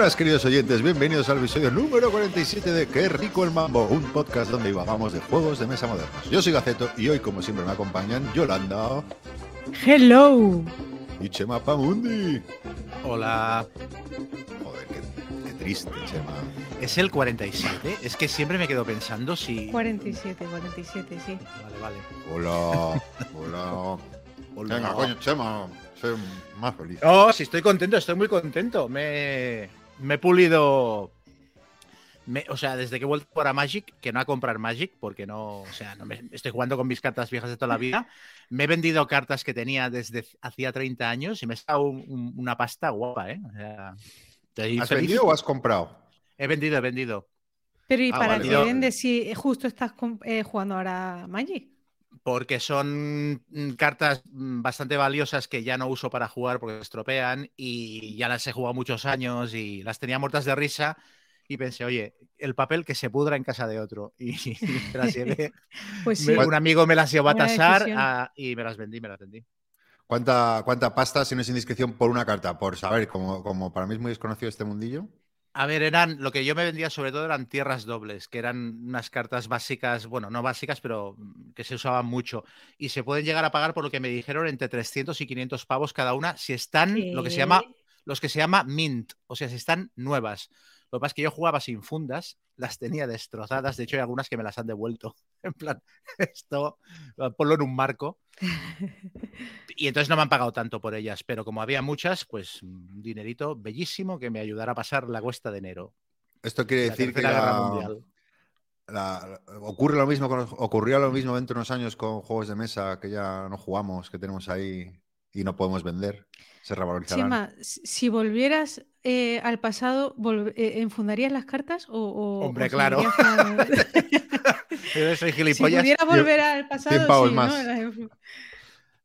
buenas, queridos oyentes. Bienvenidos al episodio número 47 de Qué rico el mambo, un podcast donde vamos de juegos de mesa modernos. Yo soy Gaceto y hoy, como siempre, me acompañan Yolanda Hello. y Chema Pamundi. Hola. Joder, qué, qué triste, Chema. ¿Es el 47? Es que siempre me quedo pensando si. 47, 47, sí. Vale, vale. Hola, hola. Hola. Venga, coño, Chema, soy más feliz. Oh, sí, estoy contento, estoy muy contento. Me, me he pulido. me- o sea, desde que he vuelto para Magic, que no a comprar Magic, porque no, o sea, no me, estoy jugando con mis cartas viejas de toda la vida. Me he vendido cartas que tenía desde hacía 30 años y me está un- un- una pasta guapa, ¿eh? O sea, ¿Has feliz. vendido o has comprado? He vendido, he vendido. Pero ¿y Ah, para vale, qué vendes si justo estás eh, jugando ahora Magic? Porque son mm, cartas mm, bastante valiosas que ya no uso para jugar porque se estropean y ya las he jugado muchos años y las tenía muertas de risa y pensé, oye, el papel que se pudra en casa de otro y, me las llevé. Pues sí. Un amigo me las llevó a tasar y me las vendí, me las vendí. ¿Cuánta, ¿Cuánta pasta, si no es indiscreción, por una carta? Por saber, como, como para mí es muy desconocido este mundillo. A ver, eran lo que yo me vendía sobre todo eran tierras dobles, que eran unas cartas básicas, bueno, no básicas, pero mm, que se usaban mucho. Y se pueden llegar a pagar por lo que me dijeron entre 300 y 500 pavos cada una si están lo que se llama los que se llama mint, o sea, si están nuevas. Lo que pasa es que yo jugaba sin fundas, las tenía destrozadas, de hecho hay algunas que me las han devuelto. En plan, esto, ponlo en un marco. Y entonces no me han pagado tanto por ellas, pero como había muchas, pues un dinerito bellísimo que me ayudará a pasar la cuesta de enero. Esto quiere la decir que la- Mundial. la- ocurre lo mismo ocurrió lo mismo dentro de unos años con juegos de mesa que ya no jugamos, que tenemos ahí y no podemos vender. Se revalorizaran. Chema, si si volvieras eh, al pasado, eh, ¿enfundarías las cartas o, o- Hombre, o claro. Pero soy si gilipollas. pudieras volver al pasado, sí, más.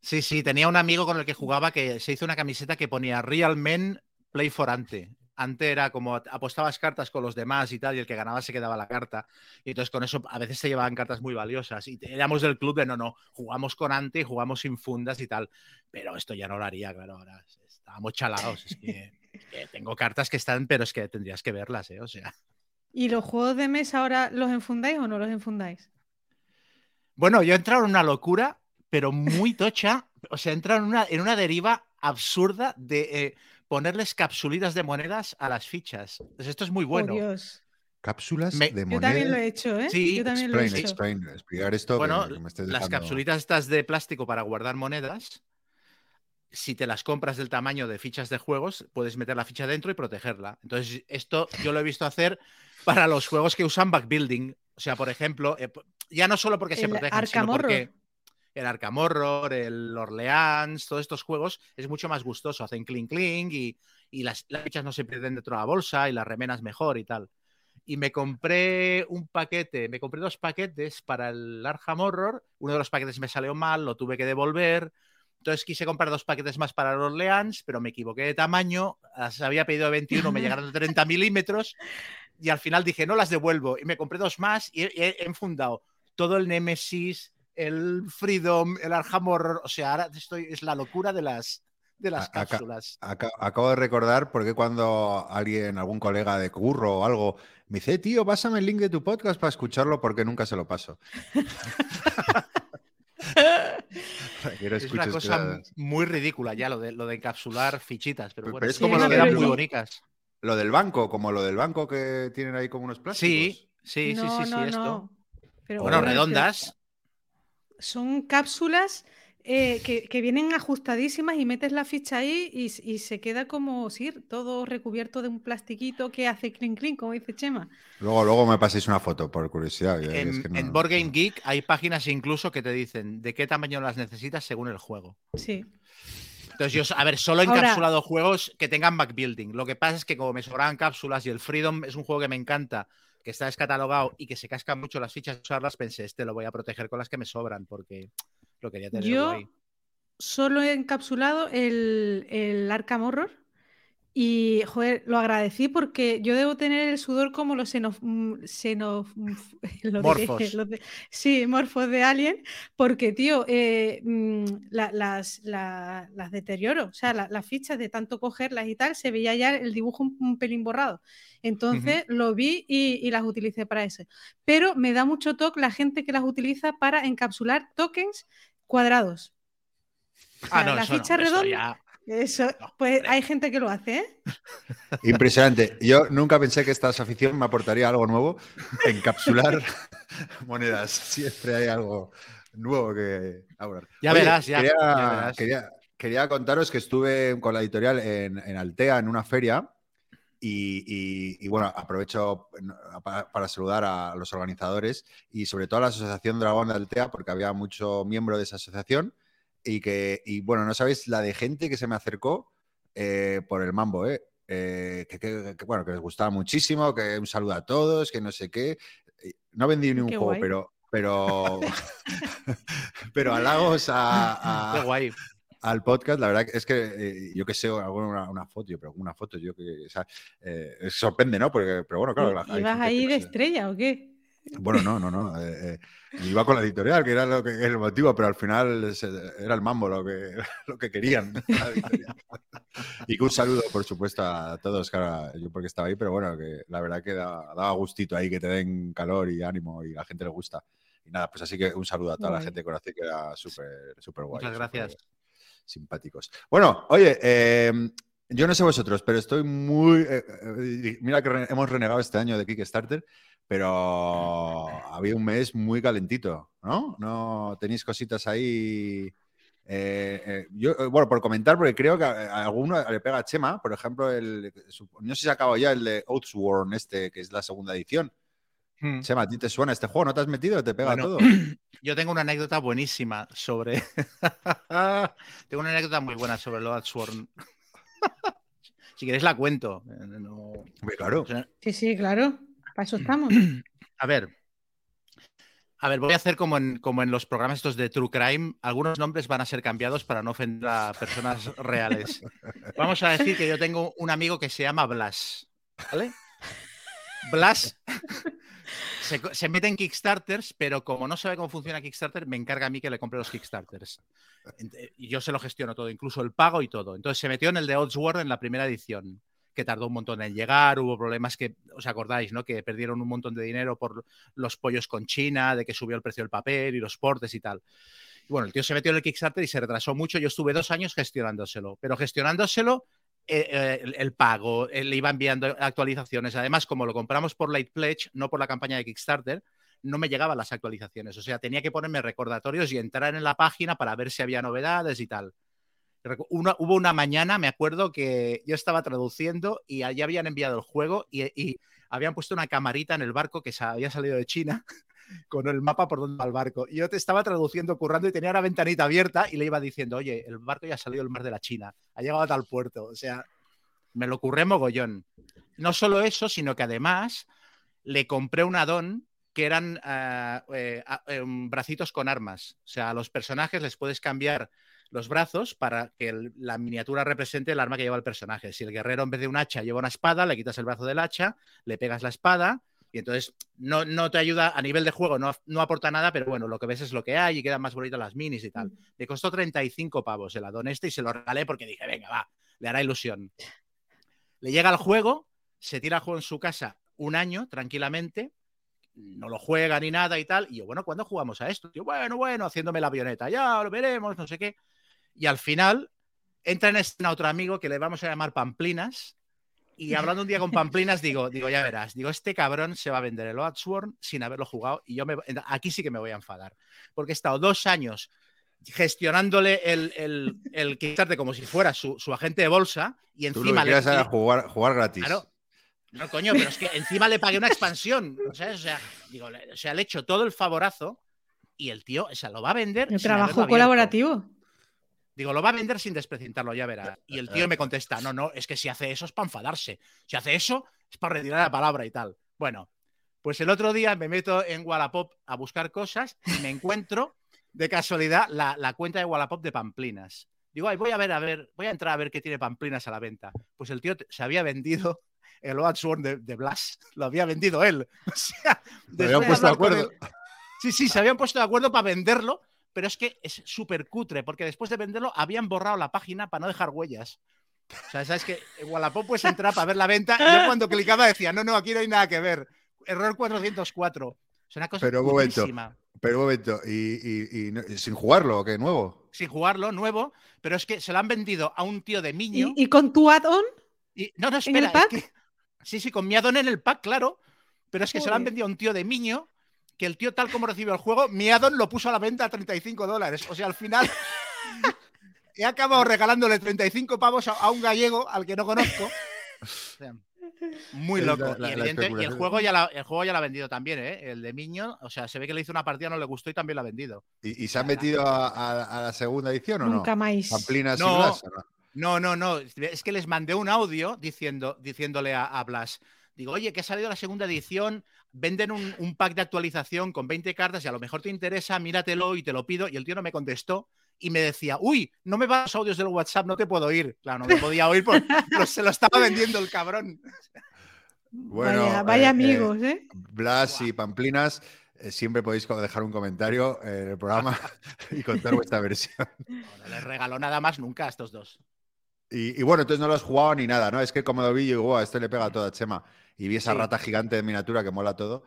Sí, sí, tenía un amigo con el que jugaba que se hizo una camiseta que ponía Real Men Play for Ante. Ante era como apostabas cartas con los demás y tal, y el que ganaba se quedaba la carta. Y entonces con eso a veces se llevaban cartas muy valiosas. Y éramos del club de no, no, jugamos con Ante y jugamos sin fundas y tal. Pero esto ya no lo haría, claro, ahora estábamos chalados. Es que, que tengo cartas que están, pero es que tendrías que verlas, ¿eh? O sea. ¿Y los juegos de mesa ahora los enfundáis o no los enfundáis? Bueno, yo he entrado en una locura, pero muy tocha. O sea, he entrado en una, en una deriva absurda de eh, ponerles capsulitas de monedas a las fichas. Entonces, esto es muy Por bueno. Dios. Cápsulas Me- de Yo moneda. también lo he hecho, ¿eh? Sí, Yo también lo he Explain, hecho. explain, explicar esto. Bueno, que- que me estés las capsulitas estas de plástico para guardar monedas, si te las compras del tamaño de fichas de juegos, puedes meter la ficha dentro y protegerla. Entonces, esto yo lo he visto hacer para los juegos que usan backbuilding. O sea, por ejemplo, eh, ya no solo porque se El protejan, sino porque el Arkham Horror, el Orleans, todos estos juegos es mucho más gustoso. Hacen clink clink y, y las, las fichas no se pierden dentro de la bolsa y las remenas mejor y tal. Y me compré un paquete, me compré dos paquetes para el Arkham Horror. Uno de los paquetes me salió mal, lo tuve que devolver. Entonces quise comprar dos paquetes más para el Orleans, pero me equivoqué de tamaño. Las había pedido de 21, me llegaron de 30 milímetros. Y al final dije, no las devuelvo. Y me compré dos más y he, he- he enfundado todo el Nemesis, el Freedom, el Arkham Horror. O sea, ahora estoy, es la locura de las, de las A- acá- cápsulas. Aca- Acabo de recordar porque cuando alguien, algún colega de curro o algo, me dice, "Eh, tío, pásame el link de tu podcast para escucharlo porque nunca se lo paso. Quiero Es una cosa muy ridícula ya lo de, lo de encapsular fichitas, pero Pero bueno, es sí, como me lo del- muy bonitas. Lo del banco, como lo del banco que tienen ahí como unos plásticos. Sí, sí, sí, no, sí, sí, no, esto. no. Pero Bueno, bueno, redondas. Son cápsulas eh, que, que vienen ajustadísimas y metes la ficha ahí y, y se queda como, sí, todo recubierto de un plastiquito que hace clink clink, como dice Chema. Luego, luego me paséis una foto por curiosidad. En, es que no- en Board Game Geek hay páginas incluso que te dicen de qué tamaño las necesitas según el juego. Sí. Entonces yo, a ver, solo he Ahora- encapsulado juegos que tengan backbuilding. Lo que pasa es que como me sobraban cápsulas y el Freedom es un juego que me encanta, que está descatalogado y que se cascan mucho las fichas usarlas, pensé, este lo voy a proteger con las que me sobran porque lo quería tener Yo- guay. Solo he encapsulado el, el Arkham Horror Y, joder, lo agradecí porque yo debo tener el sudor como los xenof... xenof lo diré, Morfos. de- sí, morfos de Alien, porque, tío, eh, mm, la- las, la- las deterioro. O sea, la- las fichas de tanto cogerlas y tal, se veía ya el dibujo un, un pelín borrado. Entonces lo vi y, y las utilicé para eso. Pero me da mucho toque la gente que las utiliza para encapsular tokens cuadrados. O Ah, sea, no, la eso no, redonda. Eso, pues hay gente que lo hace, ¿eh? Impresionante. Yo nunca pensé que esta afición me aportaría algo nuevo. Encapsular monedas. Siempre hay algo nuevo que hablar. Ya Oye, verás, ya- quería, ya verás. Quería, quería contaros que estuve con la editorial en, en Altea en una feria. Y, y- y, bueno, aprovecho para, para saludar a los organizadores y sobre todo a la Asociación Dragón de Altea, porque había mucho miembro de esa asociación. Y que, y bueno, no sabéis la de gente que se me acercó eh, por el mambo, ¿eh? Eh, que, que- que, bueno, que les gustaba muchísimo, que un saludo a todos, que no sé qué. Eh, No vendí ni un Qué juego, guay. pero, pero, pero halagos a, Qué a- guay. al podcast, la verdad que es que eh, yo que sé, hago una, foto, yo, pero una foto, yo que, o sea, eh, sorprende, ¿no? Porque, pero bueno, claro. ¿Ibas ahí de estrella o qué? Bueno, no, no, no. eh, eh, iba con la editorial, que era lo que, el motivo, pero al final se- era el mambo lo que, lo que querían. y que un saludo, por supuesto, a todos, claro, yo porque estaba ahí, pero bueno, que la verdad que da- daba gustito ahí, que te den calor y ánimo y la gente le gusta. Y nada, pues así que un saludo a toda la gente que conocí, que era súper, súper guay. Muchas gracias. Simpáticos. Bueno, oye, eh, yo no sé vosotros, pero estoy muy. eh, eh, mira que re- hemos renegado este año de Kickstarter, pero había un mes muy calentito, ¿no? ¿No tenéis cositas ahí? eh, eh, yo, eh, bueno, por comentar, porque creo que a, a alguno le pega a Chema, por ejemplo, el, su- no sé si se acabó ya el de Outsworn, este, que es la segunda edición. Hmm. Chema, ¿a ti te suena este juego? ¿No te has metido? ¿Te pega Bueno, todo? Yo tengo una anécdota buenísima sobre. tengo una anécdota muy buena sobre el Sworn. Si queréis la cuento. Eh, no- claro. o sea, Sí, sí, claro. Para eso estamos. A ver. A ver, voy a hacer como en, como en los programas estos de True Crime. Algunos nombres van a ser cambiados para no ofender a personas reales. Vamos a decir que yo tengo un amigo que se llama Blas. ¿Vale? Blas se, se mete en Kickstarters, pero como no sabe cómo funciona Kickstarter, me encarga a mí que le compre los Kickstarters. Eh, Y yo se lo gestiono todo, incluso el pago y todo. Entonces se metió en el de Oddsworth en la primera edición, que tardó un montón en llegar, hubo problemas que, os acordáis, ¿no? Que perdieron un montón de dinero por los pollos con China, de que subió el precio del papel y los portes y tal. Y bueno, el tío se metió en el Kickstarter y se retrasó mucho. Yo estuve dos años gestionándoselo, pero gestionándoselo eh, eh, el, pago, eh, le iba enviando actualizaciones. Además, como lo compramos por Late Pledge, no por la campaña de Kickstarter, no me llegaban las actualizaciones. O sea, tenía que ponerme recordatorios y entrar en la página para ver si había novedades y tal. Hubo una mañana, me acuerdo, que yo estaba traduciendo y allí habían enviado el juego y, y habían puesto una camarita en el barco que había salido de China con el mapa por donde va el barco. Yo te estaba traduciendo, currando y tenía una ventanita abierta y le iba diciendo, oye, el barco ya ha salido del mar de la China, ha llegado a tal puerto. O sea, me lo curré mogollón. No solo eso, sino que además le compré un addon que eran um, bracitos con armas. O sea, a los personajes les puedes cambiar los brazos para que la miniatura represente el arma que lleva el personaje. Si el guerrero en vez de un hacha lleva una espada, le quitas el brazo del hacha, le pegas la espada y entonces no, no te ayuda a nivel de juego, no, no aporta nada, pero bueno, lo que ves es lo que hay y quedan más bonitas las minis y tal. Le costó 35 pavos el addon este y se lo regalé porque dije, venga, va, le hará ilusión. Le llega el juego, se tira el juego en su casa un año tranquilamente, no lo juega ni nada y tal. Y yo, bueno, ¿cuándo jugamos a esto? Yo, bueno, bueno, haciéndome la avioneta, ya lo veremos, no sé qué. Y al final entra en escena otro amigo que le vamos a llamar Pamplinas. Y hablando un día con Pamplinas, digo, digo, ya verás, digo, este cabrón se va a vender el Oathsworn sin haberlo jugado. Y yo me, aquí sí que me voy a enfadar. Porque he estado dos años gestionándole el, el, el Kickstarter como si fuera su, su agente de bolsa y Tú lo encima que le, quieras era jugar, jugar gratis. Claro. No, coño, pero es que encima le pagué una expansión. O sea, o sea, digo, le, o sea, le he hecho todo el favorazo y el tío, o sea, lo va a vender. El sin haberlo trabajo abierto. colaborativo. Digo, lo va a vender sin desprecintarlo, ya verás. Y el tío me contesta, no, no, es que si hace eso es para enfadarse. Si hace eso es para retirar la palabra y tal. Bueno, pues el otro día me meto en Wallapop a buscar cosas y me encuentro de casualidad la, la cuenta de Wallapop de Pamplinas. Digo, ay, voy a ver, a ver, voy a entrar a ver qué tiene Pamplinas a la venta. Pues el tío se había vendido el Oatsworn de, de Blas. Lo había vendido él. O sea, Se habían puesto de acuerdo. Sí, sí, se habían puesto de acuerdo para venderlo, pero es que es súper cutre, porque después de venderlo habían borrado la página para no dejar huellas. O sea, sabes que en Wallapop puedes entrar para ver la venta. Y yo cuando clicaba decía, no, no, aquí no hay nada que ver. Error 404. Es una cosa Pero un momento. Pero un momento, ¿y, y- y no- y sin jugarlo qué? ¿Nuevo? Sin jugarlo, nuevo, pero es que se lo han vendido a un tío de Miño. ¿Y, y con tu add-on? Y- no, no, ¿En el espera. es pack? que- sí, sí, con mi addon en el pack, claro. Pero es que se lo han vendido a un tío de Miño, que el tío, tal como recibió el juego, mi addon lo puso a la venta a 35 dólares. O sea, al final he acabado regalándole 35 pavos a, a un gallego al que no conozco. O sea, muy loco. la- la- y, la evidente- y el, juego ya la, el juego ya lo ha vendido también, ¿eh? El de Miño. O sea, se ve que le hizo una partida, no le gustó y también lo ha vendido. ¿Y, y se han metido a, a- a la segunda edición o no? Nunca más. Pamplinas y No. Blas, ¿o no? No, no, no. Es que les mandé un audio diciendo, diciéndole a, a Blas. Digo, oye, que ha salido la segunda edición, venden un, un pack de actualización con 20 cartas y a lo mejor te interesa, míratelo y te lo pido. Y el tío no me contestó y me decía, uy, no me vas los audios del WhatsApp, no te puedo oír. Claro, no me podía oír porque se lo estaba vendiendo el cabrón. Bueno, vaya vaya eh, amigos, ¿eh? Blas y Pamplinas, eh, siempre podéis dejar un comentario en el programa y contar vuestra versión. No les regaló nada más nunca a estos dos. Y, y bueno, entonces no lo has jugado ni nada, ¿no? Es que como lo vi, yo "Buah, este le pega a toda Chema. Y vi esa Sí. rata gigante de miniatura que mola todo.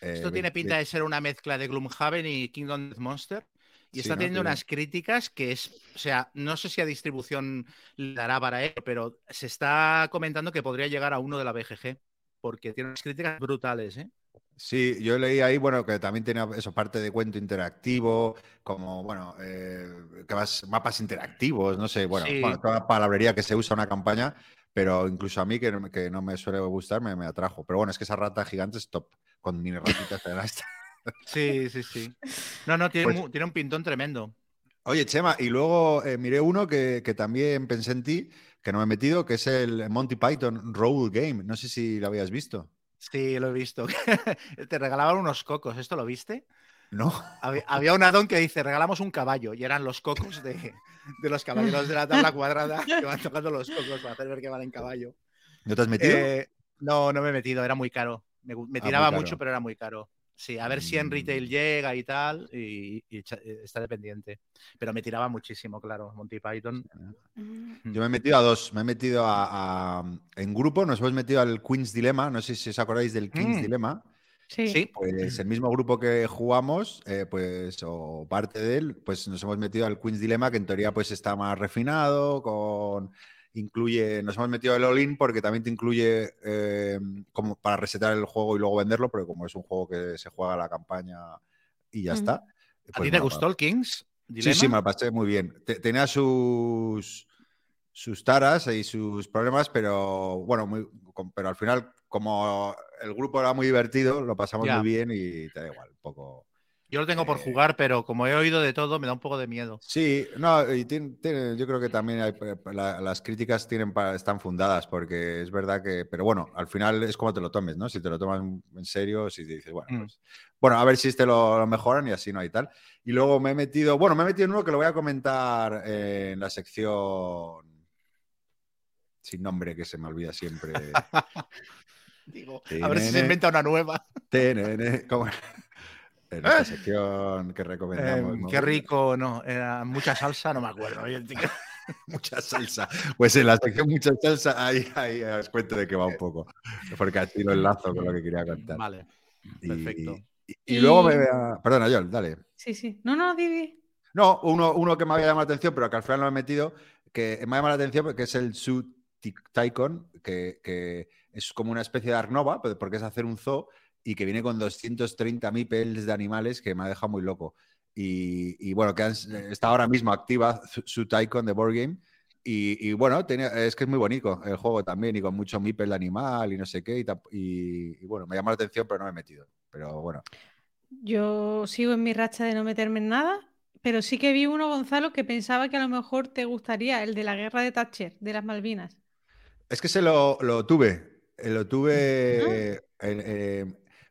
Eh, Esto tiene pinta de ser una mezcla de Gloomhaven y Kingdom Death Monster. Y Sí, está ¿no? teniendo unas críticas que es, o sea, no sé si a distribución le dará para él, pero se está comentando que podría llegar a uno de la BGG, porque tiene unas críticas brutales, ¿eh? Sí, yo leí ahí, bueno, que también tenía eso, parte de cuento interactivo, como, bueno, eh, que más, mapas interactivos, no sé, bueno, Sí. bueno, toda la palabrería que se usa en una campaña, pero incluso a mí, que, no- que no me suele gustar, me, me atrajo. Pero bueno, es que esa rata gigante es top, con mini ratitas de esta. Sí, sí, sí. No, no, tiene, Pues- tiene un pintón tremendo. Oye, Chema, y luego eh, miré uno que, que también pensé en ti, que no me he metido, que es el Monty Python Roll Game. No sé si lo habías visto. Sí, lo he visto. Te regalaban unos cocos, ¿esto lo viste? No. Había, un addon que dice, regalamos un caballo, y eran los cocos de, de los caballeros de la tabla cuadrada que van tocando los cocos para hacer ver que van en caballo. ¿No te has metido? Eh, no, no me he metido, era muy caro. Me, Ah, tiraba mucho, pero era muy caro. Sí, a ver si en retail Mm. llega y tal, y, y eh, está dependiente. Pero me tiraba muchísimo, claro, Monty Python. Yo me he metido a dos. Me he metido a, a- en grupo, nos hemos metido al Queen's Dilemma. No sé si os acordáis del Queen's Mm. Dilemma. Sí. Sí, Pues el mismo grupo que jugamos, eh, pues, o parte de él, pues nos hemos metido al Queen's Dilemma, que en teoría pues está más refinado, con incluye, nos hemos metido el all-in porque también te incluye eh, como para resetar el juego y luego venderlo, pero como es un juego que se juega la campaña y ya está. ¿a pues ti te gustó el Kings? Sí, sí, me lo pasé muy bien. Te- Tenía sus, sus taras y sus problemas, pero bueno, muy- pero al final, como el grupo era muy divertido, lo pasamos muy bien y te da igual, un poco. Yo lo tengo por Eh, jugar, pero como he oído de todo, me da un poco de miedo. Sí, no, y tiene- tiene- yo creo que también hay- eh, la- las críticas tienen para- están fundadas, porque es verdad que, pero bueno, al final es como te lo tomes, ¿no? Si te lo tomas en serio, si te dices, bueno, Mm. pues, bueno, a ver si este lo, lo mejoran y así no hay tal. Y luego me he metido, bueno, me he metido en uno que lo voy a comentar en la sección sin nombre, que se me olvida siempre. Digo, a ver si se inventa una nueva. TNN, ¿cómo? En esta sección que recomendamos. Eh, ¿no? qué rico, no, era mucha salsa, no me acuerdo. Mucha salsa. Pues en la sección mucha salsa, ahí, ahí os cuento de qué va un poco. Porque así lo enlazo con lo que quería contar. Vale, Y- perfecto. Y, y luego me Perdona, Joel, dale. Sí, sí. No, no, Didi. No, uno, uno que me había llamado la atención, pero que al final no me he metido, que me ha llamado la atención porque es el Zoo Tycoon, que, que es como una especie de Arnova, porque es hacer un zoo y que viene con 230 meeples de animales que me ha dejado muy loco. Y, y bueno, que han- está ahora mismo activa Zoo Tycoon de Board Game. Y, y bueno, tenía- es que es muy bonito el juego también y con mucho meeple de animal y no sé qué. Y, bueno, me llamó la atención, pero no me he metido. Pero bueno, Yo sigo en mi racha de no meterme en nada, pero sí que vi uno, Gonzalo, que pensaba que a lo mejor te gustaría, el de la guerra de Thatcher, de las Malvinas. Es que se lo, lo tuve. eh, Lo tuve. eh, eh,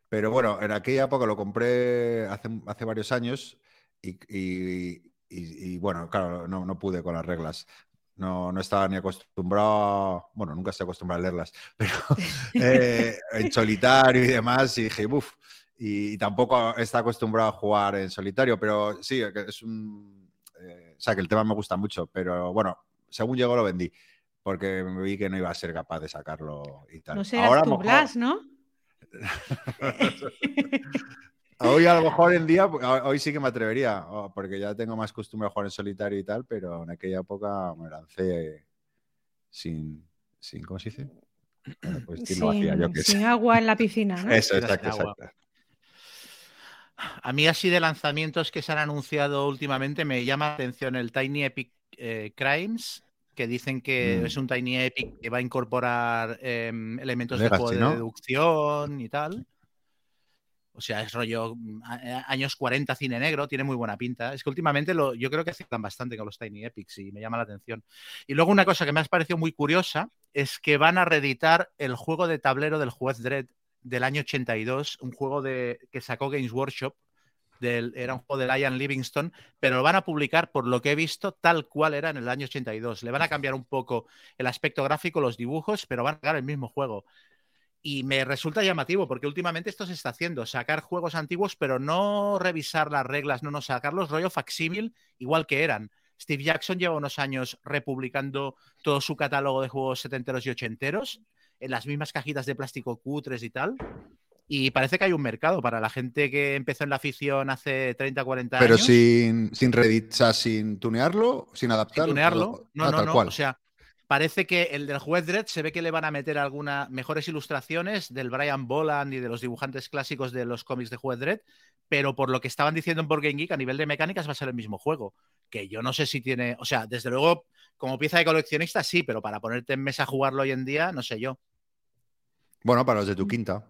pero bueno, en aquella época lo compré hace, hace varios años y, y- y, bueno, claro, no, no, pude con las reglas. No, no, estaba ni acostumbrado, bueno, nunca estoy acostumbrado a leerlas, pero eh, en solitario y demás, y dije, uff, y, tampoco está acostumbrado a jugar en solitario, pero sí, es un... Eh, o sea, que el tema me gusta mucho, pero bueno, según llegó lo vendí, porque me vi que no iba a ser capaz de sacarlo y tal. No serás Ahora, tu Blas, ¿no? Hoy a lo mejor en día, hoy sí que me atrevería, porque ya tengo más costumbre a jugar en solitario y tal, pero en aquella época me lancé sin, sin ¿cómo se dice? Pues sin, agua en la piscina, ¿no? Eso, exacto, exacto. A mí así de lanzamientos que se han anunciado últimamente me llama la atención el Tiny Epic eh, Crimes, que dicen que mm. es un Tiny Epic que va a incorporar em, elementos de juego de deducción y tal. O sea, es rollo mm, eh, años 40 cine negro, tiene muy buena pinta. Es que últimamente lo, yo creo que aceptan bastante con los Tiny Epics y me llama la atención. Y luego una cosa que me ha parecido muy curiosa es que van a reeditar el juego de tablero del juez Dredd del año 82, un juego de, que sacó Games Workshop. Del, era un juego de Ian Livingston, pero lo van a publicar, por lo que he visto, tal cual era en el año 82. Le van a cambiar un poco el aspecto gráfico, los dibujos, pero van a sacar el mismo juego. Y me resulta llamativo porque últimamente esto se está haciendo, sacar juegos antiguos, pero no revisar las reglas, no, no sacarlos rollo facsímil igual que eran. Steve Jackson lleva unos años republicando todo su catálogo de juegos setenteros y ochenteros en las mismas cajitas de plástico cutres y tal. Y parece que hay un mercado para la gente que empezó en la afición hace 30, 40 años. Pero sin, sin Reddit, sin tunearlo, sin adaptarlo. Sin tunearlo, no, no, no. O sea, Parece que el del juez Dredd se ve que le van a meter algunas mejores ilustraciones del Brian Boland y de los dibujantes clásicos de los cómics de juez Dredd, pero por lo que estaban diciendo en Board Game Geek, a nivel de mecánicas va a ser el mismo juego. Que yo no sé si tiene. O sea, desde luego, como pieza de coleccionista sí, pero para ponerte en mesa a jugarlo hoy en día, no sé yo. Bueno, para los de tu mm. quinta.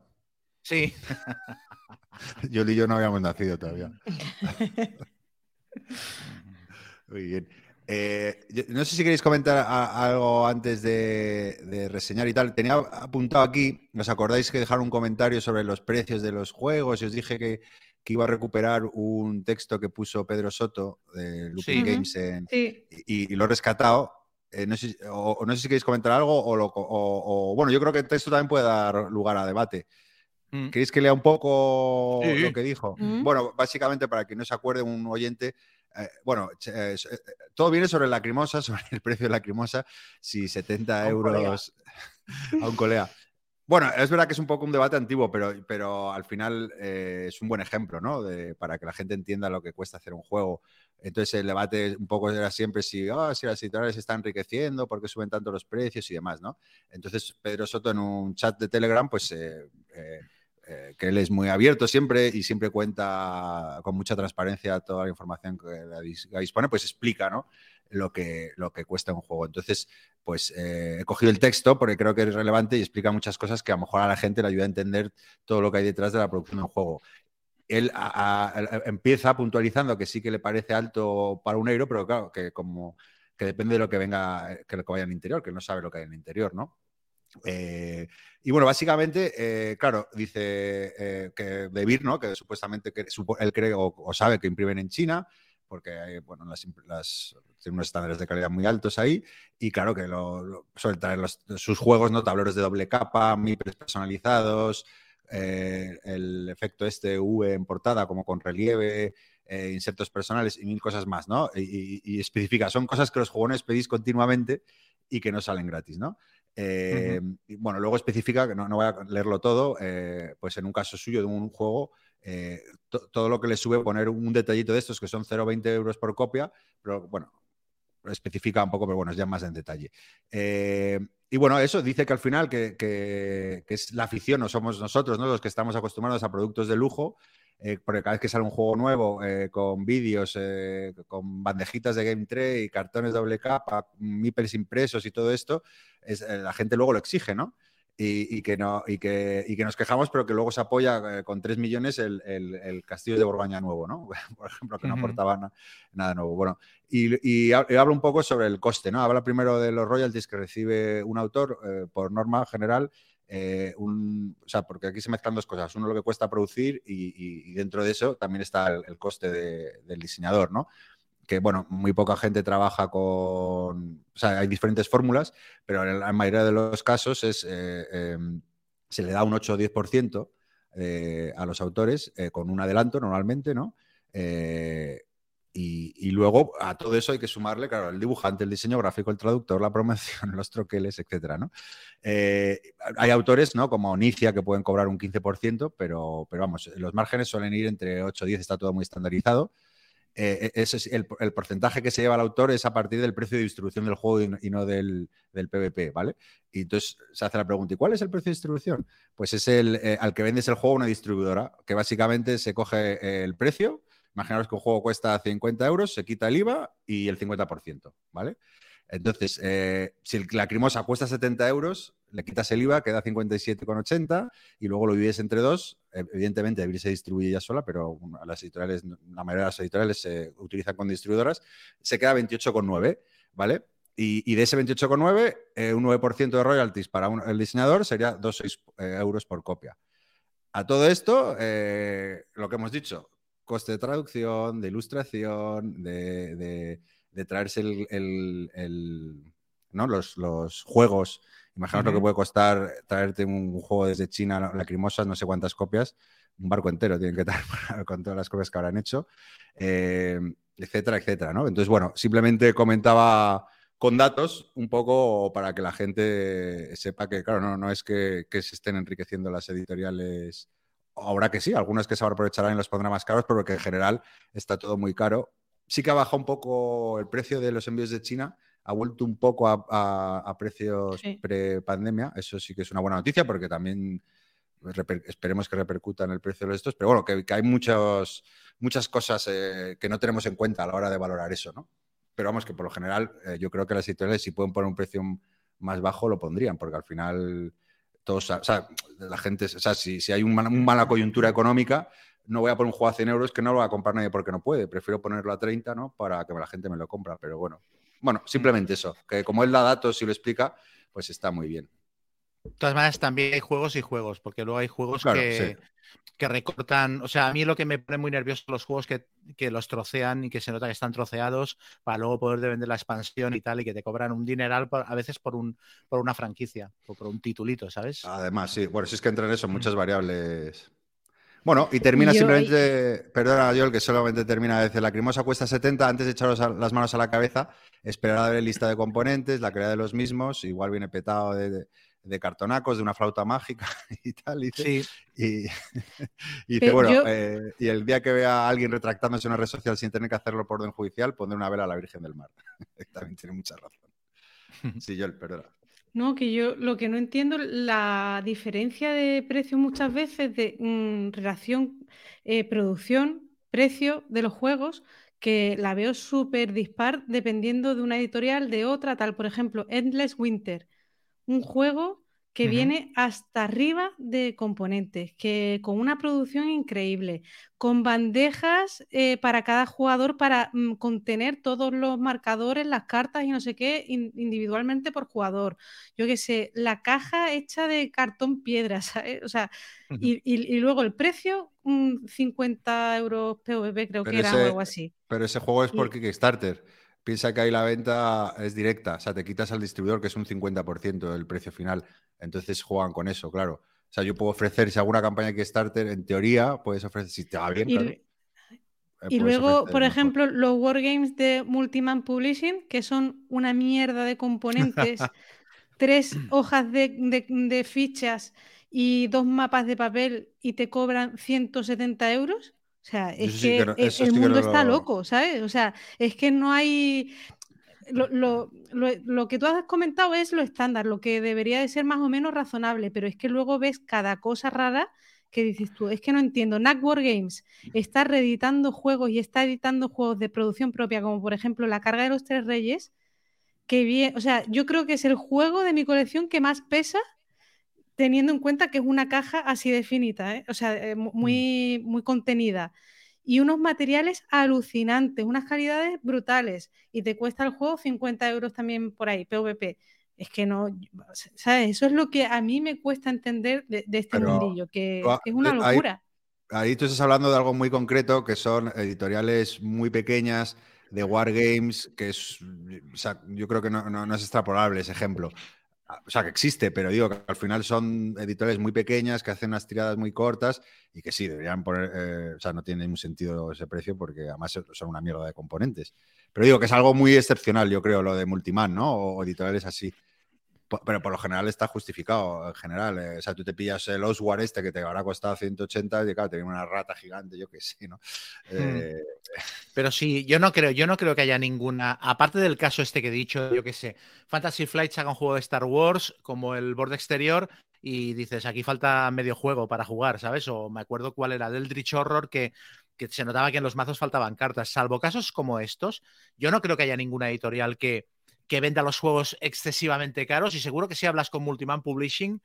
Sí. yo y yo no habíamos nacido todavía. Muy bien. Eh, no sé si queréis comentar algo antes de, reseñar y tal. Tenía apuntado aquí, ¿os acordáis que dejaron un comentario sobre los precios de los juegos? Y os dije que, iba a recuperar un texto que puso Pedro Soto de Looping Games y, lo he rescatado. Eh, no, sé, o, no sé si queréis comentar algo o, bueno, yo creo que el texto también puede dar lugar a debate. Mm. ¿Queréis que lea un poco lo que dijo? Mm. Bueno, básicamente para que no se acuerde un oyente, eh, bueno, eh, eh, todo viene sobre la lacrimosa, sobre el precio de la lacrimosa, si 70 euros a un colega. Bueno, es verdad que es un poco un debate antiguo, pero, pero al final es un buen ejemplo, ¿no? para que la gente entienda lo que cuesta hacer un juego. Entonces el debate un poco era siempre si, oh, si las editoriales se están enriqueciendo, por qué suben tanto los precios y demás, ¿no? Entonces Pedro Soto en un chat de Telegram, pues eh, que él es muy abierto siempre y siempre cuenta con mucha transparencia toda la información que dispone, pues explica ¿no? lo, que, lo que cuesta un juego. Entonces, pues eh, he cogido el texto porque creo que es relevante y explica muchas cosas que a lo mejor a la gente le ayuda a entender todo lo que hay detrás de la producción de un juego. Él empieza puntualizando que sí que le parece alto para un euro, pero claro, que como que depende de lo que venga, que lo que vaya en el interior, que no sabe lo que hay en el interior, ¿no? Eh, y bueno, básicamente, eh, claro, dice eh, que de ¿no? que supuestamente que, él cree o, sabe que imprimen en China, porque hay, bueno, las, tienen unos estándares de calidad muy altos ahí, y claro que suelen traer sus juegos, ¿no? Tableros de doble capa, muy personalizados, el efecto este V en portada como con relieve, insertos personales y mil cosas más, ¿no? Y, y, especifica, son cosas que los jugones pedís continuamente y que no salen gratis, ¿no? Eh, y bueno, luego especifica, que no, voy a leerlo todo, eh, pues en un caso suyo de un juego, eh, todo lo que le sube, poner un detallito de estos que son 0,20 euros por copia, pero bueno, especifica un poco, pero bueno, es ya más en detalle. y bueno, eso dice que al final que, es la afición, no somos nosotros ¿no? los que estamos acostumbrados a productos de lujo, porque cada vez que sale un juego nuevo con vídeos, con bandejitas de Game Tray, cartones doble capa, mipels impresos y todo esto, eh, la gente luego lo exige, ¿no? Y, que no, y, que, y que nos quejamos, pero que luego se apoya eh, con 3 millones el, el, castillo de Borbaña nuevo, ¿no? Por ejemplo, que no aportaba nada nuevo. Bueno, y, y, habla un poco sobre el coste, ¿no? Habla primero de los royalties que recibe un autor eh, por norma general. Un, o sea, porque aquí se mezclan dos cosas. Uno lo que cuesta producir y, dentro de eso también está el, coste del diseñador, ¿no? que, bueno, muy poca gente trabaja con, o sea, hay diferentes fórmulas, pero en la mayoría de los casos es, eh, em, se le da un 8 o 10% eh, a los autores con un adelanto normalmente, ¿no? Y, luego a todo eso hay que sumarle, claro, el dibujante, el diseño gráfico, el traductor, la promoción, los troqueles, etcétera, ¿no? Eh, hay autores, ¿no? Como Onicia que pueden cobrar un 15%, pero, pero vamos, los márgenes suelen ir entre 8 y 10, está todo muy estandarizado. Eh, ese es el, porcentaje que se lleva el autor es a partir del precio de distribución del juego y, no del, PVP, ¿vale? Y entonces se hace la pregunta, ¿y cuál es el precio de distribución? Pues es el eh, al que vendes el juego una distribuidora, que básicamente se coge el precio Imaginaros que un juego cuesta 50 euros, se quita el IVA y el 50%, ¿vale? Entonces, eh, si la crimosa cuesta 70 euros, le quitas el IVA, queda 57,80 y luego lo divides entre dos. Evidentemente, Abril se distribuye ya sola, pero las editoriales, la mayoría de las editoriales se utilizan con distribuidoras. Se queda 28,9, ¿vale? Y, de ese 28,9, eh, un 9% de royalties para el diseñador sería 2,6 eh, euros por copia. A todo esto, lo que hemos dicho, coste de traducción, de ilustración, de, traerse el, ¿no? los, juegos. Imaginaos lo que puede costar traerte un, juego desde China, lacrimosas, no sé cuántas copias, un barco entero tienen que estar con todas las copias que habrán hecho, eh, etcétera, etcétera. ¿no? Entonces, bueno, simplemente comentaba con datos un poco para que la gente sepa que, claro, no, no es que, que se estén enriqueciendo las editoriales Ahora que sí, algunos que se aprovecharán y los pondrán más caros, pero que en general está todo muy caro. Sí que ha bajado un poco el precio de los envíos de China, ha vuelto un poco a, precios pre-pandemia. Eso sí que es una buena noticia porque también esperemos que repercuta en el precio de estos. Pero bueno, que, hay muchos, muchas cosas eh, que no tenemos en cuenta a la hora de valorar eso, ¿no? Pero vamos, que por lo general eh, yo creo que las editoriales si pueden poner un precio más bajo lo pondrían, porque al final o sea, la gente, o sea, si, hay una, mala coyuntura económica, no voy a poner un juego a 100 euros que no lo va a comprar nadie porque no puede. Prefiero ponerlo a 30, ¿no? Para que la gente me lo compra. Pero bueno, bueno, simplemente eso. Que como él da datos y lo explica, pues está muy bien. De todas maneras, también hay juegos y juegos, porque luego hay juegos que, que recortan. O sea, a mí lo que me pone muy nervioso son los juegos que, los trocean y que se nota que están troceados para luego poder vender la expansión y tal, y que te cobran un dineral a veces por, un, por una franquicia o por un titulito, ¿sabes? Además, sí. Bueno, si es que entran eso muchas mm. variables. Bueno, y termina simplemente, perdona Joel, que solamente termina de decir, la crimosa cuesta 70, antes de echaros las manos a la cabeza, esperar a ver lista de componentes, la calidad de los mismos, igual viene petado de de cartonacos, de una flauta mágica y tal. Y, sí. y, dice, bueno, eh, y el día que vea a alguien retractándose en una red social sin tener que hacerlo por orden judicial, pondré una vela a la Virgen del Mar. También tiene mucha razón. Sí, yo, perdona. No, que yo lo que no entiendo, la diferencia de precio muchas veces de mm, relación eh, producción, precio de los juegos, que la veo súper dispar dependiendo de una editorial, de otra, tal, por ejemplo, Endless Winter un juego que viene hasta arriba de componentes, que con una producción increíble, con bandejas eh, para cada jugador para mm, contener todos los marcadores, las cartas y no sé qué individualmente por jugador. Yo qué sé, la caja hecha de cartón piedra, O sea, y, luego el precio, 50 euros PVP creo que era o algo así. Pero ese juego es por Kickstarter. Piensa que ahí la venta es directa, o sea, te quitas al distribuidor, que es un 50% del precio final. Entonces juegan con eso, claro. O sea, yo puedo ofrecer, si hago una campaña Kickstarter, en teoría puedes ofrecer, si te va bien, y, claro, y luego, por ejemplo, los Wargames de Multiman Publishing, que son una mierda de componentes, tres hojas de, fichas y dos mapas de papel y te cobran 170 euros. O sea, es que, el, mundo está loco, ¿sabes? O sea, es que no hay... Lo, que tú has comentado es lo estándar, lo que debería de ser más o menos razonable, pero es que luego ves cada cosa rara que dices tú, es que no entiendo. War Games está reeditando juegos y está editando juegos de producción propia, como por ejemplo La carga de los tres reyes, que bien, o sea, yo creo que es el juego de mi colección que más pesa teniendo en cuenta que es una caja así definida, ¿eh? o sea, eh, mm. muy, muy contenida. Y unos materiales alucinantes, unas calidades brutales. Y te cuesta el juego 50 euros también por ahí, PVP. Es que no, ¿sabes? Eso es lo que a mí me cuesta entender de, este mundillo, que, es una locura. Ahí, ahí, tú estás hablando de algo muy concreto, que son editoriales muy pequeñas, de Wargames, que es, o sea, yo creo que no, no es extrapolable ese ejemplo. O sea, que existe, pero digo que al final son editores muy pequeñas que hacen unas tiradas muy cortas y que sí, deberían poner, eh, o sea, no tiene ningún sentido ese precio porque además son una mierda de componentes. Pero digo que es algo muy excepcional, yo creo, lo de Multiman, ¿no? O editoriales así pero por lo general está justificado, en general. Eh, o sea, tú te pillas el Oswald este que te habrá costado 180 y claro, tenía una rata gigante, yo qué sé, ¿no? Hmm. Eh, pero sí, yo no creo, yo no creo que haya ninguna, aparte del caso este que he dicho, yo qué sé, Fantasy Flight saca un juego de Star Wars como el borde exterior y dices, aquí falta medio juego para jugar, ¿sabes? O me acuerdo cuál era, del Drich Horror que que se notaba que en los mazos faltaban cartas. Salvo casos como estos, yo no creo que haya ninguna editorial que, que venda los juegos excesivamente caros y seguro que si hablas con Multiman Publishing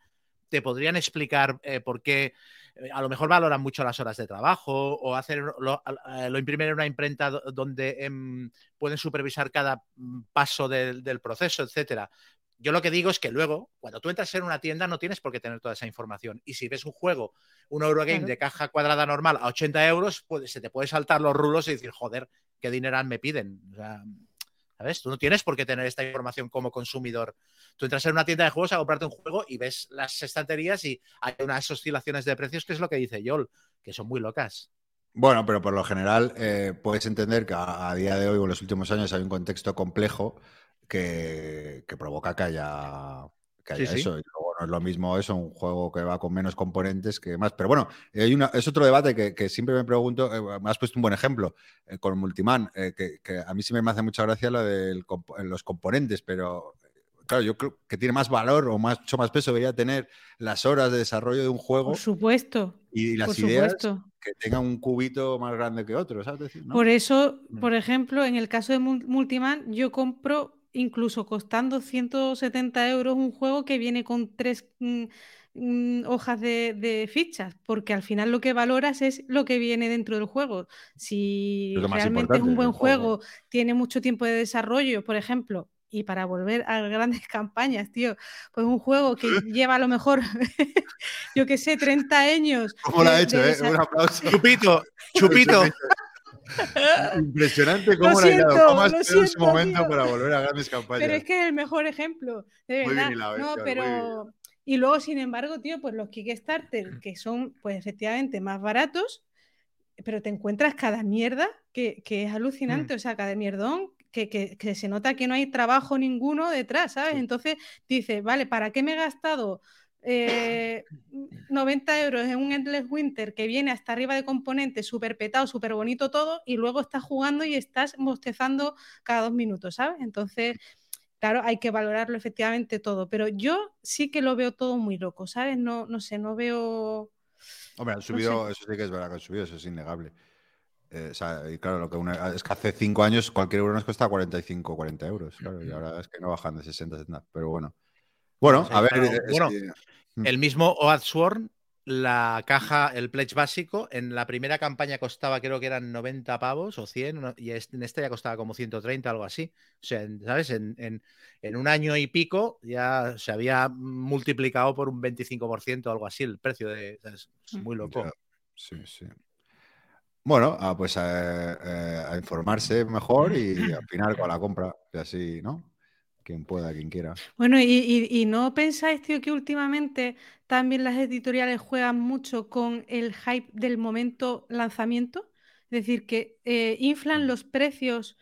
te podrían explicar eh, por qué eh, a lo mejor valoran mucho las horas de trabajo o hacer lo, lo imprimen en una imprenta donde em, pueden supervisar cada mm, paso del, proceso, etcétera. Yo lo que digo es que luego, cuando tú entras en una tienda, no tienes por qué tener toda esa información. Y si ves un juego, un Eurogame de caja cuadrada normal a 80 euros, pues se te puede saltar los rulos y decir, joder, qué dinero me piden. O sea, ¿Sabes? Tú no tienes por qué tener esta información como consumidor. Tú entras en una tienda de juegos a comprarte un juego y ves las estanterías y hay unas oscilaciones de precios que es lo que dice Yol, que son muy locas. Bueno, pero por lo general eh, puedes entender que a, día de hoy o en los últimos años hay un contexto complejo que, provoca que haya, eso es lo mismo eso, un juego que va con menos componentes que más. Pero bueno, hay una, es otro debate que, siempre me pregunto, eh, me has puesto un buen ejemplo eh, con Multiman, eh, que, a mí sí me hace mucha gracia lo de los componentes, pero claro, yo creo que tiene más valor o más, mucho más peso debería tener las horas de desarrollo de un juego. Por supuesto. Y las ideas que tengan un cubito más grande que otro, ¿sabes? Por eso, mm. por ejemplo, en el caso de Multiman, yo compro incluso costando 170 euros un juego que viene con tres mm, mm, hojas de, fichas, porque al final lo que valoras es lo que viene dentro del juego. Si realmente es un buen juego, tiene mucho tiempo de desarrollo, por ejemplo, y para volver a grandes campañas, tío, pues un juego que lleva a lo mejor, yo qué sé, 30 años. ¿Cómo lo ha hecho, eh? Un aplauso. Chupito, chupito. Impresionante cómo le ha dado en su momento para volver a grandes campañas. Pero es que es el mejor ejemplo, de verdad. no, pero... Y luego, sin embargo, tío, pues los Kickstarter, que son, pues efectivamente, más baratos, pero te encuentras cada mierda que, que es alucinante, mm. o sea, cada mierdón que, que, que, se nota que no hay trabajo ninguno detrás, ¿sabes? Entonces dices, vale, ¿para qué me he gastado 90 eh, euros en un Endless Winter que viene hasta arriba de componentes, súper petado, súper bonito todo, y luego estás jugando y estás bostezando cada dos minutos, ¿sabes? Entonces, claro, hay que valorarlo efectivamente todo, pero yo sí que lo veo todo muy loco, ¿sabes? No, no sé, no veo... Hombre, han subido, eso sí que es verdad que han subido, eso es innegable. Eh, o sea, y claro, lo que es que hace cinco años cualquier euro nos costaba 45 40 euros, claro, y ahora es que no bajan de 60, 70, pero bueno. Bueno, a ver. bueno, mm. El mismo Oathsworn, la caja, el pledge básico, en la primera campaña costaba, creo que eran 90 pavos o 100, y en esta ya costaba como 130, algo así. O sea, ¿sabes? En, un año y pico ya se había multiplicado por un 25% o algo así el precio de. Es muy loco. Sí, sí. Bueno, ah, pues a, eh, a, informarse mejor y al final con la compra, y así, ¿no? Quien pueda, quien quiera. Bueno, y, no pensáis, tío, que últimamente también las editoriales juegan mucho con el hype del momento lanzamiento? Es decir, que eh, inflan mm. los precios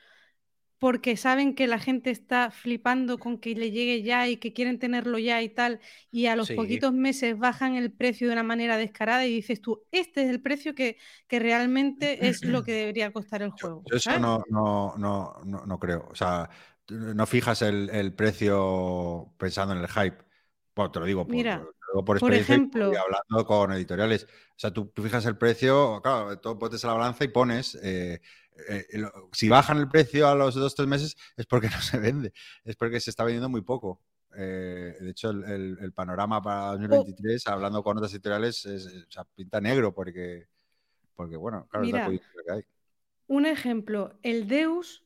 porque saben que la gente está flipando con que le llegue ya y que quieren tenerlo ya y tal, y a los poquitos meses bajan el precio de una manera descarada y dices tú, este es el precio que, realmente es lo que debería costar el juego. Yo, eso no, no, no, no, creo. O sea, no fijas el, precio pensando en el hype. Bueno, te lo digo por, por, por ejemplo, y hablando con editoriales. O sea, tú, fijas el precio, claro, tú pones a la balanza y pones. Eh, eh, si bajan el precio a los dos o tres meses es porque no se vende, es porque se está vendiendo muy poco. Eh, de hecho, el, panorama para 2023, hablando con otras editoriales, es, pinta negro porque, porque bueno, claro, es la que hay. Un ejemplo, el Deus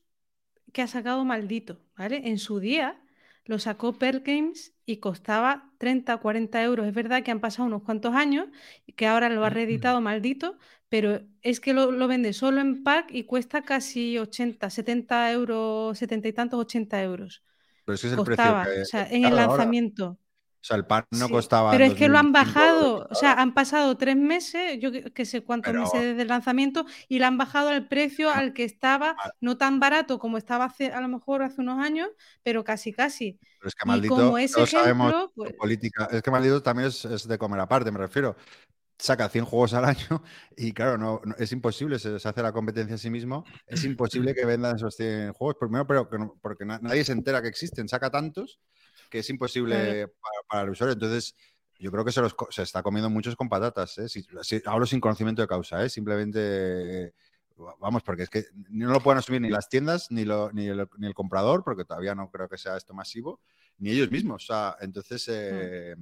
que ha sacado maldito, ¿vale? En su día lo sacó Pearl Games y costaba 30 o 40 euros. Es verdad que han pasado unos cuantos años y que ahora lo ha reeditado maldito, pero es que lo, vende solo en pack y cuesta casi 80, 70 euros, 70 y tantos, 80 euros. Pero es que es el precio o sea, en el lanzamiento. O sea, el pan no costaba. Pero es que lo han bajado, o sea, han pasado tres meses, yo que, sé cuántos meses desde el lanzamiento, y lo han bajado al precio al que estaba, no tan barato como estaba hace, a lo mejor hace unos años, pero casi, casi. Pero es que maldito, como ese sabemos pues política. Es que maldito también es, de comer aparte, me refiero saca 100 juegos al año y claro, no, es imposible, se, hace la competencia a sí mismo, es imposible que vendan esos 100 juegos, primero pero porque nadie se entera que existen, saca tantos que es imposible para, el usuario. Entonces, yo creo que se, los, se está comiendo muchos con patatas. ¿eh? hablo sin conocimiento de causa, ¿eh? simplemente. Vamos, porque es que no lo pueden asumir ni las tiendas, ni, ni, el, comprador, porque todavía no creo que sea esto masivo, ni ellos mismos. O sea, entonces, eh,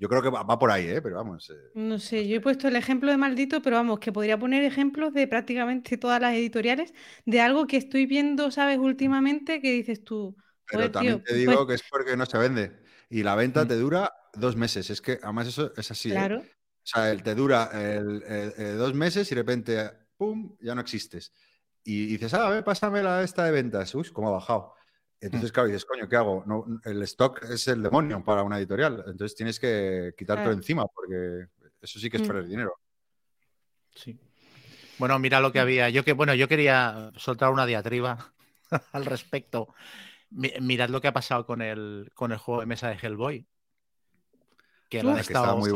yo creo que va, por ahí, ¿eh? pero vamos. Eh. No sé, yo he puesto el ejemplo de maldito, pero vamos, que podría poner ejemplos de prácticamente todas las editoriales de algo que estoy viendo, ¿sabes? Últimamente, que dices tú, pero también te pues digo que es porque no se vende. Y la venta mm. te dura dos meses. Es que además eso es así. ¿eh? Claro. O sea, te dura dos meses y de repente, ¡pum!, ya no existes. Y, dices, ah, a ver, pásame la esta de ventas. Uy, cómo ha bajado. Entonces, mm. claro, dices, coño, ¿qué hago? No, el stock es el demonio para una editorial. Entonces tienes que quitártelo encima porque eso sí que es mm. perder dinero. Sí. Bueno, mira lo que había. Yo que, bueno, yo quería soltar una diatriba al respecto mirad lo que ha pasado con el, con el juego de mesa de Hellboy. Que, ha estado, muy,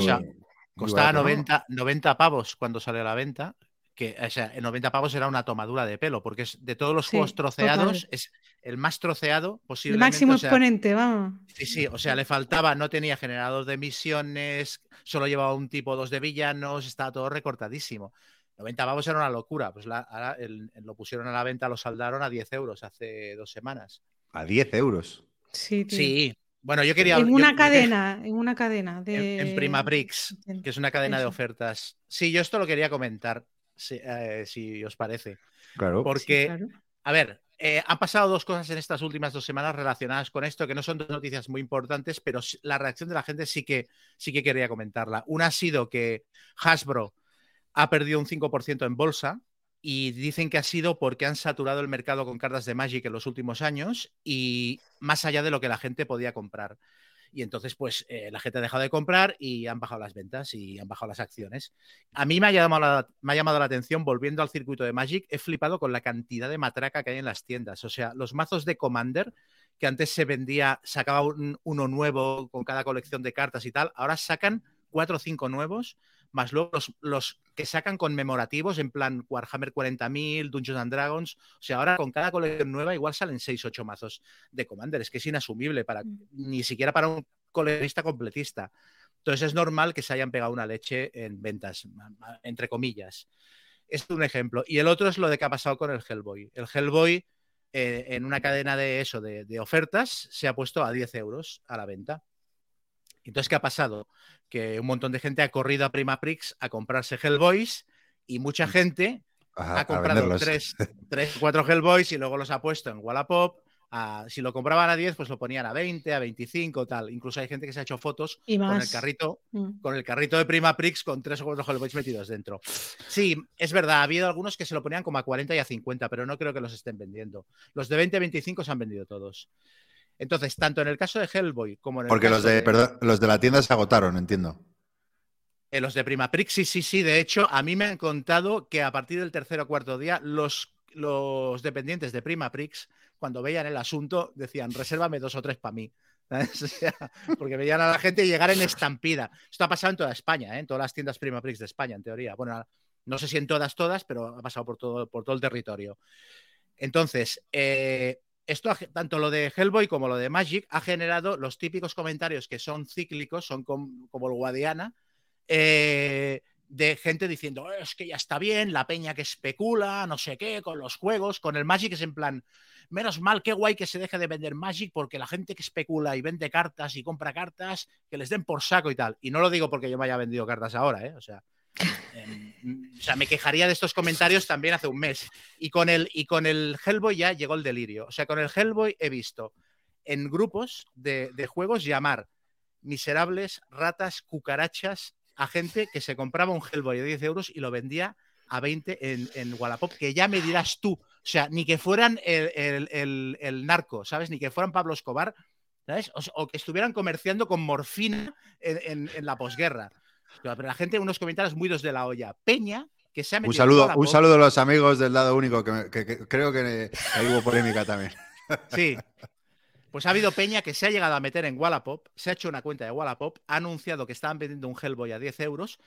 costaba 90, 90 pavos cuando sale a la venta. Que, o sea, 90 pavos era una tomadura de pelo, porque es de todos los juegos troceados, es el más troceado posible. El máximo exponente, vamos. Sí, sí, o sea, le faltaba, no tenía generador de misiones, solo llevaba un tipo dos de villanos, estaba todo recortadísimo. 90 pavos era una locura, pues ahora lo pusieron a la venta, lo saldaron a 10 euros hace dos semanas. A 10 euros. Sí, Sí. Bueno, yo quería. En una cadena, en una cadena de. En, Prima Prix, que es una cadena de ofertas. Sí, yo esto lo quería comentar, si, eh, os parece. Claro. Porque, a ver, eh, han pasado dos cosas en estas últimas dos semanas relacionadas con esto, que no son dos noticias muy importantes, pero la reacción de la gente sí que, sí que quería comentarla. Una ha sido que Hasbro ha perdido un 5% en bolsa, y dicen que ha sido porque han saturado el mercado con cartas de Magic en los últimos años y más allá de lo que la gente podía comprar. Y entonces, pues eh, la gente ha dejado de comprar y han bajado las ventas y han bajado las acciones. A mí me ha, llamado la, ha llamado la atención, volviendo al circuito de Magic, he flipado con la cantidad de matraca que hay en las tiendas. O sea, los mazos de Commander, que antes se vendía, sacaba uno nuevo con cada colección de cartas y tal, ahora sacan cuatro o cinco nuevos más luego los, que sacan conmemorativos en plan Warhammer 40.000, Dungeons and Dragons. O sea, ahora con cada colección nueva igual salen 6 8 mazos de Commander. Es que es inasumible para mm. ni siquiera para un coleccionista completista. Entonces es normal que se hayan pegado una leche en ventas, entre comillas. Este es un ejemplo. Y el otro es lo de que ha pasado con el Hellboy. El Hellboy, eh, en una cadena de eso, de, de ofertas, se ha puesto a 10 euros a la venta. Entonces, ¿qué ha pasado? Que un montón de gente ha corrido a Prima Prix a comprarse Hellboys y mucha mm. gente ha comprado tres, tres, cuatro Hellboys y luego los ha puesto en Wallapop. si lo compraban a 10, pues lo ponían a 20, a 25, tal. Incluso hay gente que se ha hecho fotos con el carrito, mm. con el carrito de Prima Prix con tres o cuatro Hellboys metidos dentro. Sí, es verdad, ha habido algunos que se lo ponían como a 40 y a 50, pero no creo que los estén vendiendo. Los de 20 a 25 se han vendido todos. Entonces, tanto en el caso de Hellboy como en el Porque los de, Perdón, los de la tienda se agotaron, entiendo. En los de Prima Prix, sí, sí, sí. De hecho, a mí me han contado que a partir del tercer o cuarto día, los, los dependientes de Prima Prix, cuando veían el asunto, decían, resérvame dos o tres para mí. porque veían a la gente llegar en estampida. Esto ha pasado en toda España, ¿eh? en todas las tiendas Prima Prix de España, en teoría. Bueno, no sé si en todas, todas, pero ha pasado por todo, por todo el territorio. Entonces, eh, esto, tanto lo de Hellboy como lo de Magic, ha generado los típicos comentarios que son cíclicos, son como, el Guadiana, eh, de gente diciendo, oh, es que ya está bien, la peña que especula, no sé qué, con los juegos, con el Magic es en plan, menos mal, qué guay que se deje de vender Magic porque la gente que especula y vende cartas y compra cartas, que les den por saco y tal. Y no lo digo porque yo me haya vendido cartas ahora, ¿eh? O sea, o sea, me quejaría de estos comentarios también hace un mes. Y con, el, y con el Hellboy ya llegó el delirio. O sea, con el Hellboy he visto en grupos de, de juegos llamar miserables, ratas, cucarachas a gente que se compraba un Hellboy de 10 euros y lo vendía a 20 en, en Wallapop, que ya me dirás tú. O sea, ni que fueran el, el- narco, ¿sabes? Ni que fueran Pablo Escobar, ¿sabes? O, o que estuvieran comerciando con morfina en, en- en la posguerra. Pero la gente, unos comentarios muy dos de la olla. Peña, que se ha Un metido en saludo, un saludo a los amigos del lado único, que, me- que- que creo que ahí hubo polémica también. Sí. Pues ha habido Peña que se ha llegado a meter en Wallapop, se ha hecho una cuenta de Wallapop, ha anunciado que estaban vendiendo un Hellboy a 10 euros,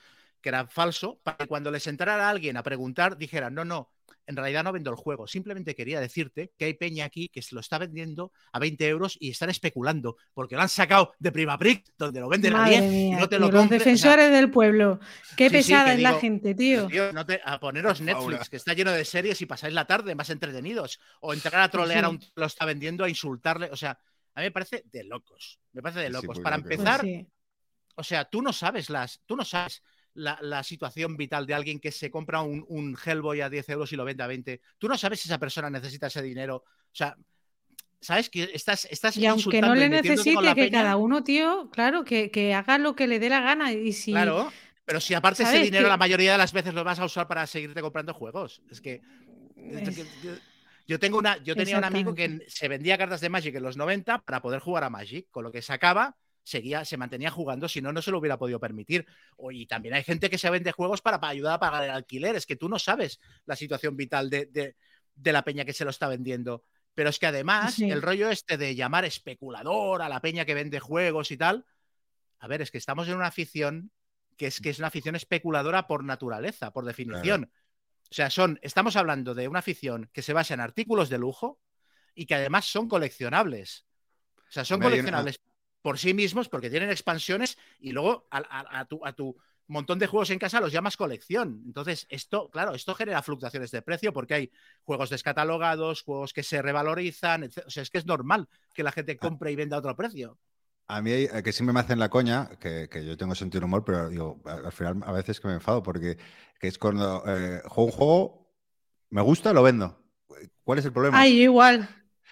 que era falso, para que cuando les entrara alguien a preguntar, dijeran, no, no, en realidad no vendo el juego, simplemente quería decirte que hay Peña aquí que se lo está vendiendo a 20 euros y están especulando, porque lo han sacado de Prima Pric, donde lo venden a Madre 10 y mía, no te tío, lo los compres. o sea, defensores del pueblo. Qué Sí, pesada es la gente, tío. Tío, no te- a poneros. Netflix, que está lleno de series y pasáis la tarde más entretenidos. O entrar a trolear a un que lo está vendiendo, a insultarle. O sea, a mí me parece de locos. Me parece de Sí, locos. Para. Pues empezar, sí. o sea, tú no sabes las, tú no sabes la, la situación vital de alguien que se compra un, un Hellboy a 10 euros y lo vende a 20. Tú no sabes si esa persona necesita ese dinero. O sea, sabes que estás, estás Y aunque no le necesite que peña. cada uno, tío, claro, que, que haga lo que le dé la gana. Y si Claro, pero si aparte ese dinero Que- la mayoría de las veces lo vas a usar para seguirte comprando juegos. Es que Es- yo- tengo una, yo tenía un amigo que se vendía cartas de Magic en los 90 para poder jugar a Magic, con lo que sacaba seguía, se mantenía jugando, si no, no se lo hubiera podido permitir. O- y también hay gente que se vende juegos para, para ayudar a pagar el alquiler. Es que tú no sabes la situación vital de, de- de la peña que se lo está vendiendo. Pero es que además, Sí. el rollo este de llamar especulador a la peña que vende juegos y tal, a ver, es que estamos en una afición que es que es una afición especuladora por naturaleza, por definición. O sea, son, estamos hablando de una afición que se basa en artículos de lujo y que además son coleccionables. O sea, son Hombre, coleccionables por sí mismos porque tienen expansiones y luego a, a- a tu, a tu montón de juegos en casa los llamas colección. Entonces, esto, claro, esto genera fluctuaciones de precio porque hay juegos descatalogados, juegos que se revalorizan, etc. O sea, es que es normal que la gente compre y venda a otro precio. A mí, eh, que siempre me hacen la coña, que, que yo tengo sentido humor, pero digo, a- al final a veces que me enfado, porque que es cuando eh, juego un juego, me gusta, lo vendo. ¿Cuál es el problema? Ay, yo igual.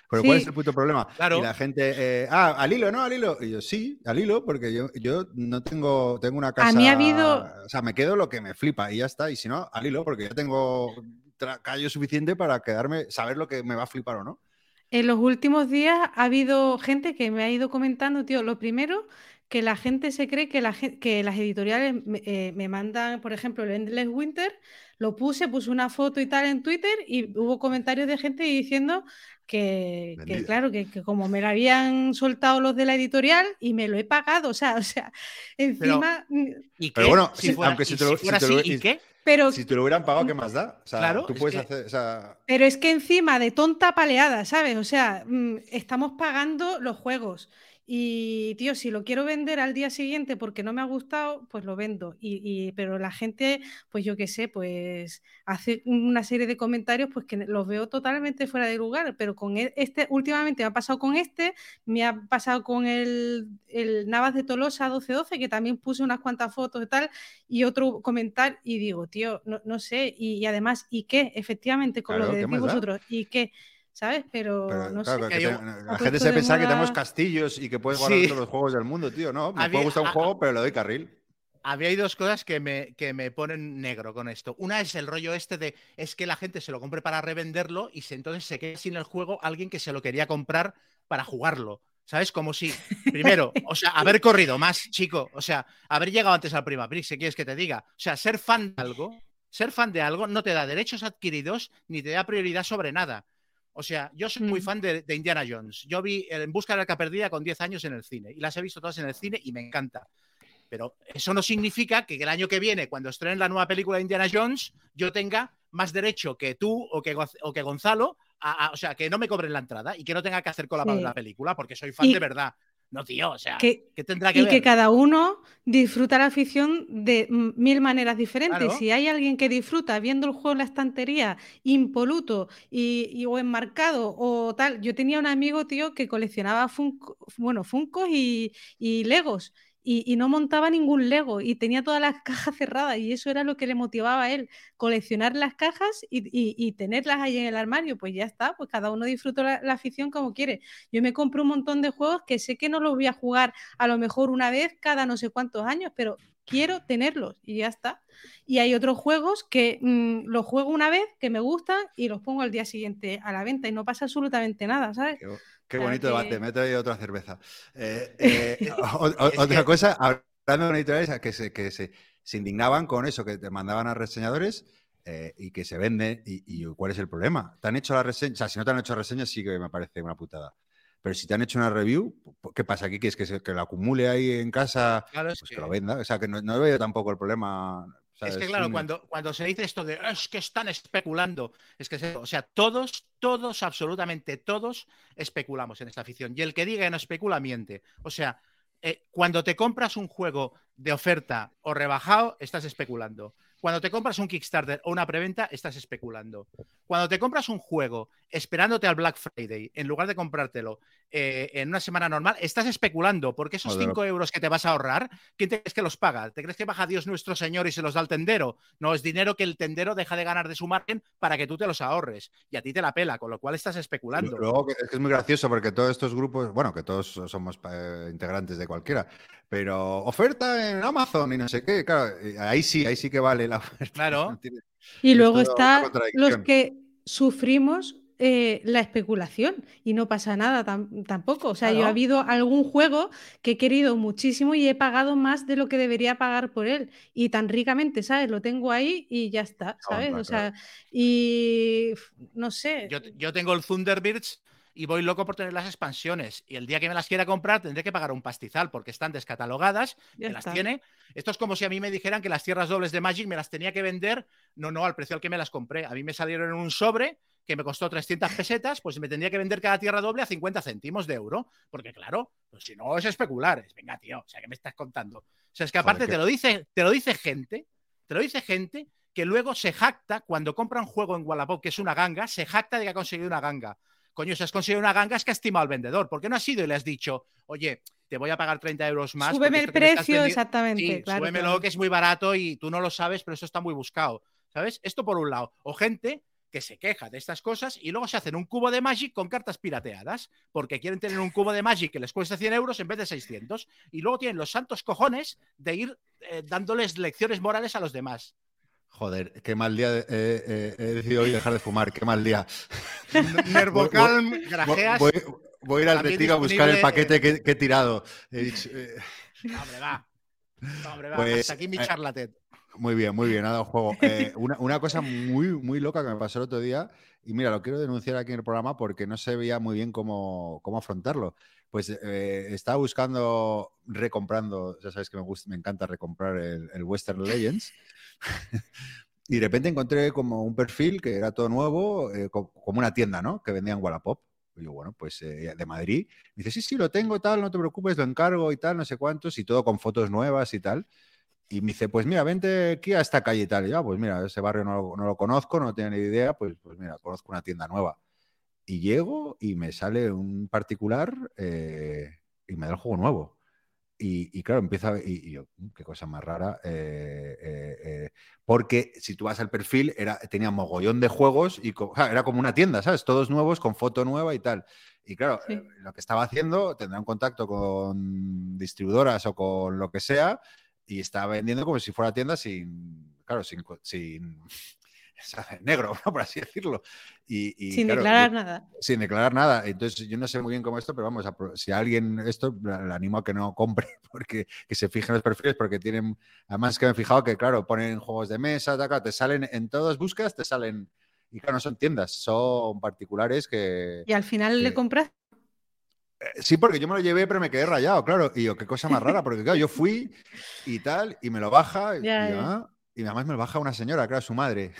¿Pero cuál es el puto problema? Claro. Y la gente, eh, ah, al hilo, ¿no? Al hilo. Y yo, sí, al hilo, porque yo, yo no tengo, tengo una casa. mí ha habido- O sea, me quedo lo que me flipa y ya está. Y si no, al hilo, porque ya tengo callo suficiente para quedarme, saber lo que me va a flipar o no. En los últimos días ha habido gente que me ha ido comentando, tío, lo primero, que la gente se cree que, la, que las editoriales me, eh, me mandan, por ejemplo, el Endless Winter, lo puse, puse una foto y tal en Twitter y hubo comentarios de gente diciendo que, claro, que, que como me lo habían soltado los de la editorial y me lo he pagado, o sea, o sea, encima, mm, ¿Y Pero bueno, si sí, fuera, aunque si te lo- si fuera si te lo- así, ¿y qué? pero Si te lo hubieran pagado, ¿qué más da? O sea, Claro, tú es puedes que- hacer. O sea, Pero es que encima de tonta paleada, ¿sabes? O sea, mm, estamos pagando los juegos. Y, tío, si lo quiero vender al día siguiente porque no me ha gustado, pues lo vendo. Y, y- pero la gente, pues yo qué sé, pues hace una serie de comentarios pues que los veo totalmente fuera de lugar. Pero con e- este, últimamente me ha pasado con este, me ha pasado con el, el Navas de Tolosa 1212, que también puse unas cuantas fotos y tal, y otro comentar, y digo, tío, no, no sé, y, y además, ¿y qué? Efectivamente, con Claro, lo que ¿qué decís vosotros, ¿y qué? ¿Sabes? Pero, pero, no claro, sé. que te- la gente se piensa que tenemos castillos y que puedes guardar Sí. todos los juegos del mundo, tío. No, me Había- puede gustar un a- juego, pero le doy carril. Había dos cosas que me, que me ponen negro con esto. Una es el rollo este de es que la gente se lo compre para revenderlo y se, entonces se quede sin el juego alguien que se lo quería comprar para jugarlo. ¿Sabes? Como si, primero, o sea, haber corrido más, chico, o sea, haber llegado antes al Prima Prix, si quieres que te diga. O sea, ser fan de algo, ser fan de algo no te da derechos adquiridos ni te da prioridad sobre nada. O sea, yo soy muy Mm. fan de, de Indiana Jones. Yo vi En Busca de la Arca Perdida con 10 años en el cine y las he visto todas en el cine y me encanta. Pero eso no significa que el año que viene, cuando estrenen la nueva película de Indiana Jones, yo tenga más derecho que tú o que, o que Gonzalo, a- a- o sea, que no me cobren la entrada y que no tenga que hacer cola para Sí. la película porque soy fan Y- de verdad. No, tío, o sea, Que- ¿qué tendrá que Y ver? que cada uno disfruta la afición de mil maneras diferentes. Claro. Si hay alguien que disfruta viendo el juego en la estantería, impoluto y, y- o enmarcado o tal. Yo tenía un amigo, tío, que coleccionaba Funko, bueno, Funkos y, y Legos. Y, no montaba ningún Lego y tenía todas las cajas cerradas y eso era lo que le motivaba a él, coleccionar las cajas y, tenerlas ahí en el armario, pues ya está, pues cada uno disfruta la, afición como quiere. Yo me compro un montón de juegos que sé que no los voy a jugar a lo mejor una vez cada no sé cuántos años, pero quiero tenerlos y ya está. Y hay otros juegos que mm, los juego una vez, que me gustan y los pongo al día siguiente a la venta y no pasa absolutamente nada, ¿sabes? Qué, bonito debate, me he traído otra cerveza. Eh, eh, otra cosa, hablando de editoriales que, se, que se, indignaban con eso, que te mandaban a reseñadores eh, y que se venden. Y, cuál es el problema? ¿Te han hecho la reseña? O sea, si no te han hecho reseñas, sí que me parece una putada. Pero si te han hecho una review, ¿qué pasa aquí? ¿Quieres que, se, que la acumule ahí en casa? Claro, pues que... lo venda. O sea, que no, no veo tampoco el problema. Es que claro, cuando, cuando se dice esto de es que están especulando, es que, o sea, todos, todos, absolutamente todos especulamos en esta afición. Y el que diga que no especula, miente. O sea, eh, cuando te compras un juego de oferta o rebajado, estás especulando. Cuando te compras un Kickstarter o una preventa, estás especulando. Cuando te compras un juego esperándote al Black Friday, en lugar de comprártelo eh, en una semana normal, estás especulando, porque esos 5 euros que te vas a ahorrar, ¿quién te crees que los paga? ¿Te crees que baja Dios nuestro Señor y se los da al tendero? No, es dinero que el tendero deja de ganar de su margen para que tú te los ahorres. Y a ti te la pela, con lo cual estás especulando. Luego es que es muy gracioso porque todos estos grupos, bueno, que todos somos eh, integrantes de cualquiera, pero oferta en Amazon y no sé qué, claro, ahí sí, ahí sí que vale la oferta. Claro. y luego está los que sufrimos eh, la especulación y no pasa nada tampoco. O sea, yo he habido algún juego que he querido muchísimo y he pagado más de lo que debería pagar por él. Y tan ricamente, ¿sabes? Lo tengo ahí y ya está, ¿sabes? o sea, y no sé. Yo, yo tengo el Thunderbirds y voy loco por tener las expansiones. Y el día que me las quiera comprar tendré que pagar un pastizal porque están descatalogadas, me las tiene. Esto es como si a mí me dijeran que las tierras dobles de Magic me las tenía que vender, no, no, al precio al que me las compré. A mí me salieron en un sobre que me costó 300 pesetas, pues me tendría que vender cada tierra doble a 50 céntimos de euro. Porque claro, pues si no es especular. Es, venga, tío, o sea, ¿qué me estás contando? O sea, es que aparte te, lo dice, te lo dice gente, te lo dice gente que luego se jacta cuando compra un juego en Wallapop que es una ganga, se jacta de que ha conseguido una ganga coño, si has conseguido una ganga es que has estimado al vendedor. ¿Por qué no has ido y le has dicho, oye, te voy a pagar 30 euros más? Súbeme el precio, exactamente. Sí, súbemelo, que es muy barato y tú no lo sabes, pero eso está muy buscado. ¿Sabes? Esto por un lado. O gente que se queja de estas cosas y luego se hacen un cubo de Magic con cartas pirateadas, porque quieren tener un cubo de Magic que les cuesta 100 euros en vez de 600, y luego tienen los santos cojones de ir eh, dándoles lecciones morales a los demás. Joder, qué mal día he decidido hoy dejar de fumar, qué mal día. Nervocalm, grajeas. Voy, voy, a ir al Betig a buscar el paquete que, he tirado. He eh. Hombre, va. Hombre, va. Pues, Hasta aquí mi eh, charlatán. Muy bien, muy bien, ha dado juego. Eh, una, una, cosa muy, muy loca que me pasó el otro día, y mira, lo quiero denunciar aquí en el programa porque no se veía muy bien cómo, cómo afrontarlo. Pues estaba buscando, recomprando, ya sabes que me, gusta, me encanta recomprar el, el Western Legends. y de repente encontré como un perfil que era todo nuevo, eh, como una tienda, ¿no? Que vendían Wallapop. Y yo, bueno, pues eh, de Madrid. dice, sí, sí, lo tengo, tal, no te preocupes, lo encargo y tal, no sé cuántos, y todo con fotos nuevas y tal. Y me dice, pues mira, vente aquí a esta calle y tal. Y yo, ah, pues mira, ese barrio no, lo conozco, no tengo ni idea, pues, pues mira, conozco una tienda nueva. Y llego y me sale un particular eh, y me da el juego nuevo. Y, claro, empieza, y, yo, mm, qué cosa más rara, eh, eh, porque si tú vas al perfil, era, tenía mogollón de juegos y era como una tienda, ¿sabes? Todos nuevos, con foto nueva y tal. Y claro, lo que estaba haciendo, tendrá un contacto con distribuidoras o con lo que sea, y estaba vendiendo como si fuera tienda sin, claro, sin, sin negro, por así decirlo. Y, sin declarar nada. Sin declarar nada. Entonces, yo no sé muy bien cómo esto, pero vamos, si alguien esto, le animo a que no compre, porque que se fijen los perfiles, porque tienen, además que me he fijado que, claro, ponen juegos de mesa, te salen en todas buscas, te salen, y claro, no son tiendas, son particulares que... ¿Y al final le compras? Eh, sí, porque yo me lo llevé, pero me quedé rayado, claro. Y yo, qué cosa más rara, porque claro, yo fui y tal, y me lo baja, y, ah", y además me lo baja una señora, claro, su madre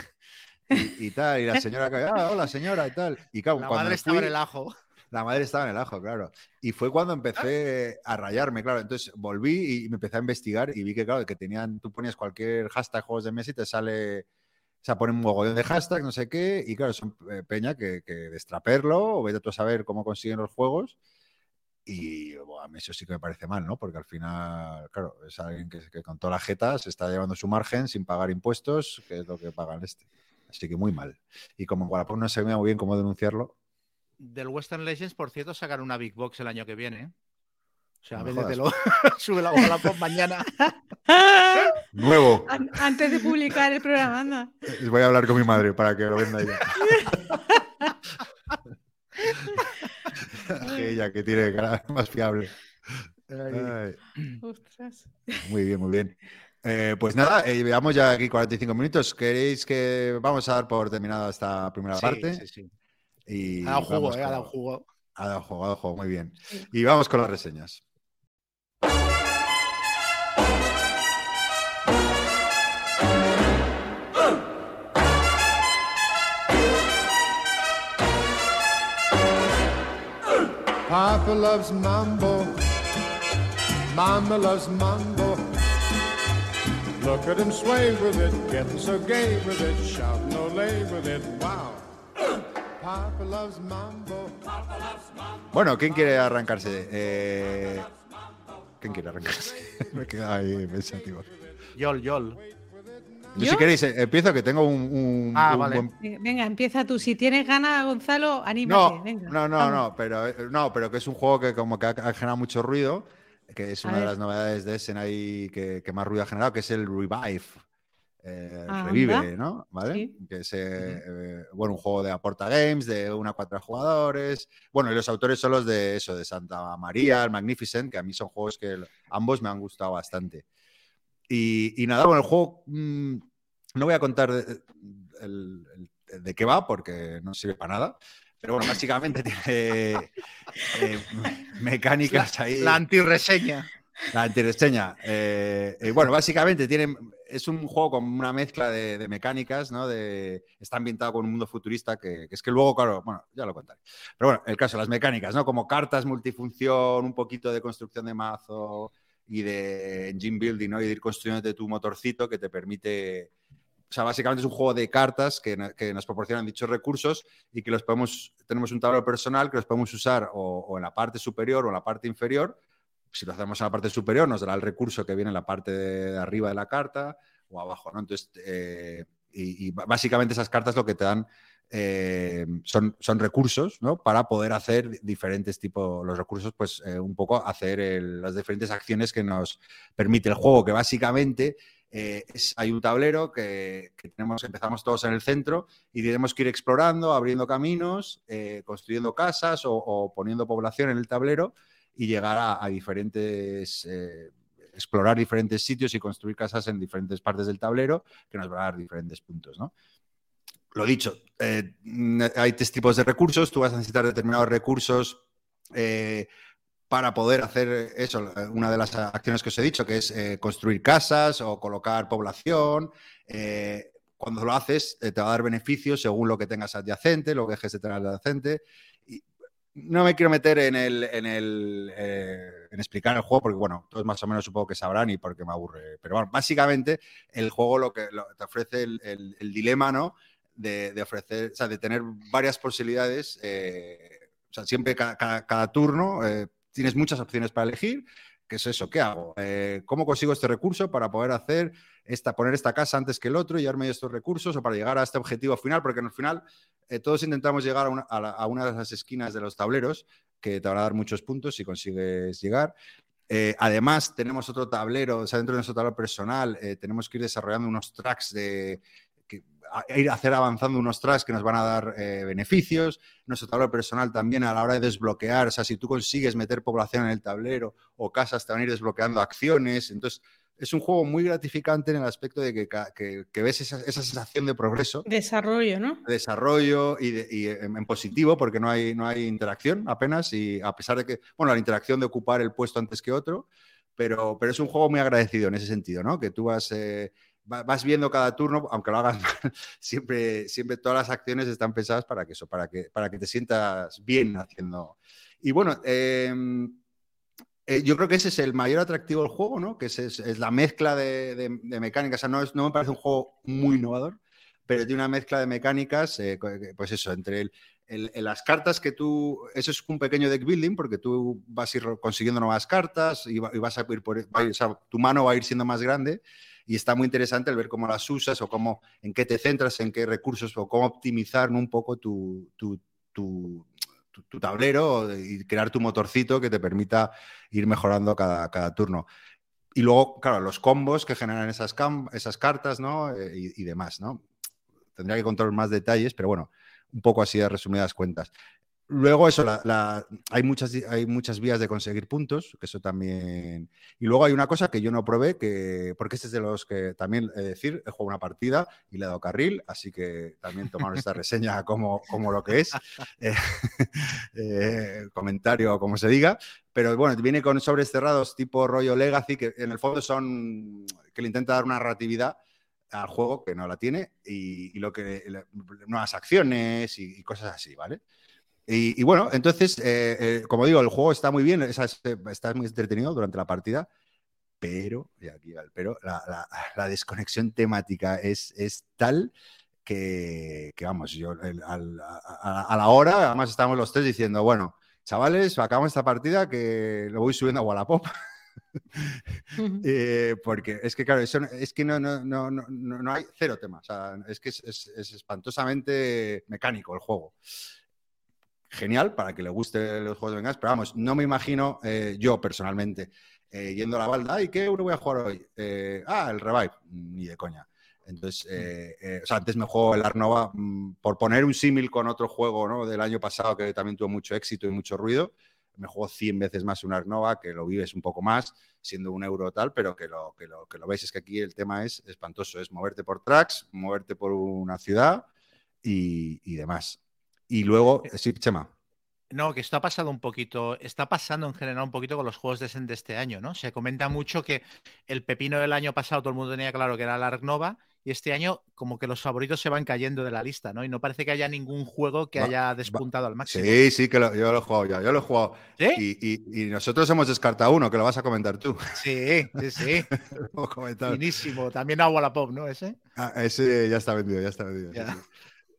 y, tal, y la señora que, ah, hola señora y tal. Y la madre estaba en el ajo. La madre estaba en el ajo, claro. Y fue cuando empecé a rayarme, claro. Entonces volví y me empecé a investigar y vi que, claro, que tenían, tú ponías cualquier hashtag juegos de mesa y te sale, o sea, ponen un mogollón de hashtags, no sé qué, y claro, son eh, peña que, que destraperlo o vete tú a saber cómo consiguen los juegos. Y bueno, a mí eso sí que me parece mal, ¿no? Porque al final, claro, es alguien que, que con toda la jeta se está llevando su margen sin pagar impuestos, que es lo que pagan este. Así que muy mal. Y como Wallapop no se ve muy bien cómo denunciarlo, Del Western Legends, por cierto, sacar una Big Box el año que viene. ¿eh? O sea, véndetelo. Sube la Wallapop mañana. nuevo. An- Antes de publicar el programa, anda. Voy a hablar con mi madre para que lo venda ella. que ella, que tiene cara más fiable. Ay, Ostras. muy bien, muy bien. Eh, pues nada, eh, llevamos ya aquí 45 minutos. ¿Queréis que vamos a dar por terminada esta primera Sí, parte? sí, sí. Y Ha dado jugo, vamos eh, ha dado jugo. Ha dado juego, ha dado juego, muy bien. Y vamos con las reseñas. Papa loves mambo. Mama loves mambo. Look at him sway with it, getting so gay with it, shouting olay with it. Wow. Papa loves mambo. Bueno, ¿quién quiere arrancarse? Eh, ¿Quién quiere arrancarse? Me he quedado ahí pensativo. Yol, Yol. Yo, ¿Yo? si queréis, eh, empiezo que tengo un, un- Ah, un vale. buen Venga, Venga, empieza tú. Si tienes ganas, Gonzalo, anímate. No, venga, no, no, no, pero, eh, no, pero que es un juego que como que ha, ha generado mucho ruido, que es A una de las novedades de Essen ahí que, que más ruido ha generado, que es el Revive. eh, Ah, revive, anda. ¿no? ¿Vale? Sí. Que es eh, eh, bueno, un juego de Aporta Games, de una a cuatro jugadores. Bueno, y los autores son los de eso, de Santa María, el Magnificent, que a mí son juegos que ambos me han gustado bastante. Y, y nada, bueno, el juego mm, no voy a contar de, el- el- de qué va porque no sirve para nada. Pero bueno, básicamente tiene eh, mecánicas ahí. La antirreseña. La antireseña. Eh, eh, bueno, básicamente tiene, es un juego con una mezcla de, de mecánicas, ¿no? De, está ambientado con un mundo futurista que, que es que luego, claro, bueno, ya lo contaré. Pero bueno, el caso, las mecánicas, ¿no? Como cartas multifunción, un poquito de construcción de mazo y de engine building, ¿no? Y de ir construyendo tu motorcito que te permite... Sea, básicamente es un juego de cartas que, no- que nos proporcionan dichos recursos y que los podemos, tenemos un tablero personal que los podemos usar o, en la parte superior o en la parte inferior si lo hacemos en la parte superior, nos dará el recurso que viene en la parte de arriba de la carta o abajo, ¿no? Entonces, eh, y, básicamente esas cartas lo que te dan eh, son, son recursos, ¿no? Para poder hacer diferentes tipos, los recursos, pues eh, un poco hacer las diferentes acciones que nos permite el juego, que básicamente eh, hay un tablero que, tenemos, empezamos todos en el centro y tenemos que ir explorando, abriendo caminos, eh, construyendo casas o, poniendo población en el tablero y llegar a, diferentes, eh, explorar diferentes sitios y construir casas en diferentes partes del tablero que nos van a dar diferentes puntos, ¿no? Lo dicho, hay tres tipos de recursos, tú vas a necesitar determinados recursos para poder hacer eso, eh, una de las acciones que os he dicho, que es eh, construir casas o colocar población. eh, cuando lo haces, te va a dar beneficios según lo que tengas adyacente, lo que dejes de tener adyacente. Y no me quiero meter en el, en el en explicar el juego, porque bueno, todos más o menos supongo que sabrán y porque me aburre. Pero básicamente el juego lo que te ofrece el, dilema, ¿no? De, ofrecer, o sea, de tener varias posibilidades. o sea, siempre cada, turno tienes muchas opciones para elegir. ¿Qué es eso? ¿Qué hago? Eh, ¿Cómo consigo este recurso para poder hacer esta, poner esta casa antes que el otro y llevarme estos recursos o para llegar a este objetivo final? Porque el final eh, todos intentamos llegar a una, de las esquinas de los tableros que te van a dar muchos puntos si consigues llegar. Eh, además, tenemos otro tablero, o sea, dentro de nuestro tablero personal, tenemos que ir desarrollando unos tracks de. Ir a hacer avanzando unos tracks que nos van a dar eh, beneficios. Nuestro tablero personal también a la hora de desbloquear, o sea, si tú consigues meter población en el tablero o casas, te van a ir desbloqueando acciones. Entonces, es un juego muy gratificante en el aspecto de que, que- que ves esa, esa sensación de progreso Desarrollo, ¿no? de desarrollo y, de- y en, positivo, porque no hay, no hay interacción apenas, y a pesar de que, bueno, la interacción de ocupar el puesto antes que otro, pero, pero es un juego muy agradecido en ese sentido, ¿no? Que tú vas, eh, vas viendo cada turno, aunque lo hagas mal, siempre, siempre todas las acciones están pensadas para que eso, para que, para que te sientas bien haciendo. Y bueno, em, eh, yo creo que ese es el mayor atractivo del juego, ¿no? Que es, es- es la mezcla de, de- de mecánicas. O sea, no, es- no me parece un juego muy innovador, pero tiene una mezcla de mecánicas, eh, que- pues eso, entre el, el- las cartas que tú, eso es un pequeño deck building porque tú vas a ir consiguiendo nuevas cartas y, va- y vas a ir por, va o sea, tu mano va a ir siendo más grande y está muy interesante el ver cómo las usas o cómo, en qué te centras, en qué recursos o cómo optimizar un poco tu, tu- tu- tablero y crear tu motorcito que te permita ir mejorando cada, cada turno. Y luego, claro, los combos que generan esas, esas cartas, ¿no? Eh, y, y demás, ¿no? Tendría que contar más detalles, pero bueno, un poco así de resumidas cuentas. Luego eso, la- la- hay, muchas, hay muchas vías de conseguir puntos, que eso también... Y luego hay una cosa que yo no probé, que, porque este es de los que también decir, he jugado una partida y le he dado carril, así que también tomamos esta reseña como, como lo que es, eh, eh, comentario como se diga, pero bueno, viene con sobres cerrados tipo rollo Legacy, que en el fondo son, que le intenta dar una narratividad al juego que no la tiene y, y lo que nuevas acciones y, y cosas así, ¿vale? Y, y bueno, entonces, eh, eh, como digo, el juego está muy bien, es- está muy entretenido durante la partida, pero, y aquí va el pero, la, la- la desconexión temática es, es tal que, que, vamos, yo el- al- a, a- la hora, además estamos los tres diciendo, bueno, chavales, acabamos esta partida que lo voy subiendo a Wallapop. Eh, porque es que, claro, eso es que no, no, no, no, no no hay cero tema. O sea, es que es, es- es espantosamente mecánico el juego. Genial para que le guste los juegos de venganza, pero vamos, no me imagino eh, yo personalmente eh, yendo a la balda, ¿y qué euro voy a jugar hoy? Eh, ah, el Revive, ni de coña. Entonces, eh, o sea, antes me juego el Ark Nova, mm, por poner un símil con otro juego ¿no? del año pasado que también tuvo mucho éxito y mucho ruido, me juego 100 veces más un Ark Nova, que lo vives un poco más, siendo un euro tal, pero que lo, que lo, que lo veis es que aquí el tema es espantoso, es moverte por tracks, moverte por una ciudad y demás. Y luego, sí, Chema. No, que esto ha pasado un poquito, está pasando en general un poquito con los juegos de, de este año, ¿no? Se comenta mucho que el pepino del año pasado todo el mundo tenía claro que era la Nova y este año como que los favoritos se van cayendo de la lista, ¿no? Y no parece que haya ningún juego que Va- haya despuntado al máximo. Sí, sí, que lo- yo lo he jugado ya, yo lo he jugado. ¿Sí? Y, y- y nosotros hemos descartado uno, que lo vas a comentar tú. Sí, sí, sí. Lo hemos comentado. Finísimo. También a Wallapop, ¿no? Ese. Ah, ese ya está vendido, ya está vendido. sí, Ya. sí.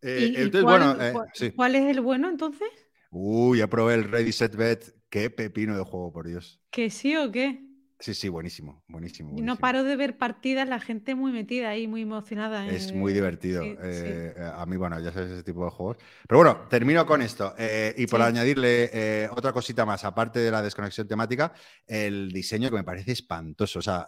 Eh, ¿Y- y entonces, cuál- bueno, eh, cuál- sí. ¿Cuál es el bueno entonces? Uy, ya probé el Ready Set Bet. Qué pepino de juego, por Dios. ¿Que sí o qué? Sí, sí, buenísimo, buenísimo. No buenísimo. paro de ver partidas, la gente muy metida ahí, muy emocionada. Es eh, muy divertido. sí, sí. A mí, bueno, ya sabes ese tipo de juegos. Pero bueno, termino con esto. eh, y por Sí. añadirle otra cosita más, aparte de la desconexión temática, el diseño que me parece espantoso. O sea,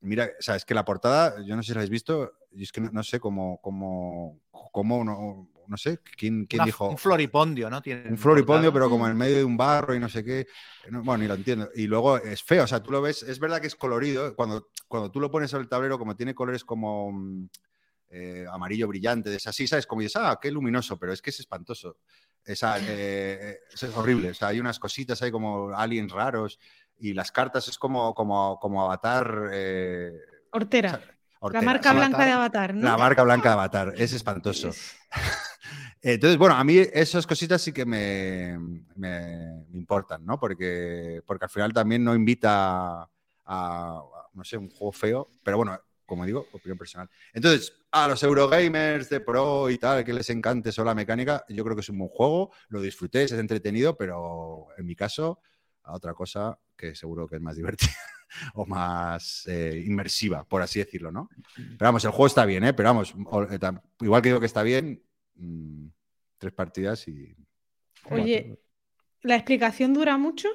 mira, o sea, es que la portada, yo no sé si la habéis visto, y es que no, no sé cómo, cómo, cómo no, no sé, quién, quién Una- dijo. Un floripondio, ¿no? Tiene Un floripondio, pero como en medio de un barro y no sé qué. No, bueno, ni lo entiendo. Y luego es feo, o sea, tú lo ves, es verdad que es colorido. Cuando, cuando tú lo pones sobre el tablero, como tiene colores como mm, eh, amarillo brillante, es así, ¿sabes? Como dices, ah, qué luminoso, pero es que es espantoso. Esa, eh, eh, es horrible. O sea, hay unas cositas ahí como aliens raros y las cartas es como, como, como avatar. eh, Hortera. o sea, La marca blanca de Avatar, ¿no? La marca blanca de Avatar, es espantoso. Entonces, bueno, a mí esas cositas sí que me, me- me importan, ¿no? Porque, porque al final también no invita a, a, no sé, un juego feo, pero bueno, como digo, opinión personal. Entonces, a los Eurogamers de Pro y tal, que les encante solo la mecánica, yo creo que es un buen juego, lo disfruté, es entretenido, pero en mi caso, otra cosa que seguro que es más divertida o más eh, inmersiva, por así decirlo, ¿no? Pero vamos, el juego está bien, ¿eh? Pero vamos, eh, igual que digo que está bien, mm, tres partidas y... Oye, ¿la explicación dura mucho?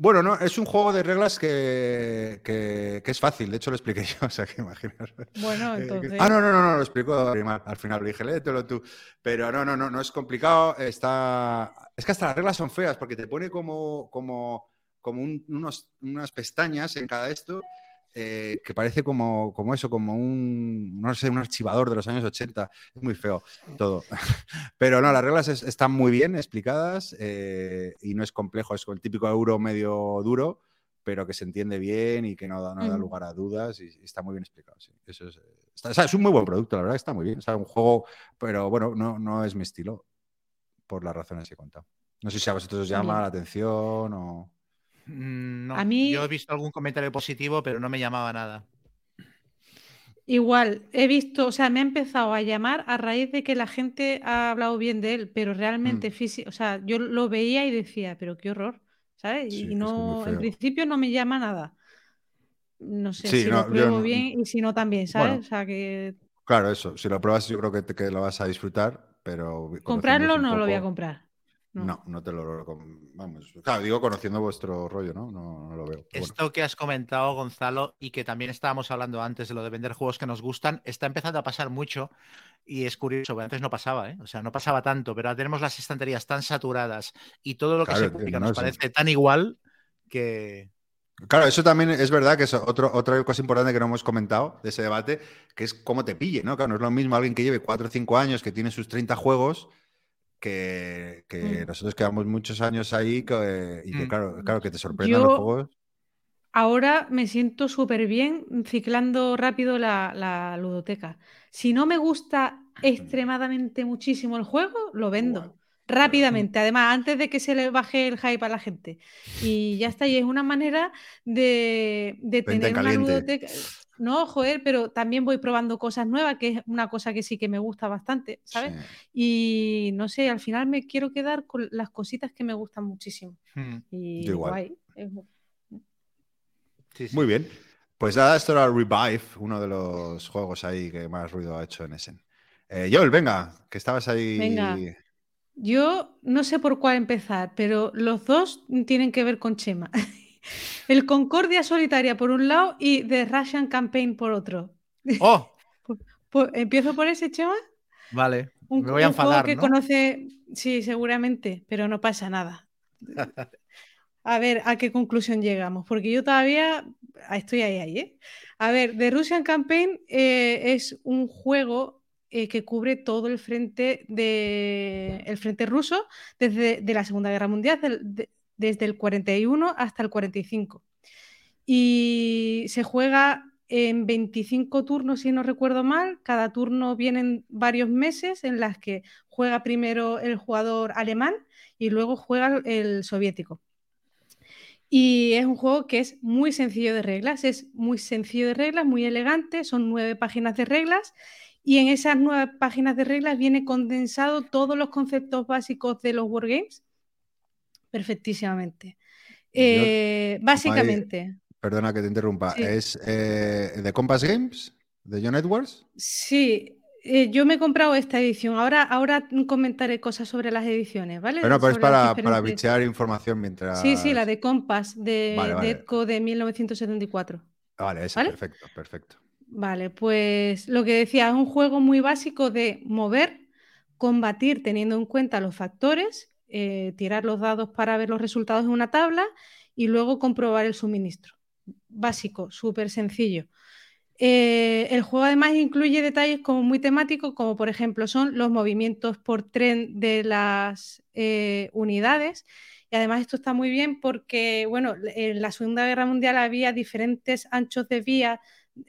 Bueno, no, es un juego de reglas que, que- que es fácil, de hecho lo expliqué yo, o sea que imaginaos. Bueno, Eh, entonces. Ah, no, no, no, no, lo explico al al final, lo dije, léetelo tú. Pero no, no, no, no es complicado, está... Es que hasta las reglas son feas, porque te pone como, como, como un- unos, unas pestañas en cada esto, eh, que parece como, como eso, como un, no sé, un archivador de los años 80. Es muy feo todo. Pero no, las reglas es- están muy bien explicadas eh, y no es complejo, es el típico euro medio duro, pero que se entiende bien y que no da, no da lugar a dudas y, y está muy bien explicado. sí. Eso es, está- o sea, es un muy buen producto, la verdad, está muy bien. O sea, un juego, pero bueno, no, no es mi estilo por las razones que he contado. No sé si a vosotros os llama la atención o... Mm, No, A mí- yo he visto algún comentario positivo, pero no me llamaba nada. Igual, he visto, o sea, me ha empezado a llamar a raíz de que la gente ha hablado bien de él, pero Mm. realmente físico, o sea, yo lo veía y decía, pero qué horror, ¿sabes? Sí, Y no, en principio no me llama nada. No sé Sí, si no, lo pruebo no- bien y si no también, ¿sabes? Bueno. O sea, que Claro, eso. Si lo pruebas, yo creo que, te- que lo vas a disfrutar, pero. comprarlo no lo voy a comprar. No. No, no te lo Vamos. Claro, digo conociendo vuestro rollo, ¿no? No, no lo veo. bueno. Esto que has comentado, Gonzalo, y que también estábamos hablando antes de lo de vender juegos que nos gustan, está empezando a pasar mucho y es curioso, porque antes no pasaba, ¿eh? O sea, no pasaba tanto, pero ahora tenemos las estanterías tan saturadas y todo lo que Claro, se publica nos sí. parece tan igual que... Claro, eso también es verdad que es otro, otra cosa importante que no hemos comentado de ese debate, que es cómo te pille, ¿no? Claro, no es lo mismo alguien que lleve 4 o 5 años, que tiene sus 30 juegos, que, que Mm. nosotros quedamos muchos años ahí que- y que, Mm. claro, claro, que te sorprendan los juegos. Ahora me siento súper bien ciclando rápido la, la ludoteca. Si no me gusta extremadamente muchísimo el juego, lo vendo. Rápidamente, además, antes de que se le baje el hype a la gente. Y ya está, y es una manera de, tener una ludoteca. No, joder, pero también voy probando cosas nuevas, que es una cosa que sí que me gusta bastante, ¿sabes? Sí. Y no sé, al final me quiero quedar con las cositas que me gustan muchísimo. Mm, Y Yo igual. guay. es- sí, sí. Muy bien. Pues nada, esto era Revive, uno de los juegos ahí que más ruido ha hecho en Essen. Eh, Joel, venga, que estabas ahí. Venga. Yo no sé por cuál empezar, pero los dos tienen que ver con Chema. El Concordia Solitaria por un lado y The Russian Campaign por otro. ¡Oh! ¿Empiezo por ese, Chema? Vale, Un, me voy a un juego enfadar, que ¿no? conoce, sí, seguramente, pero no pasa nada. A ver, ¿a qué conclusión llegamos? Porque yo todavía estoy ahí, ahí, ¿eh? A ver, The Russian Campaign eh, es un juego eh, que cubre todo el frente de el frente ruso desde de la Segunda Guerra Mundial, de- desde el 41 hasta el 45. Y se juega en 25 turnos, si no recuerdo mal. Cada turno vienen varios meses en las que juega primero el jugador alemán y luego juega el soviético. Y es un juego que es muy sencillo de reglas, es muy sencillo de reglas, muy elegante, son nueve páginas de reglas y en esas nueve páginas de reglas viene condensado todos los conceptos básicos de los wargames perfectísimamente. Eh, básicamente, Perdona que te interrumpa. Sí. ¿Es eh, de Compass Games? ¿De John Edwards? sí, eh, yo me he comprado esta edición. Ahora, ahora comentaré cosas sobre las ediciones, ¿vale? Bueno, pero es Sobre las para, para bichear información mientras. Sí, sí, la de Compass de, Vale, de 1974. Vale, esa, ¿Vale? perfecto, perfecto. Vale, pues lo que decía, es un juego muy básico de mover, combatir teniendo en cuenta los factores, eh, tirar los dados para ver los resultados en una tabla y luego comprobar el suministro. Básico, súper sencillo. Eh, el juego además incluye detalles como muy temáticos, como por ejemplo son los movimientos por tren de las eh, unidades. Y además esto está muy bien porque, bueno, en la Segunda Guerra Mundial había diferentes anchos de vía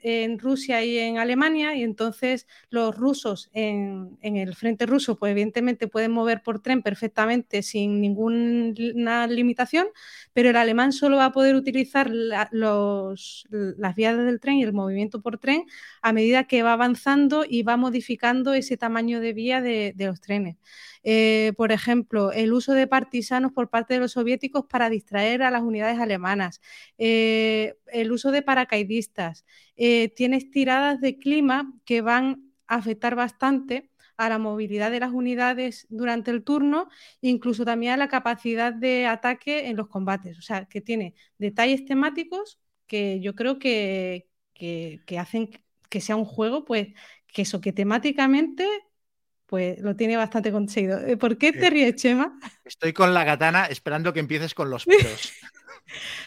en Rusia y en Alemania, y entonces los rusos en, en el frente ruso, pues evidentemente pueden mover por tren perfectamente sin ninguna limitación, pero el alemán solo va a poder utilizar la- los- las vías del tren y el movimiento por tren a medida que va avanzando y va modificando ese tamaño de vía de, de los trenes. Eh, por ejemplo, el uso de partisanos por parte de los soviéticos para distraer a las unidades alemanas, eh, el uso de paracaidistas, eh, tienes tiradas de clima que van a afectar bastante a la movilidad de las unidades durante el turno, incluso también a la capacidad de ataque en los combates. O sea, que tiene detalles temáticos que yo creo que, que, que hacen que sea un juego, pues, que eso, que temáticamente, pues lo tiene bastante conseguido. Eh, ¿Por qué te ríes, Chema? Estoy con la katana esperando que empieces con los peros.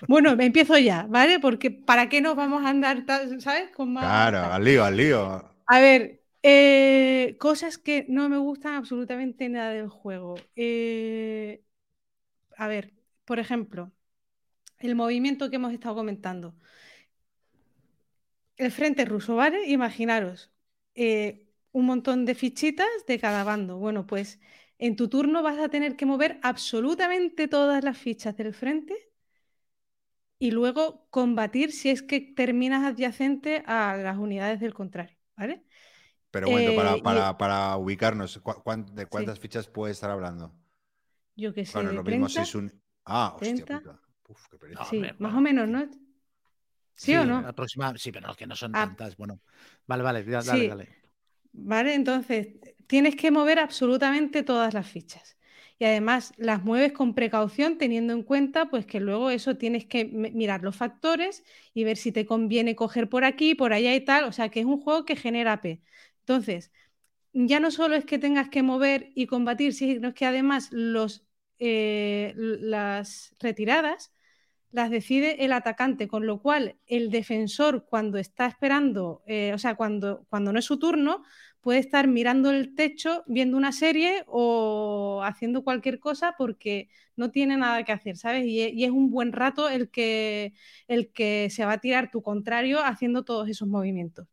Bueno, me empiezo ya, ¿vale? Porque ¿para qué nos vamos a andar, ¿sabes? Con más... Claro, al lío, al lío. A ver, eh, cosas que no me gustan absolutamente nada del juego. Eh, a ver, por ejemplo, el movimiento que hemos estado comentando. El frente ruso, ¿vale? Imaginaros, eh, un montón de fichitas de cada bando. Bueno, pues en tu turno vas a tener que mover absolutamente todas las fichas del frente y luego combatir si es que terminas adyacente a las unidades del contrario, ¿vale? Pero bueno, para, Eh, y- para- para ubicarnos, ¿cu- cuán- ¿de cuántas fichas puede estar hablando? Yo que sé, de lo mismo si 30, es un. Ah, hostia 30. puta. Uf, qué pereza. No, sí, hombre, más bueno. o menos, ¿no? ¿Sí, o no? aproxima- sí, pero que no son Ah. tantas. Bueno, vale, vale, da- Sí. dale, dale. ¿Vale? Entonces, tienes que mover absolutamente todas las fichas. Y además las mueves con precaución teniendo en cuenta pues que luego eso tienes que mi- mirar los factores y ver si te conviene coger por aquí, por allá y tal. O sea, que es un juego que genera P. Entonces, ya no solo es que tengas que mover y combatir, sino es que además los, eh, las retiradas las decide el atacante, con lo cual el defensor cuando está esperando, eh, o sea, cuando, cuando no es su turno, puede estar mirando el techo, viendo una serie o haciendo cualquier cosa porque no tiene nada que hacer, ¿sabes? Y, e- y es un buen rato el que, el que se va a tirar tu contrario haciendo todos esos movimientos.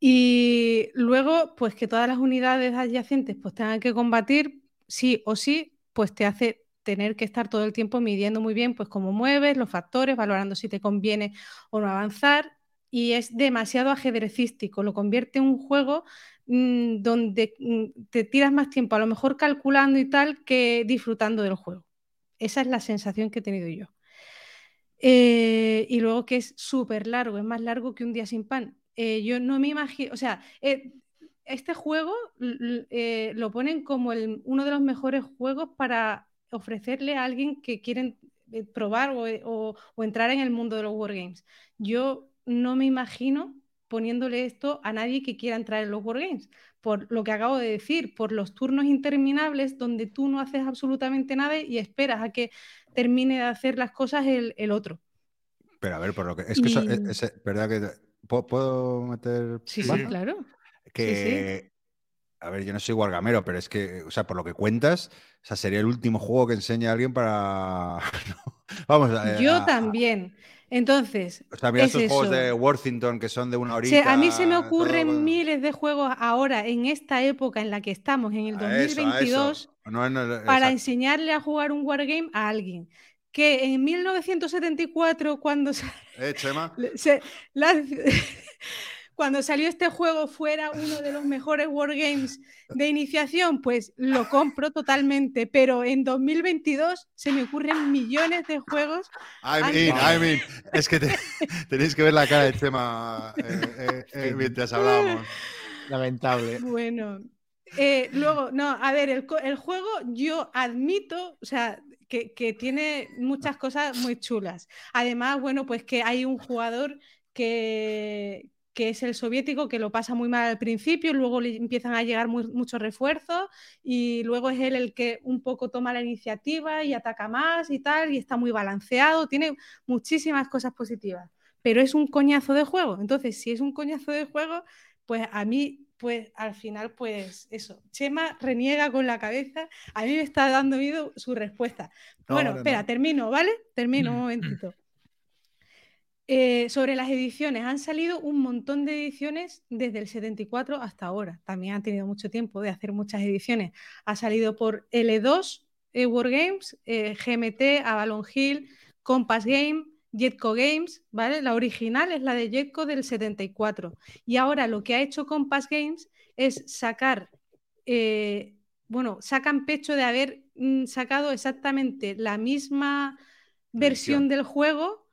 Y luego, pues que todas las unidades adyacentes pues tengan que combatir, sí o sí, pues te hace tener que estar todo el tiempo midiendo muy bien pues cómo mueves, los factores, valorando si te conviene o no avanzar. Y es demasiado ajedrecístico, lo convierte en un juego mm, donde mm, te tiras más tiempo, a lo mejor calculando y tal, que disfrutando del juego. Esa es la sensación que he tenido yo. Eh, y luego que es súper largo, es más largo que un día sin pan. Eh, yo no me imagino, o sea, eh, este juego lo ponen como el- uno de los mejores juegos para ofrecerle a alguien que quiere eh, probar o, o- o entrar en el mundo de los wargames. Yo no me imagino poniéndole esto a nadie que quiera entrar en los wargames, por lo que acabo de decir, por los turnos interminables donde tú no haces absolutamente nada y esperas a que termine de hacer las cosas el, el otro. Pero a ver, por lo que. Es que eso, Y- es, es- verdad que. ¿Puedo, puedo meter. Sí, Sí, sí, sí. A ver, yo no soy wargamero, pero es que, o sea, por lo que cuentas, o sea, sería el último juego que enseñe a alguien para. Vamos, a, Yo a- también. Entonces, O sea, mira es juegos eso. de Worthington que son de una Se- horita. a mí se me todo, ocurren bueno. miles de juegos ahora, en esta época en la que estamos, en el A eso, a eso. 2022, No, no, para enseñarle a jugar un wargame a alguien. Que en 1974, cuando sa- ¿Eh, Chema? se- la- cuando salió este juego fuera uno de los mejores wargames de iniciación, pues lo compro totalmente. Pero en 2022 se me ocurren millones de juegos in, no. I'm in. Es que te- tenéis que ver la cara de Chema eh, eh, eh, mientras hablábamos. Lamentable. Bueno, eh, luego, no, a ver, el, juego yo admito, o sea, que, que tiene muchas cosas muy chulas. Además, bueno, pues que hay un jugador que, que es el soviético, que lo pasa muy mal al principio, luego le empiezan a llegar muy- muchos refuerzos y luego es él el que un poco toma la iniciativa y ataca más y tal, y está muy balanceado, tiene muchísimas cosas positivas, pero es un coñazo de juego. Entonces, si es un coñazo de juego, pues a mí, pues al final, pues eso, Chema reniega con la cabeza, a mí me está dando miedo su respuesta. No, bueno, no, espera, no. termino, ¿vale? Termino un momentito. Eh, sobre las ediciones, han salido un montón de ediciones desde el 74 hasta ahora. También han tenido mucho tiempo de hacer muchas ediciones. Ha salido por L2 eh, Wargames, eh, GMT, Avalon Hill, Compass Game, Jetco Games, ¿vale? La original es la de Jetco del 74. Y ahora lo que ha hecho Compass Games es sacar, eh, bueno, sacan pecho de haber mm, sacado exactamente la misma versión del juego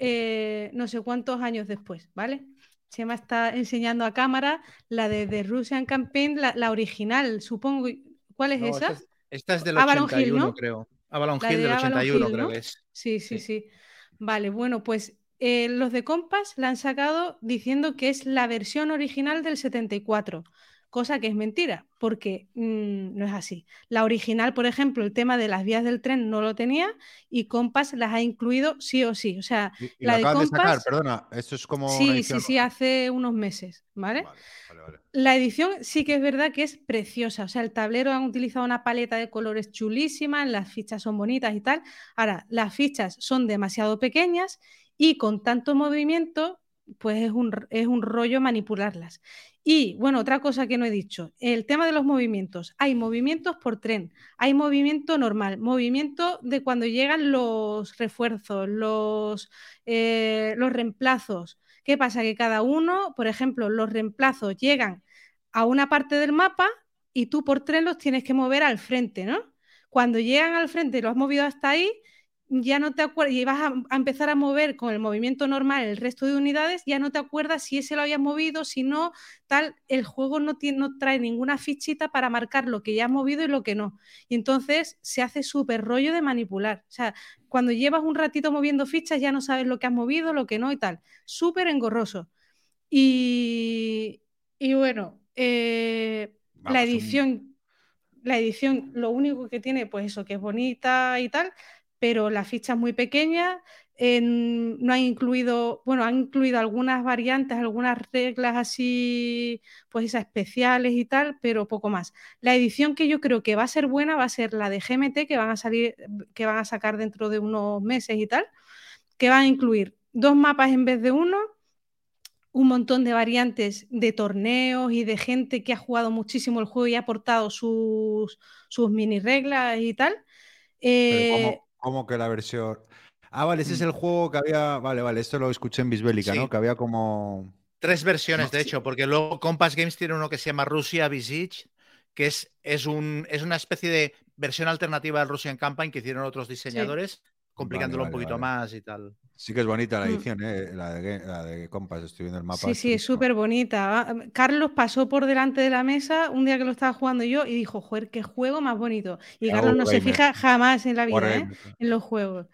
eh, no sé cuántos años después, ¿vale? Chema está enseñando a cámara la de The Russian Campaign, la, la original, supongo. ¿Cuál es No, esa? esta, es, esta es del Avalon Hill, 81, ¿no? creo. Avalon La Hill de del Avalon 81, Hill, creo que es. Sí, sí, Sí. sí. Vale, bueno, pues eh, los de Compass la han sacado diciendo que es la versión original del 74, cosa que es mentira, porque mm, no es así. La original, por ejemplo, el tema de las vías del tren no lo tenía y Compass las ha incluido sí o sí. O sea, Y, y La de de sacar, perdona. Esto es como. sí, sí, edición sí, hace unos meses, ¿vale? nueva. Vale, vale, vale. La edición sí que es verdad que es preciosa. O sea, el tablero han utilizado una paleta de colores chulísima, las fichas son bonitas y tal. Ahora, las fichas son demasiado pequeñas y con tanto movimiento, pues es un, es un rollo manipularlas. Y bueno, otra cosa que no he dicho, el tema de los movimientos. Hay movimientos por tren, hay movimiento normal, movimiento de cuando llegan los refuerzos, los, eh, los reemplazos. ¿Qué pasa? Que cada uno, por ejemplo, los reemplazos llegan a una parte del mapa y tú por tren los tienes que mover al frente, ¿no? Cuando llegan al frente y lo has movido hasta ahí, ya no te acuerdas, y vas a, empezar a mover con el movimiento normal el resto de unidades, ya no te acuerdas si ese lo habías movido, si no, tal, el juego no, tiene, no trae ninguna fichita para marcar lo que ya has movido y lo que no. Y entonces se hace súper rollo de manipular. O sea, cuando llevas un ratito moviendo fichas ya no sabes lo que has movido, lo que no y tal. Súper engorroso. Y, y bueno, eh, la edición... La edición, lo único que tiene, pues eso, que es bonita y tal, pero la ficha es muy pequeña. no han incluido, bueno, han incluido algunas variantes, algunas reglas así, pues esas especiales y tal, pero poco más. La edición que yo creo que va a ser buena va a ser la de GMT, que van a salir, que van a sacar dentro de unos meses y tal, que van a incluir dos mapas en vez de uno, un montón de variantes de torneos y de gente que ha jugado muchísimo el juego y ha aportado sus, sus mini reglas y tal. Eh, ¿Cómo que la versión? Ah, vale, ese es mm. el juego que había. Vale, vale, esto lo escuché en Bisbélica, ¿no? Que había como. Tres versiones, de hecho, porque luego Compass Games tiene uno que se llama Rusia Visage, que es, es, un, es una especie de versión alternativa del Russian Campaign que hicieron otros diseñadores, complicándolo un poquito más y tal. Sí que es bonita la mm. edición, ¿eh? la, de, la de Compass, estoy viendo el mapa. Sí, sí, es súper bonita. Carlos pasó por delante de la mesa un día que lo estaba jugando yo y dijo, joder, qué juego más bonito. Y Carlos no se fija jamás en la vida, ¿eh? en los juegos.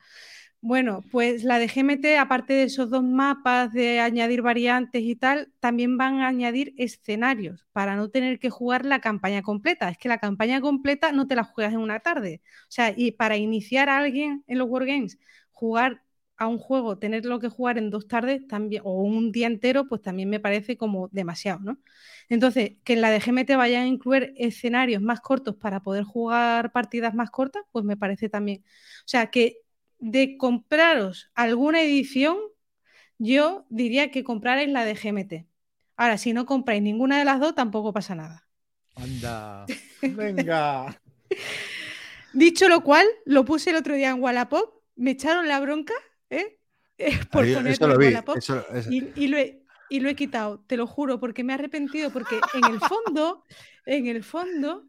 Bueno, pues la de GMT, aparte de esos dos mapas de añadir variantes y tal, también van a añadir escenarios para no tener que jugar la campaña completa. Es que la campaña completa no te la juegas en una tarde. O sea, y para iniciar a alguien en los Wargames, jugar a un juego tenerlo que jugar en dos tardes también, o un día entero, pues también me parece como demasiado, ¿no? Entonces, que en la de GMT vayan a incluir escenarios más cortos para poder jugar partidas más cortas, pues me parece también. O sea, que de compraros alguna edición, yo diría que comprarais la de GMT. Ahora, si no compráis ninguna de las dos, tampoco pasa nada. Anda, venga. Dicho lo cual, lo puse el otro día en Wallapop, me echaron la bronca ¿eh? por Y, lo he, y, lo he, quitado, te lo juro, porque me he arrepentido, porque en el fondo, en el fondo,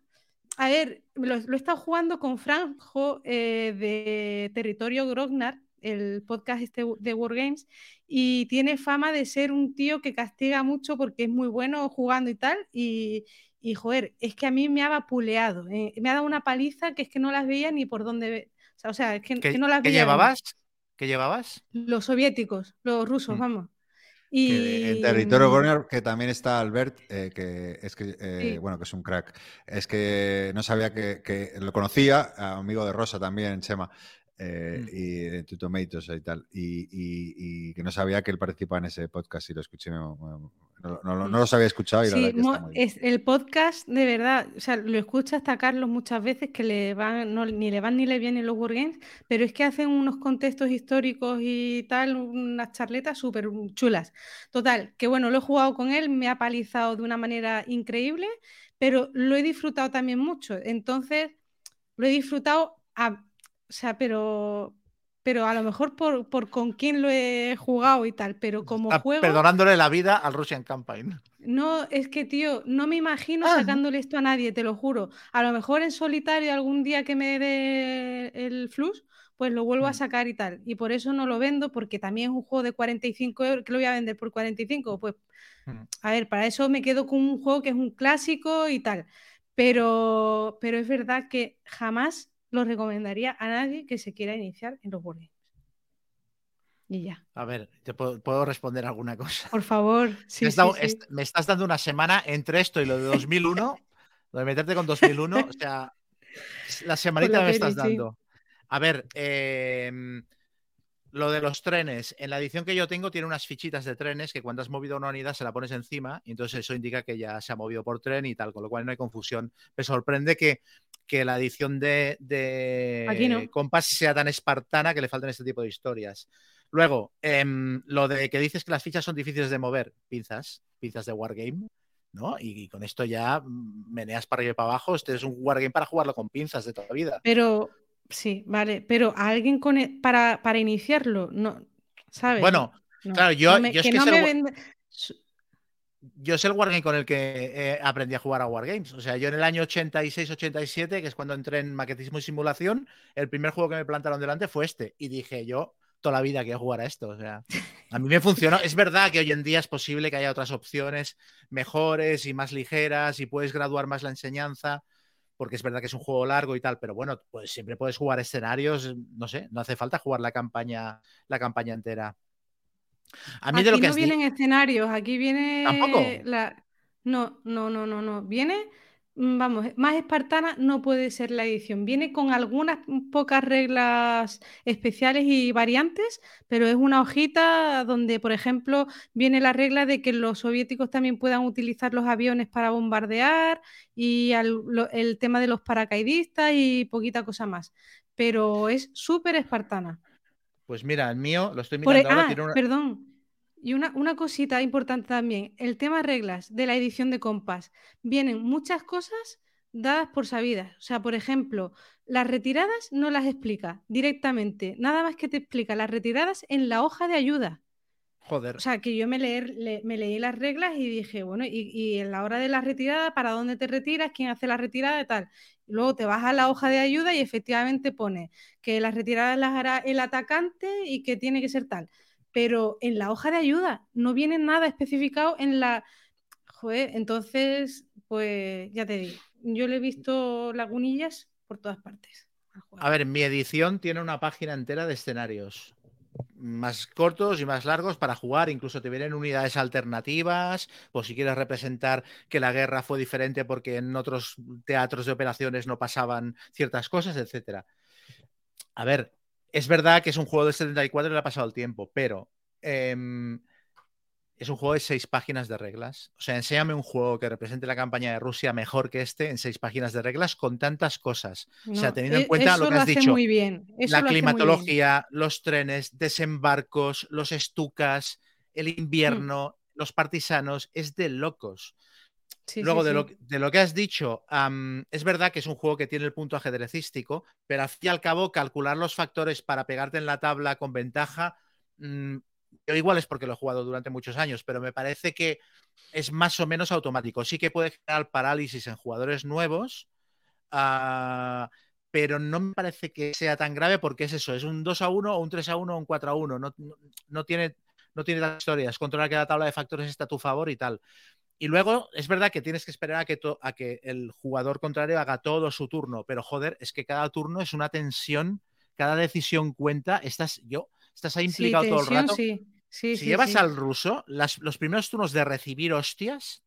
a ver, lo, he estado jugando con Franjo eh, de Territorio Grognar, el podcast este de Wargames, y tiene fama de ser un tío que castiga mucho porque es muy bueno jugando y tal, y, y joder, es que a mí me ha vapuleado, eh, me ha dado una paliza que es que no las veía ni por dónde... O sea, es que, no las veía. ¿Qué llevabas? ¿Qué llevabas? Los soviéticos, los rusos, mm. vamos. Y... en territorio Gorner, que también está Albert, eh, que es que, eh, bueno, que es un crack. Es que no sabía que, que lo conocía, amigo de Rosa también, Chema, eh, mm. y de Tutomatoes y tal. Y, que no sabía que él participaba en ese podcast y lo escuché. No, no, los había escuchado y sí, es el podcast de verdad, o sea, lo escucha hasta Carlos muchas veces que le van, ni le van ni le vienen los Wargames, pero es que hacen unos contextos históricos y tal, unas charletas súper chulas. Total, que bueno, lo he jugado con él, me ha palizado de una manera increíble, pero lo he disfrutado también mucho. Entonces, lo he disfrutado a o sea, pero, pero a lo mejor por, por, con quién lo he jugado y tal, pero como juego. Perdonándole la vida al Russian Campaign. No, es que, tío, no me imagino ah. sacándole esto a nadie, te lo juro. A lo mejor en solitario algún día que me dé el flux, pues lo vuelvo a mm. sacar y tal. Y por eso no lo vendo, porque también es un juego de 45 euros, que lo voy a vender por 45. Pues, mm. a ver, para eso me quedo con un juego que es un clásico y tal. Pero, pero es verdad que jamás lo recomendaría a nadie que se quiera iniciar en los Wargames. Y ya. A ver, ¿te puedo, responder alguna cosa? Por favor. me, estás dando una semana entre esto y lo de 2001, lo de meterte con 2001, o sea, la semanita me estás dando. A ver, eh, lo de los trenes, en la edición que yo tengo tiene unas fichitas de trenes que cuando has movido una unidad se la pones encima y entonces eso indica que ya se ha movido por tren y tal, con lo cual no hay confusión. Me sorprende que, la edición de, de Compass sea tan espartana que le falten este tipo de historias. Luego, em, lo de que dices que las fichas son difíciles de mover, pinzas, pinzas de Wargame. ¿no? Y, y con esto ya meneas para arriba y para abajo. Este es un wargame para jugarlo con pinzas de toda la vida. Pero, sí, vale, pero a alguien con e- para, para iniciarlo, no, ¿sabes? Bueno, No, claro, yo, no me- yo es que que no es el me wa- vende- su- yo es el Wargame con el que eh, aprendí a jugar a Wargames. O sea, yo en el año 86-87, que es cuando entré en maquetismo y simulación, el primer juego que me plantaron delante fue este. Y dije yo, toda la vida quiero jugar a esto. O sea, a mí me funcionó. Es verdad que hoy en día es posible que haya otras opciones mejores y más ligeras y puedes graduar más la enseñanza. Porque es verdad que es un juego largo y tal, pero bueno, pues siempre puedes jugar escenarios, no sé, no hace falta jugar la campaña, la campaña entera. A mí Aquí de lo que no vienen escenarios, aquí viene ¿Tampoco? la... No, no, no, no, no. Viene, vamos, más espartana no puede ser la edición. Viene con algunas pocas reglas especiales y variantes, pero es una hojita donde, por ejemplo, viene la regla de que los soviéticos también puedan utilizar los aviones para bombardear y al- lo- el tema de los paracaidistas y poquita cosa más. Pero es súper espartana. Pues mira, el mío, lo estoy Por mirando e- ahora, ah, tiene una- perdón. Y una, una cosita importante también, el tema reglas de la edición de compás. Vienen muchas cosas dadas por sabidas. O sea, por ejemplo, las retiradas no las explica directamente. Nada más que te explica las retiradas en la hoja de ayuda. Joder. O sea, que yo me, leer- le- me leí las reglas y dije, bueno, y, y en la hora de la retirada, ¿para dónde te retiras? ¿Quién hace la retirada y tal? Y luego te vas a la hoja de ayuda y efectivamente pone que las retiradas las hará el atacante y que tiene que ser tal. Pero en la hoja de ayuda no viene nada especificado en la... Joder, entonces, pues ya te digo, yo le he visto lagunillas por todas partes. juego. A ver, mi edición tiene una página entera de escenarios más cortos y más largos para jugar. Incluso te vienen unidades alternativas, por si quieres representar que la guerra fue diferente porque en otros teatros de operaciones no pasaban ciertas cosas, etcétera. A ver, es verdad que es un juego de 74 y le ha pasado el tiempo, pero em, es un juego de seis páginas de reglas. O sea, enséñame un juego que represente la campaña de Rusia mejor que este en seis páginas de reglas con tantas cosas. o sea, teniendo en e- cuenta lo que has dicho, muy bien. la bien. climatología, los trenes, desembarcos, los estucas, el invierno, los partisanos, es de locos. Sí, Luego, sí, de. Lo, de lo que has dicho, es verdad que es un juego que tiene el punto ajedrecístico, pero al fin y al cabo, calcular los factores para pegarte en la tabla con ventaja, mm, yo igual es porque lo he jugado durante muchos años, pero me parece que es más o menos automático. Sí que puede generar parálisis en jugadores nuevos, ah, pero no me parece que sea tan grave porque es eso, es un 2 a 1 o un 3 a 1 o un 4 a 1. No, no, no tiene, no tiene tantas historias. Controlar que la tabla de factores está a tu favor y tal. Y luego es verdad que tienes que esperar a que, a que el jugador contrario haga todo su turno, pero joder, es que cada turno es una tensión, cada decisión cuenta. Estás, yo, estás ahí Sí, implicado todo el rato. sí. Sí, si llevas al ruso, las- los primeros turnos de recibir hostias,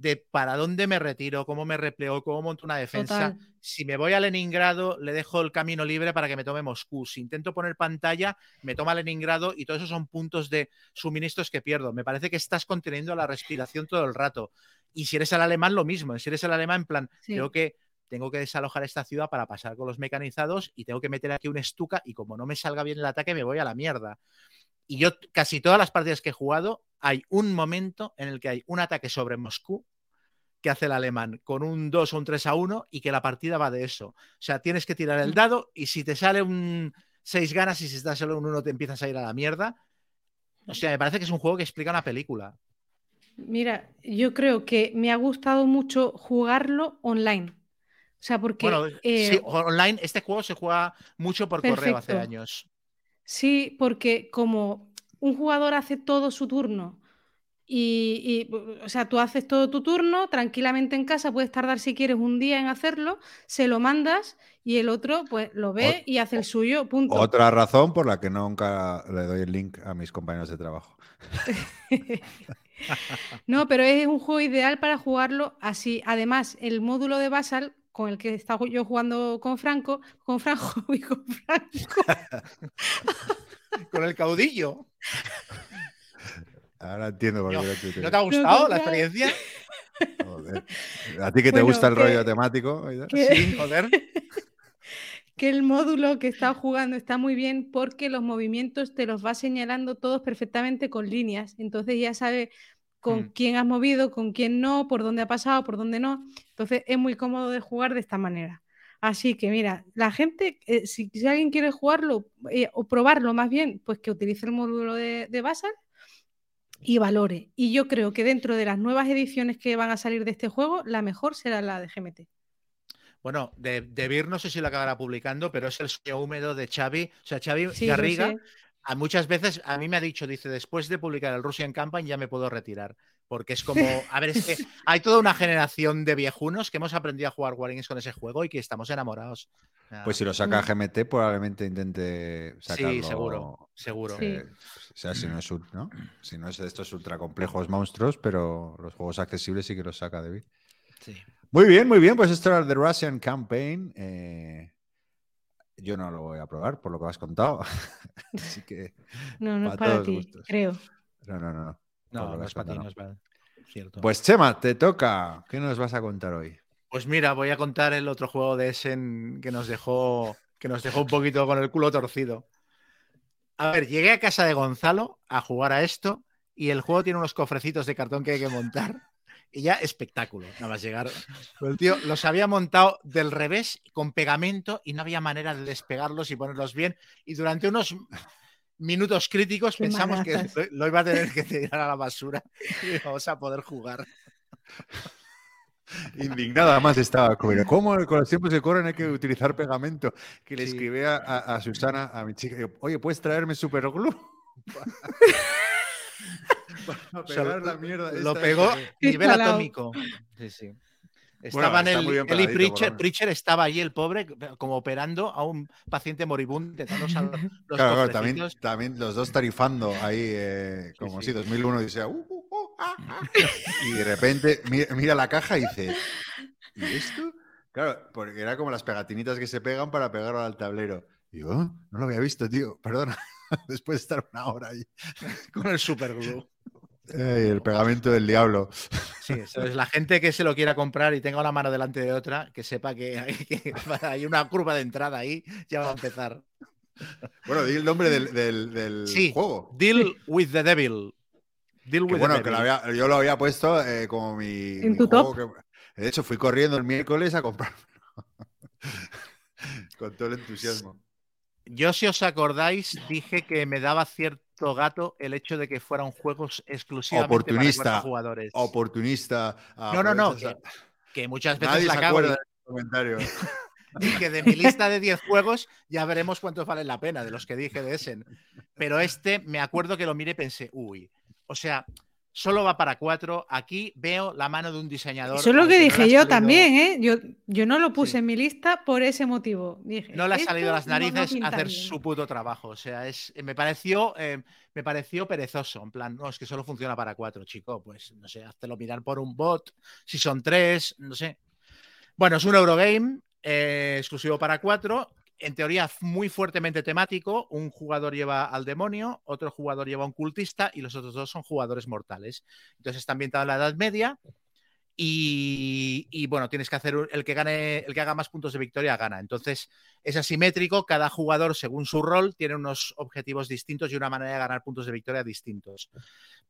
de para dónde me retiro, cómo me repleo, cómo monto una defensa. Total. Si me voy a Leningrado, le dejo el camino libre para que me tome Moscú. Si intento poner pantalla, me toma Leningrado y todos esos son puntos de suministros que pierdo. Me parece que estás conteniendo la respiración todo el rato. Y si eres el alemán, lo mismo. Si eres el alemán, en plan, Sí. tengo que tengo que desalojar esta ciudad para pasar con los mecanizados y tengo que meter aquí un estuca y como no me salga bien el ataque me voy a la mierda. Y yo casi todas las partidas que he jugado hay un momento en el que hay un ataque sobre Moscú que hace el alemán con un 2 o un 3 a 1 y que la partida va de eso. O sea, tienes que tirar el dado y si te sale un 6 ganas y si te sale un 1 te empiezas a ir a la mierda. O sea, me parece que es un juego que explica una película. Mira, yo creo que me ha gustado mucho jugarlo online. O sea, porque Bueno, eh, sí, online, este juego se juega mucho por correo hace años. sí, porque como un jugador hace todo su turno y, y, o sea, tú haces todo tu turno tranquilamente en casa, puedes tardar si quieres un día en hacerlo, se lo mandas y el otro pues lo ve y hace el suyo, punto. Otra razón por la que nunca le doy el link a mis compañeros de trabajo. No, pero es un juego ideal para jugarlo así. Además, el módulo de Basal, con el que estaba yo jugando con Franco, con Franco y con Franco, Con el caudillo. Ahora entiendo por qué No, lo critico. ¿No te ha gustado la experiencia? Joder. A ti que te Bueno, gusta el que- rollo temático. que- Sí, joder. que el módulo que está jugando está muy bien porque los movimientos te los va señalando todos perfectamente con líneas. Entonces ya sabe con Mm. quién has movido, con quién no, por dónde ha pasado, por dónde no. Entonces es muy cómodo de jugar de esta manera. Así que mira, la gente, eh, si, si alguien quiere jugarlo eh, o probarlo más bien, pues que utilice el módulo de, de Basal y valore. Y yo creo que dentro de las nuevas ediciones que van a salir de este juego, la mejor será la de GMT. Bueno, de, de Vir no sé si lo acabará publicando, pero es el sueño húmedo de Xavi. O sea, Xavi Sí, Garriga a muchas veces a mí me ha dicho, dice, después de publicar el Russian Campaign ya me puedo retirar. Porque es como, a ver, es que hay toda una generación de viejunos que hemos aprendido a jugar Wargames con ese juego y que estamos enamorados. Pues si lo saca GMT, probablemente intente sacarlo. sí, seguro, seguro. Sí. eh, o sea, si no es, ¿no? Si no es de estos ultra complejos monstruos, pero los juegos accesibles sí que los saca David. Sí. Muy bien, muy bien. Pues esto era The Russian Campaign. Eh, yo no lo voy a probar por lo que has contado. Así que. No, no es Pa' para ti, gustos. creo. No, no, no. No. Lo No, no es para ti, no es para Cierto. Pues Chema, te toca. ¿Qué nos vas a contar hoy? Pues mira, voy a contar el otro juego de Essen que nos dejó, que nos dejó un poquito con el culo torcido. A ver, llegué a casa de Gonzalo a jugar a esto y el juego tiene unos cofrecitos de cartón que hay que montar. Y ya espectáculo, nada más llegar. Pero el tío los había montado del revés con pegamento y no había manera de despegarlos y ponerlos bien. Y durante unos minutos críticos Qué pensamos que manazas. lo, lo iba a tener que tirar a la basura y vamos a poder jugar. Indignado, además estaba. ¿cómo con los tiempos que corren hay que utilizar pegamento? Que le Sí. escribí a, a- a Susana, a mi chica, oye, ¿puedes traerme superglue? Para O sea, pegar la mierda. Lo pegó que- nivel atómico. Sí, sí. Estaban está el, Pritchard, menos. Pritchard estaba allí, el pobre, como operando a un paciente moribundo, intentando salvar los Claro, claro, también, los dos tarifando ahí, eh, como sí. si 2001 dice, "Uh, uh, uh, ah, ah". y de repente mi- mira, la caja y dice, ¿y esto? Claro, porque era como las pegatinitas que se pegan para pegarlo al tablero. Y yo, "Oh, no lo había visto, tío, perdona, después de estar una hora ahí. con el superglue. El pegamento del diablo. Sí, eso es la gente que se lo quiera comprar y tenga una mano delante de otra, que sepa que hay, que hay una curva de entrada ahí, ya va a empezar. Bueno, di el nombre del, del- del Sí. juego. Deal with the devil. Deal Que with bueno, the que lo devil. había- yo lo había puesto eh, como mi, En mi tu juego que- de hecho, fui corriendo el miércoles a comprarlo. Con todo el entusiasmo. Yo, si os acordáis, dije que me daba cierto gato el hecho de que fueran juegos exclusivamente Oportunista. para jugadores. oportunista. No, no, no, aprovechas que, que muchas veces Nadie la se cago y- del comentario. y que de mi lista de 10 juegos ya veremos cuántos valen la pena de los que dije de Essen. Pero este me acuerdo que lo miré y pensé, uy, o sea, solo va para cuatro. Aquí veo la mano de un diseñador. Eso es lo que no dije yo también, ¿eh? Yo, yo no lo puse Sí. en mi lista por ese motivo. Dije, No le ha salido "Esto las no- no narices pinta hacer bien". su puto trabajo. O sea, es, me pareció, eh, me pareció perezoso. En plan, no, es que solo funciona para cuatro, chico. Pues no sé, háztelo mirar por un bot. Si son tres, no sé. Bueno, es un Eurogame eh, exclusivo para cuatro. En teoría, muy fuertemente temático. Un jugador lleva al demonio, otro jugador lleva a un cultista y los otros dos son jugadores mortales. Entonces está ambientado en la Edad Media. Y, bueno, tienes que hacer el que gane, el que haga más puntos de victoria gana. Entonces es asimétrico, cada jugador según su rol tiene unos objetivos distintos y una manera de ganar puntos de victoria distintos.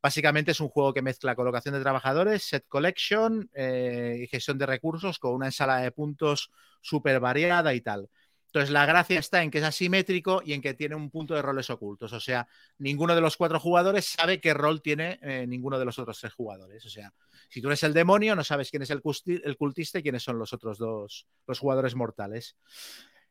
Básicamente es un juego que mezcla colocación de trabajadores, set collection eh, y gestión de recursos con una ensalada de puntos súper variada y tal. Entonces la gracia está en que es asimétrico y en que tiene un punto de roles ocultos. O sea, ninguno de los cuatro jugadores sabe qué rol tiene eh, ninguno de los otros tres jugadores. O sea, si tú eres el demonio, no sabes quién es el, cultista y quiénes son los otros dos, los jugadores mortales.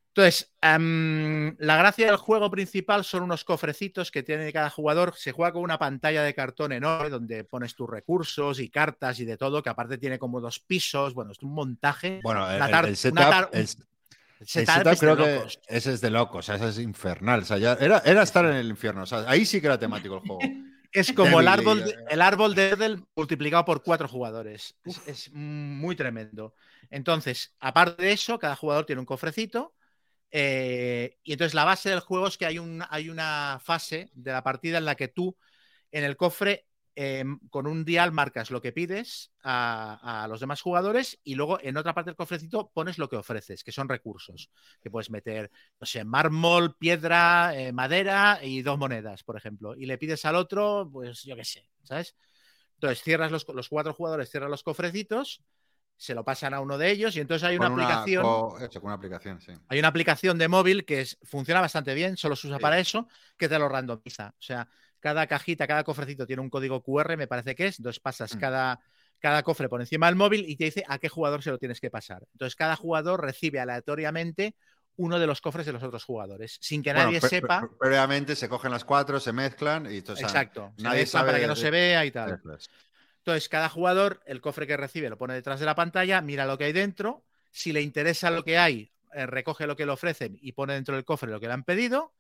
Entonces, la gracia del juego principal son unos cofrecitos que tiene cada jugador. Se juega con una pantalla de cartón enorme donde pones tus recursos y cartas y de todo, que aparte tiene como dos pisos. Bueno, es un montaje. Bueno, el, el- setup, el- de que ese es de locos, o sea, ese es infernal. O sea, ya era, era estar en el infierno. o sea, ahí sí que era temático el juego. Es como el árbol, de- el árbol de Erdel multiplicado por cuatro jugadores. Es, es muy tremendo. Entonces, aparte de eso, cada jugador tiene un cofrecito. eh, y entonces la base del juego es que hay, un, hay una fase de la partida en la que tú en el cofre eh, con un dial marcas lo que pides a, a los demás jugadores y luego en otra parte del cofrecito pones lo que ofreces, que son recursos, que puedes meter, no sé, mármol, piedra, eh, madera y dos monedas, por ejemplo. Y le pides al otro, pues yo qué sé, ¿sabes? Entonces cierras los, los cuatro jugadores, cierran los cofrecitos, se lo pasan a uno de ellos y entonces hay una aplicación. hecho, con una aplicación, sí. Hay una aplicación de móvil que es- funciona bastante bien, solo se usa Sí. para eso, que te lo randomiza. O sea, cada cajita, cada cofrecito tiene un código QR, me parece que es, entonces pasas Mm. cada, cada cofre por encima del móvil y te dice a qué jugador se lo tienes que pasar. Entonces, cada jugador recibe aleatoriamente uno de los cofres de los otros jugadores, sin que Bueno, nadie pre- sepa. pre- previamente se cogen las cuatro, se mezclan y entonces Exacto. se nadie sabe para que no se vea y tal. Entonces, cada jugador, el cofre que recibe, lo pone detrás de la pantalla, mira lo que hay dentro. Si le interesa lo que hay, eh, recoge lo que le ofrecen y pone dentro del cofre lo que le han pedido.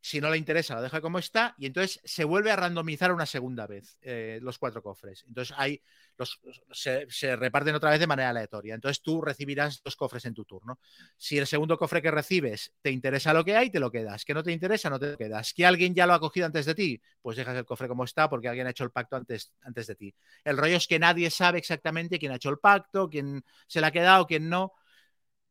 Si no le interesa, lo deja como está. Y entonces se vuelve a randomizar una segunda vez eh, los cuatro cofres. Entonces hay los, se, reparten otra vez de manera aleatoria. Entonces tú recibirás dos cofres en tu turno. Si el segundo cofre que recibes te interesa lo que hay, te lo quedas. Que no te interesa, no te lo quedas. Que alguien ya lo ha cogido antes de ti, pues dejas el cofre como está porque alguien ha hecho el pacto antes, antes de ti. El rollo es que nadie sabe exactamente quién ha hecho el pacto, quién se le ha quedado, quién no.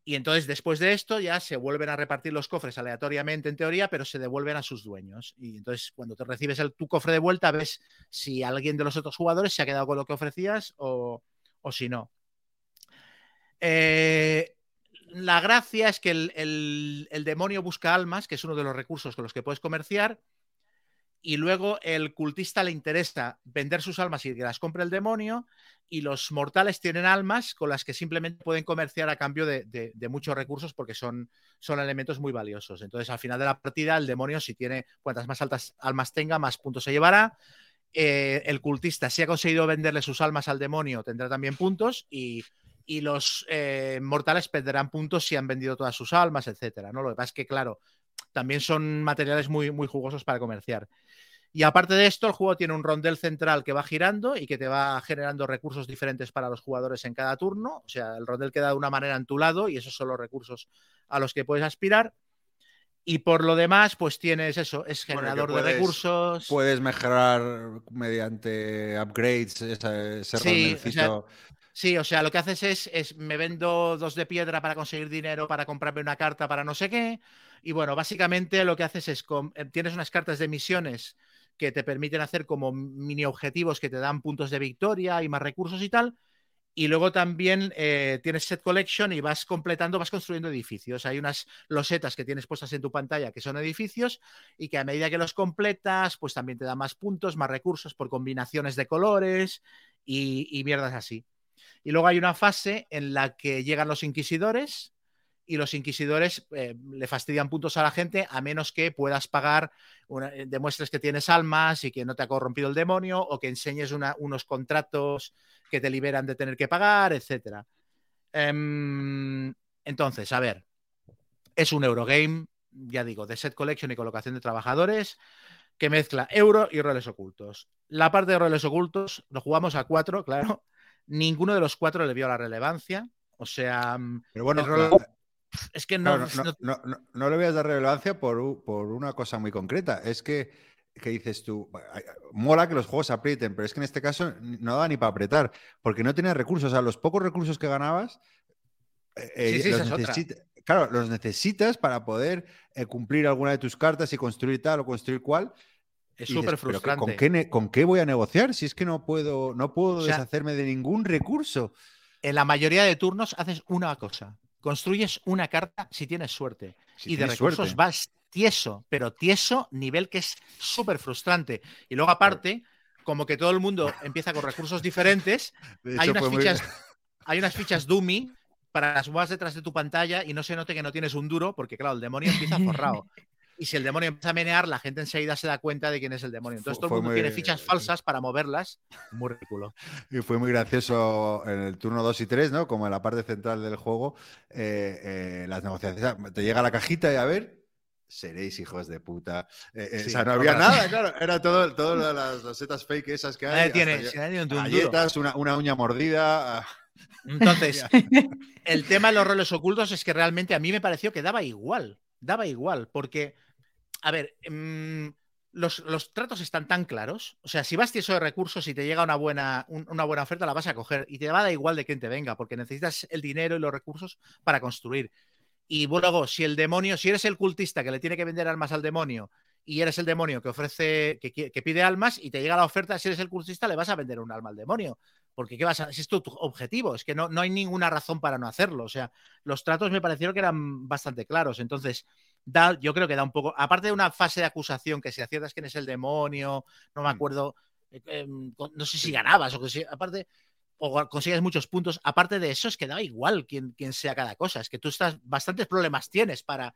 Y entonces, después de esto, ya se vuelven a repartir los cofres aleatoriamente, en teoría, pero se devuelven a sus dueños. Y entonces, cuando te recibes el, tu cofre de vuelta, ves si alguien de los otros jugadores se ha quedado con lo que ofrecías o, o si no. Eh, la gracia es que el, el- el demonio busca almas, que es uno de los recursos con los que puedes comerciar, y luego el cultista le interesa vender sus almas y que las compre el demonio, y los mortales tienen almas con las que simplemente pueden comerciar a cambio de, muchos recursos porque son, son elementos muy valiosos. Entonces, al final de la partida, el demonio, si tiene cuantas más altas almas tenga, más puntos se llevará. Eh, el cultista, si ha conseguido venderle sus almas al demonio, tendrá también puntos y, y los eh, mortales perderán puntos si han vendido todas sus almas, etcétera. ¿no? Lo que pasa es que, claro, también son materiales muy, muy jugosos para comerciar. Y aparte de esto, el juego tiene un rondel central que va girando y que te va generando recursos diferentes para los jugadores en cada turno. O sea, el rondel queda de una manera en tu lado y esos son los recursos a los que puedes aspirar. Y por lo demás, pues tienes eso, es Bueno, generador de recursos. Puedes mejorar mediante upgrades esa- ese Sí. Sí, o sea, lo que haces es, es me vendo dos de piedra para conseguir dinero, para comprarme una carta para no sé qué. Y bueno, básicamente lo que haces es, eh, tienes unas cartas de misiones que te permiten hacer como mini objetivos que te dan puntos de victoria y más recursos y tal. Y luego también eh, tienes set collection y vas completando, vas construyendo edificios. Hay unas losetas que tienes puestas en tu pantalla que son edificios y que a medida que los completas, pues también te da más puntos, más recursos por combinaciones de colores y, y mierdas así. Y luego hay una fase en la que llegan los inquisidores y los inquisidores eh, le fastidian puntos a la gente a menos que puedas pagar, una- eh, demuestres que tienes almas y que no te ha corrompido el demonio o que enseñes una- unos contratos que te liberan de tener que pagar, etcétera. Em, entonces, a ver, es un Eurogame, ya digo, de set collection y colocación de trabajadores que mezcla euro y roles ocultos. La parte de roles ocultos lo jugamos a cuatro, claro. Ninguno de los cuatro le vio la relevancia. O sea, Pero bueno, el rol- la- es que no, claro, no, no- no- no- no le voy a dar relevancia por, por una cosa muy concreta. Es que, que dices tú, mola que los juegos aprieten, pero es que en este caso no da ni para apretar, porque no tienes recursos. O sea, los pocos recursos que ganabas, eh, eh, Sí, sí, los necesita- claro, los necesitas para poder eh, cumplir alguna de tus cartas y construir tal o construir cual. es súper "¿Pero qué- frustrante. ¿con qué, ¿Con qué voy a negociar? Si es que no puedo, no puedo O sea, deshacerme de ningún recurso. En la mayoría de turnos haces una cosa. Construyes una carta si tienes suerte. Si y de recursos suerte. vas tieso, pero tieso nivel que es súper frustrante. Y luego aparte, como que todo el mundo empieza con recursos diferentes, hay unas muy- fichas, hay unas fichas dummy para las muevas detrás de tu pantalla y no se note que no tienes un duro, porque claro, el demonio empieza forrado. Y si el demonio empieza a menear, la gente enseguida se da cuenta de quién es el demonio. Entonces Fue- todo el mundo tiene fichas falsas para moverlas. Muy ridículo. Y fue muy gracioso en el turno 2 y 3, ¿no? Como en la parte central del juego, eh, eh, las negociaciones. Te llega la cajita y a ver, seréis hijos de puta. Eh, eh, Sí, o sea, no había nada, claro. Era todo, de las rosetas fake esas que hay. Nadie tiene, hasta si nadie tiene un duro. galletas, una, una uña mordida. ah, Entonces, el tema de los roles ocultos es que realmente a mí me pareció que daba igual, daba igual, porque, a ver, mm, los, los tratos están tan claros, o sea, si vas tieso de recursos y te llega una buena, un- una buena oferta, la vas a coger y te va a dar igual de quién te venga, porque necesitas el dinero y los recursos para construir. Y luego, si el demonio, si eres el cultista que le tiene que vender armas al demonio y eres el demonio que ofrece, que, que pide almas y te llega la oferta, si eres el cursista le vas a vender un alma al demonio. Porque ¿qué vas a, si es tu objetivo, es que no, no hay ninguna razón para no hacerlo. O sea, los tratos me parecieron que eran bastante claros. Entonces, da, yo creo que da un poco, aparte de una fase de acusación, que si aciertas quién es el demonio, no me Mm. acuerdo, eh, em, no sé si ganabas o que si, aparte, o consigues muchos puntos, aparte de eso, es que da igual quién, quién sea cada cosa, es que tú estás, bastantes problemas tienes para,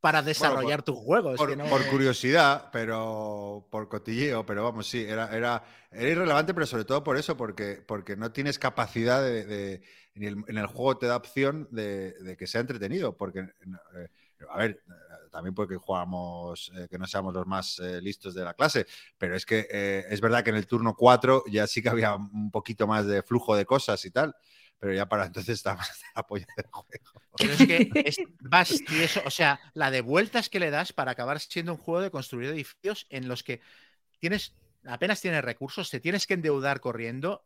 para desarrollar tu juego. Es Por, que no- por curiosidad, pero por cotilleo, pero vamos, sí, era, era, era irrelevante, pero sobre todo por eso, porque, porque no tienes capacidad de, de- ni el- en el juego te da opción de, de que sea entretenido, porque, eh, a ver, también porque jugamos, eh, que no seamos los más eh, listos de la clase, pero es que eh, es verdad que en el turno 4 ya sí que había un poquito más de flujo de cosas y tal, pero ya para entonces estábamos en la polla del juego. Pero es que es- vas y eso, o sea, la de vueltas que le das para acabar siendo un juego de construir edificios en los que tienes, apenas tienes recursos, te tienes que endeudar corriendo,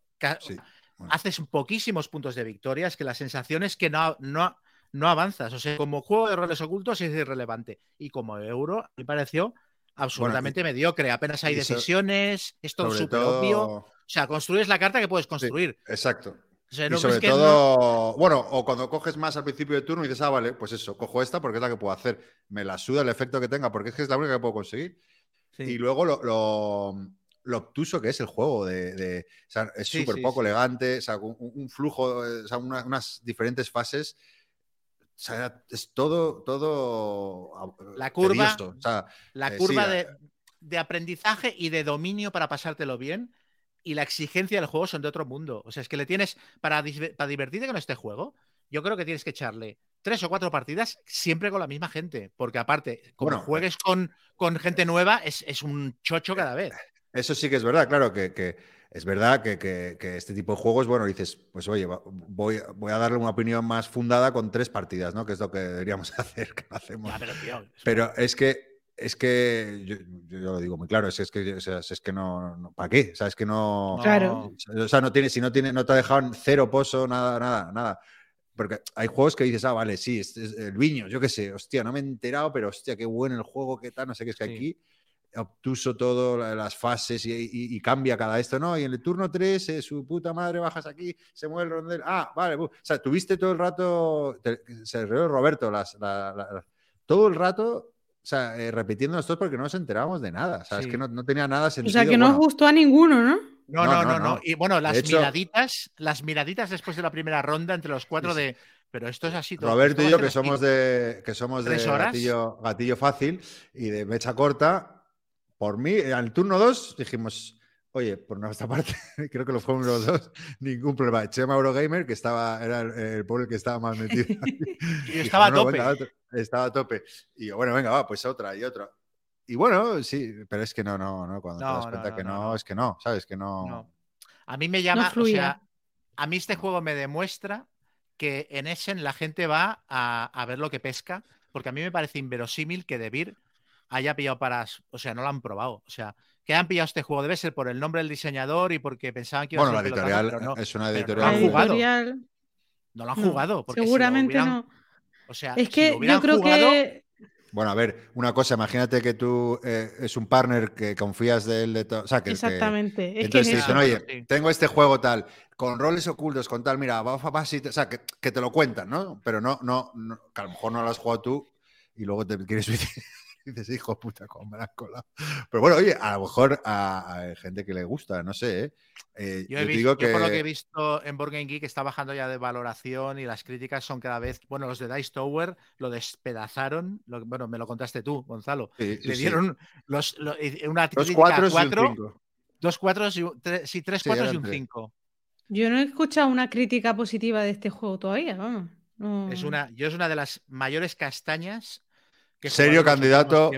haces poquísimos puntos de victoria, es que la sensación es que no, no, no avanzas. O sea, como juego de roles ocultos es irrelevante. Y como euro, me pareció absolutamente mediocre. Apenas hay decisiones, es todo súper todo- obvio. O sea, construyes la carta que puedes construir. Exacto. O sea, Y no sobre no- todo, bueno, o cuando coges más al principio de turno y dices, ah, vale, pues eso, cojo esta porque es la que puedo hacer. Me la suda el efecto que tenga porque es que es la única que puedo conseguir. Sí. Y luego lo, lo, lo obtuso que es el juego, de, de- o sea, es súper sí, poco elegante, o sea, un, un flujo, eh, o sea, una- unas diferentes fases. O sea, es todo, todo eh, La curva- tedioso, o sea, la Eh, curva sí, de, de aprendizaje y de dominio para pasártelo bien y la exigencia del juego son de otro mundo. O sea, es que le tienes, para, para divertirte con este juego, yo creo que tienes que echarle tres o cuatro partidas siempre con la misma gente, porque aparte, como Bueno, juegues con, con gente nueva, es, es un chocho cada vez. Eso sí que es verdad, claro, que, que es verdad que, que- que este tipo de juegos, bueno, dices, pues oye, voy, voy a darle una opinión más fundada con tres partidas, ¿no? Que es lo que deberíamos hacer, que no hacemos. Ya, pero, tío, Pero es que, es que, yo, yo lo digo muy claro, es, es que, es que no, no- ¿para qué? O sea, es que no, Claro. o sea, no tiene, si no tiene, no te ha dejado en cero pozo, nada, nada, nada. Porque hay juegos que dices, ah, vale, sí, es el viño, yo qué sé, hostia, no me he enterado, pero hostia, qué bueno el juego, qué tal, no sé qué, es que Sí. aquí obtuso todo la- las fases y, y- y cambia cada esto, ¿no? Y en el turno 3, su puta madre, bajas aquí, se mueve el rondel. Ah, vale, o sea, tuviste todo el rato, te- se rió Roberto, las, la- la- la- todo el rato, o sea, eh, repitiendo nosotros porque no nos enterábamos de nada, o sea, es que no, no tenía nada O sentido. sea, que no os bueno, gustó a ninguno, ¿no? No, No, no, no, no, no. no. Y bueno, las hecho- miraditas, las miraditas después de la primera ronda entre los cuatro de. Pero esto es así todo. Roberto y yo, que somos de, que somos de gatillo, gatillo fácil y de mecha corta, por mí, al turno 2 dijimos, oye, por nuestra parte, creo que lo fueron los dos, ningún problema. Chema Eurogamer, que estaba, era el, el pobre que estaba más metido. Y Dijo, estaba a "No, tope. venga, otro". estaba a tope. Y yo, bueno, venga, va, pues otra y otra. Y bueno, sí, pero es que no, no, no, cuando te das cuenta no, que no, es que no, ¿sabes? Que no. No. A mí me llama, o sea, a mí este juego me demuestra que en Essen la gente va a, a ver lo que pesca, porque a mí me parece inverosímil que Debir haya pillado para, o sea, no lo han probado, o sea, que han pillado este juego debe ser por el nombre del diseñador y porque pensaban que iba Bueno, a la ser pelotazo, editorial pero no, es una pero no editorial. han La muy- jugado. editorial, no lo han no, jugado, porque si lo seguramente hubieran- no. O sea, Es si que yo creo jugado, que Bueno, a ver, una cosa, imagínate que tú eh, es un partner que confías de él de todo. O sea, que, que- exactamente. Que entonces es te dicen, oye, Sí. tengo este juego tal, con roles ocultos, con tal, mira, va, va, va, sí, te- o sea, que, que te lo cuentan, ¿no? Pero no, no, no, que a lo mejor no lo has jugado tú y luego te quieres suicidar. Y dices, hijo puta, cómo me la han colado. Pero bueno, oye, a lo mejor a, a gente que le gusta, no sé, ¿eh? Eh, Yo, yo he visto, digo yo que. por lo que he visto en Board Game Geek está bajando ya de valoración y las críticas son cada vez. Bueno, los de Dice Tower lo despedazaron. lo- bueno, me lo contaste tú, Gonzalo. sí, sí, Le sí. dieron los, lo- una dos crítica cuatro a y un cuatro, cinco. dos cuatro y un- tres, sí, tres Sí, cuatro y un tres. cinco. Yo no he escuchado una crítica positiva de este juego todavía, vamos. No. Es una, yo es una de las mayores castañas que Serio candidato.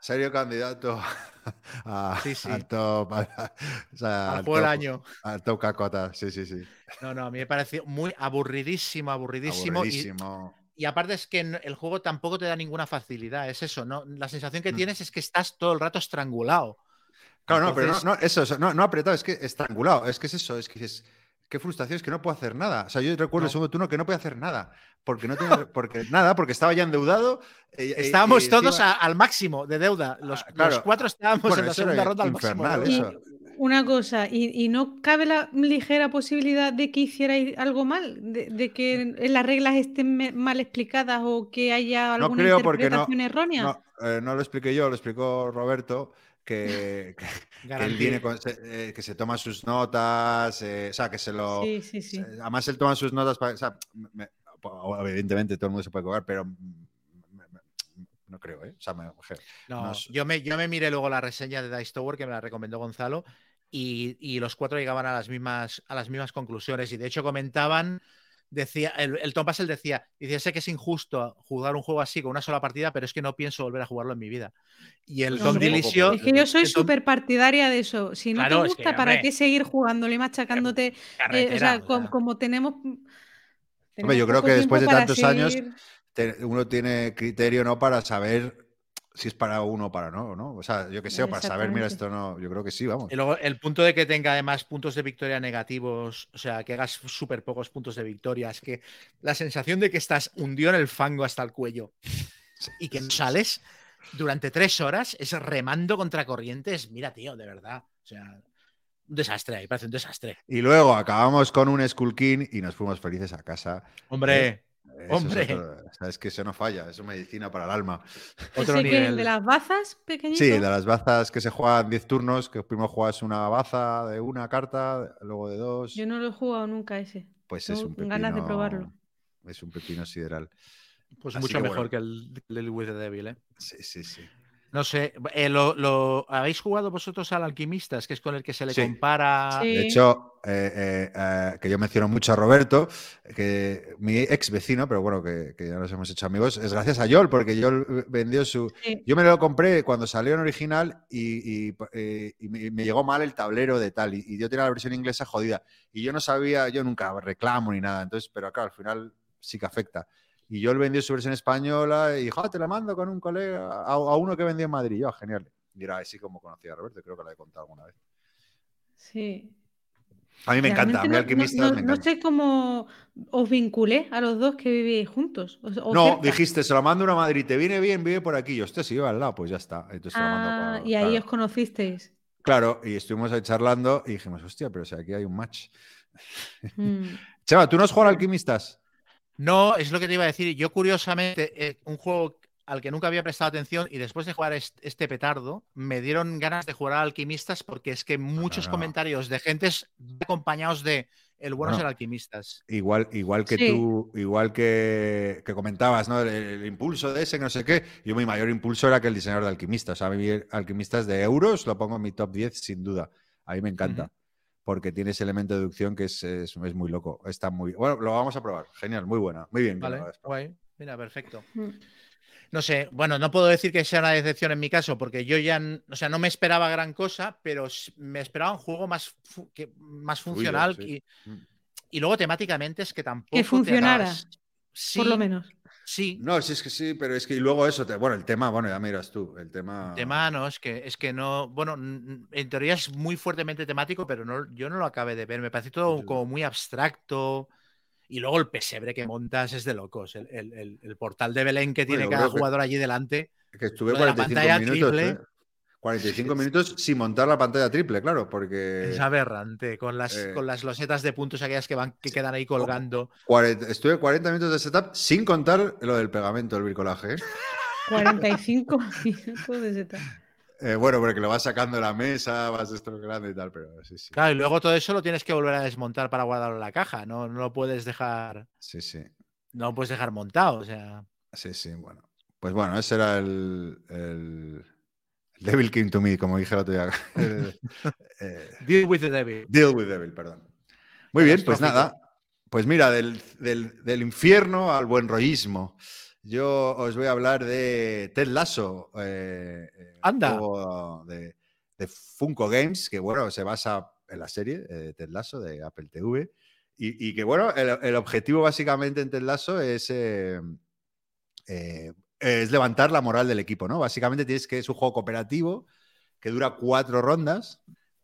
Serio candidato a, Sí, sí. al top. a- o sea, Al al juego del top- año. Al top cacota, sí, sí, sí. No, no, a mí me pareció muy aburridísimo, aburridísimo. y- Aburridísimo. Y aparte es que el juego tampoco te da ninguna facilidad, es eso, ¿no? La sensación que Mm. tienes es que estás todo el rato estrangulado. Claro, no, pero no, eso, eso, no, no apretado, es que estrangulado, es que es eso, es que dices, qué frustración, es que no puedo hacer nada. O sea, yo recuerdo No. el segundo turno que no puedo hacer nada, porque no tiene, porque nada, porque estaba ya endeudado. eh, Estábamos y todos a- al máximo de deuda. Los, Ah, claro. los cuatro estábamos Bueno, en la segunda ronda al máximo. infernal, eso. Una cosa, ¿y, y no cabe la ligera posibilidad de que hicierais algo mal? ¿De, de que las reglas estén mal explicadas o que haya No alguna porque no, interpretación errónea? no, eh, no lo expliqué yo, lo explicó Roberto, que, que- que él viene con- eh, que se toma sus notas, eh, o sea, que se lo... Sí, sí, sí. además, él toma sus notas para... o sea, me- po- evidentemente todo el mundo se puede cobrar, pero me- me- no creo, ¿eh? O sea, me- No, no es- yo, me, yo me miré luego la reseña de Dice Tower que me la recomendó Gonzalo y, y los cuatro llegaban a las mismas, a las mismas conclusiones y de hecho comentaban, decía, el, el Tom Passel decía, dice, sé que es injusto jugar un juego así con una sola partida, pero es que no pienso volver a jugarlo en mi vida. Y el No, Tom hombre, Dilisio... Es que yo soy súper partidaria de eso. Si no Claro, te es que, gusta, ¿para hombre, qué seguir jugándole y machacándote? Eh, o sea, como tenemos. Hombre, tenemos yo creo que después de tantos años seguir- uno tiene criterio, ¿no? Para saber si es para uno o para no, ¿no? O sea, yo que sé, o para saber, mira, esto no, yo creo que sí, vamos. Y luego el punto de que tenga además puntos de victoria negativos, o sea, que hagas súper pocos puntos de victoria, es que la sensación de que estás hundido en el fango hasta el cuello y que no sales durante tres horas es remando contra corrientes. Mira, tío, de verdad. O sea, un desastre ahí, parece un desastre. Y luego acabamos con un Skull King y nos fuimos felices a casa. Hombre, Eso es Hombre. otro- sabes que eso no falla, eso es medicina para el alma. otro el nivel. de las bazas pequeñitas. Sí, de las bazas que se juegan 10 turnos, que primero juegas una baza de una carta, luego de dos. Yo no lo he jugado nunca ese. Pues es un pepino. ganas de probarlo. Es un pepino sideral. Pues Así mucho que mejor bueno. que el Little with the Devil, ¿eh? Sí, sí, sí. No sé, eh, lo, lo- ¿habéis jugado vosotros al Alquimistas, que es con el que se le Sí. compara? Sí. De hecho, eh, eh, eh, que yo menciono mucho a Roberto, que mi ex vecino, pero bueno, que, que ya nos hemos hecho amigos, es gracias a Yol, porque Yol vendió su. Sí. Yo me lo compré cuando salió en original y, y, eh, y me, me llegó mal el tablero de tal, y, y yo tenía la versión inglesa jodida. Y yo no sabía, yo nunca reclamo ni nada, entonces, pero claro, al final sí que afecta. Y yo vendió su versión española y dijo, "Ah, te la mando con un colega, a, a uno que vendió en Madrid. Yo, "Ah, genial. Y era así como conocía a Roberto, creo que lo he contado alguna vez. Sí. A mí me encanta, a mí Realmente no- no, me no encanta. sé cómo os vinculé a los dos que vivíais juntos. o- o No, cerca. dijiste, se lo mando a Madrid, te viene bien, vive por aquí. Yo, usted si vive al lado, pues ya está. Entonces se lo mando Ah, para- y ahí claro. os conocisteis. Claro, y estuvimos ahí charlando y dijimos, hostia, pero si aquí hay un match. Mm. Chema, ¿tú no has jugado al Alquimistas? No, es lo que te iba a decir. Yo, curiosamente, eh, un juego al que nunca había prestado atención y después de jugar est- este, petardo, me dieron ganas de jugar a Alquimistas porque es que muchos no. comentarios de gentes acompañados de el bueno, el Alquimistas. Igual, igual que Sí. tú, igual que, que comentabas, ¿no? El, el impulso de ese, que no sé qué. Yo mi mayor impulso era que el diseñador de Alquimistas. O sea, a mí Alquimistas de euros lo pongo en mi top 10 sin duda. A mí me encanta. Porque tiene ese elemento de deducción que es, es- es muy loco. Está muy Bueno, lo vamos a probar. Genial, muy buena. Muy bien. Vale, guay. Mira, perfecto. Mm. No sé, bueno, no puedo decir que sea una decepción en mi caso, porque yo ya, o sea, no me esperaba gran cosa, pero me esperaba un juego más, fu- que, más Fluido, funcional sí. y, Mm. y luego temáticamente es que tampoco Que te funcionara, Sí, Por lo menos. Sí, No, sí, es que sí, pero es que y luego eso, te- bueno, el tema, bueno, ya miras tú, el tema. El tema no, es que, es que no, bueno, en teoría es muy fuertemente temático, pero no, yo no lo acabé de ver. Me parece todo como muy abstracto. Y luego el pesebre que montas es de locos. El, el- el- portal de Belén que tiene cada que- jugador allí delante. Que estuve Lo de la 45 pantalla minutos. triple. ¿eh? 45 minutos sin montar la pantalla triple, claro, porque Es aberrante, con las, eh, con las losetas de puntos aquellas que van, que quedan ahí colgando. 40 estuve 40 minutos de setup sin contar lo del pegamento, el bricolaje. ¿eh? 45 minutos de setup. Eh, bueno, porque lo vas sacando de la mesa, vas estropeando y tal, pero sí, sí. Claro, y luego todo eso lo tienes que volver a desmontar para guardarlo en la caja. No, no lo puedes dejar, Sí, sí. no lo puedes dejar montado. O sea, Sí, sí, bueno. Pues bueno, ese era el Devil King to me, como dije el otro día. El, eh, deal with the devil. Deal with Devil, perdón. Muy bien, pues nada. Pues mira, del, del- del infierno al buen rollismo. Yo os voy a hablar de Ted Lasso. eh, eh, un Anda. de, de Funko Games, que bueno, se basa en la serie eh, Ted Lasso de Apple TV. Y, y que bueno, el, el objetivo básicamente en Ted Lasso es, es levantar la moral del equipo, ¿no? Básicamente tienes que es un juego cooperativo que dura cuatro rondas.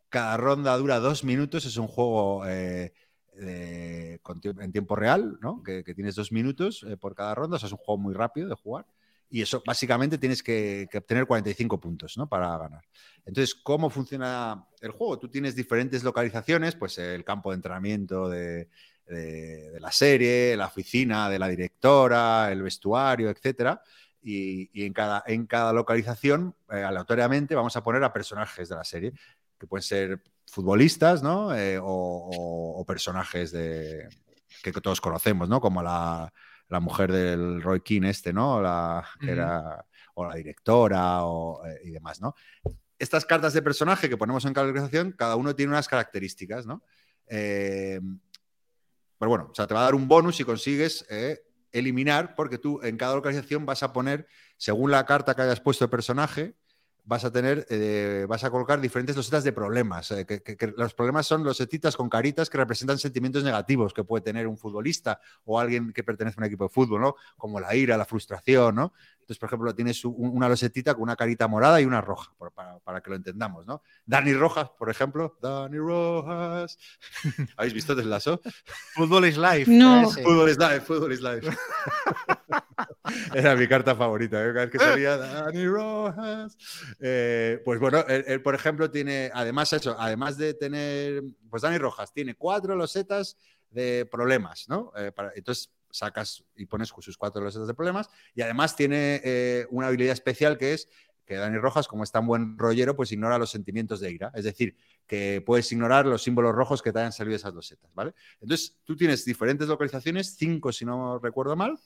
Cada ronda dura dos minutos. Es un juego eh, en tiempo real, ¿no? Que, tienes dos minutos eh, por cada ronda, o sea, es un juego muy rápido de jugar. Y eso, básicamente, tienes que, obtener 45 puntos, ¿no? Para ganar. Entonces, ¿cómo funciona el juego? Tú tienes diferentes localizaciones, pues el campo de entrenamiento de la serie, la oficina de la directora, el vestuario, etcétera. Y, y en, cada, en cada localización, eh, aleatoriamente, vamos a poner a personajes de la serie, que pueden ser futbolistas, ¿no? Eh, o, o- o personajes de, que todos conocemos, ¿no? Como la, la mujer del Roy Keane este, ¿no? La, que era, o la directora o, eh, y demás, ¿no? Estas cartas de personaje que ponemos en cada localización, cada uno tiene unas características, ¿no? Eh, pero bueno, o sea, te va a dar un bonus si consigues eh, eliminar, porque tú en cada localización vas a poner, según la carta que hayas puesto de personaje, vas a tener, eh, vas a colocar diferentes losetas de problemas. eh, que, los problemas son losetitas con caritas que representan sentimientos negativos que puede tener un futbolista o alguien que pertenece a un equipo de fútbol, ¿no? Como la ira, la frustración, ¿no? Entonces, por ejemplo, tienes un- una losetita con una carita morada y una roja, por- para, para que lo entendamos, ¿no? Dani Rojas, por ejemplo. Dani Rojas. ¿Habéis visto Ted Lasso? Fútbol is life. No. Fútbol is life, fútbol is life. Era mi carta favorita, ¿eh? cada vez que salía Dani Rojas. Eh, pues bueno, él, él, por ejemplo, tiene, además eso, además de tener, pues Dani Rojas tiene cuatro losetas de problemas, ¿no? Eh, para- entonces sacas y pones sus cuatro losetas de problemas y además tiene eh, una habilidad especial que es que Dani Rojas, como es tan buen rollero, pues ignora los sentimientos de ira. Es decir, que puedes ignorar los símbolos rojos que te hayan salido esas losetas, ¿vale? Entonces, tú tienes diferentes localizaciones, cinco si no recuerdo mal,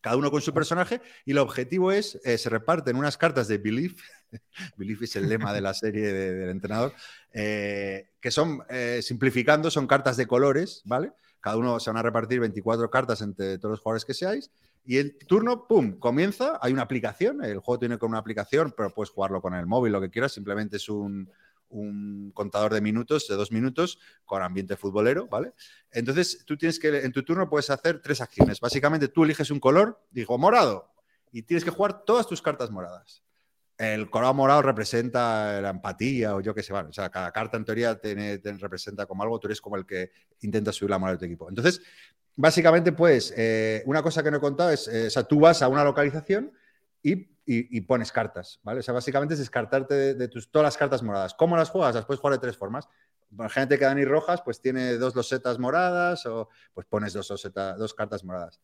cada uno con su personaje, y el objetivo es, eh, se reparten unas cartas de Belief, Belief es el lema de la serie de- del entrenador, eh, que son, simplificando, son cartas de colores, ¿vale? Cada uno se van a repartir 24 cartas entre todos los jugadores que seáis, y el turno, ¡pum!, comienza, hay una aplicación, el juego tiene con una aplicación, pero puedes jugarlo con el móvil, lo que quieras, simplemente es un, un contador de minutos, de dos minutos, con ambiente futbolero, ¿vale? Entonces, tú tienes que, en tu turno puedes hacer tres acciones. Básicamente, tú eliges un color, digo, morado, y tienes que jugar todas tus cartas moradas. El color morado representa la empatía o yo qué sé, vale. O sea, cada carta en teoría te representa como algo, tú eres como el que intenta subir la moral de tu equipo. Entonces, básicamente, pues, eh, una cosa que no he contado es, eh, o sea, tú vas a una localización y, pones cartas, ¿vale? O sea, básicamente es descartarte de, de tus, todas las cartas moradas. ¿Cómo las juegas? Las puedes jugar de tres formas. Imagínate que Dani Rojas pues tiene dos losetas moradas o pues pones dos, loseta- dos cartas moradas.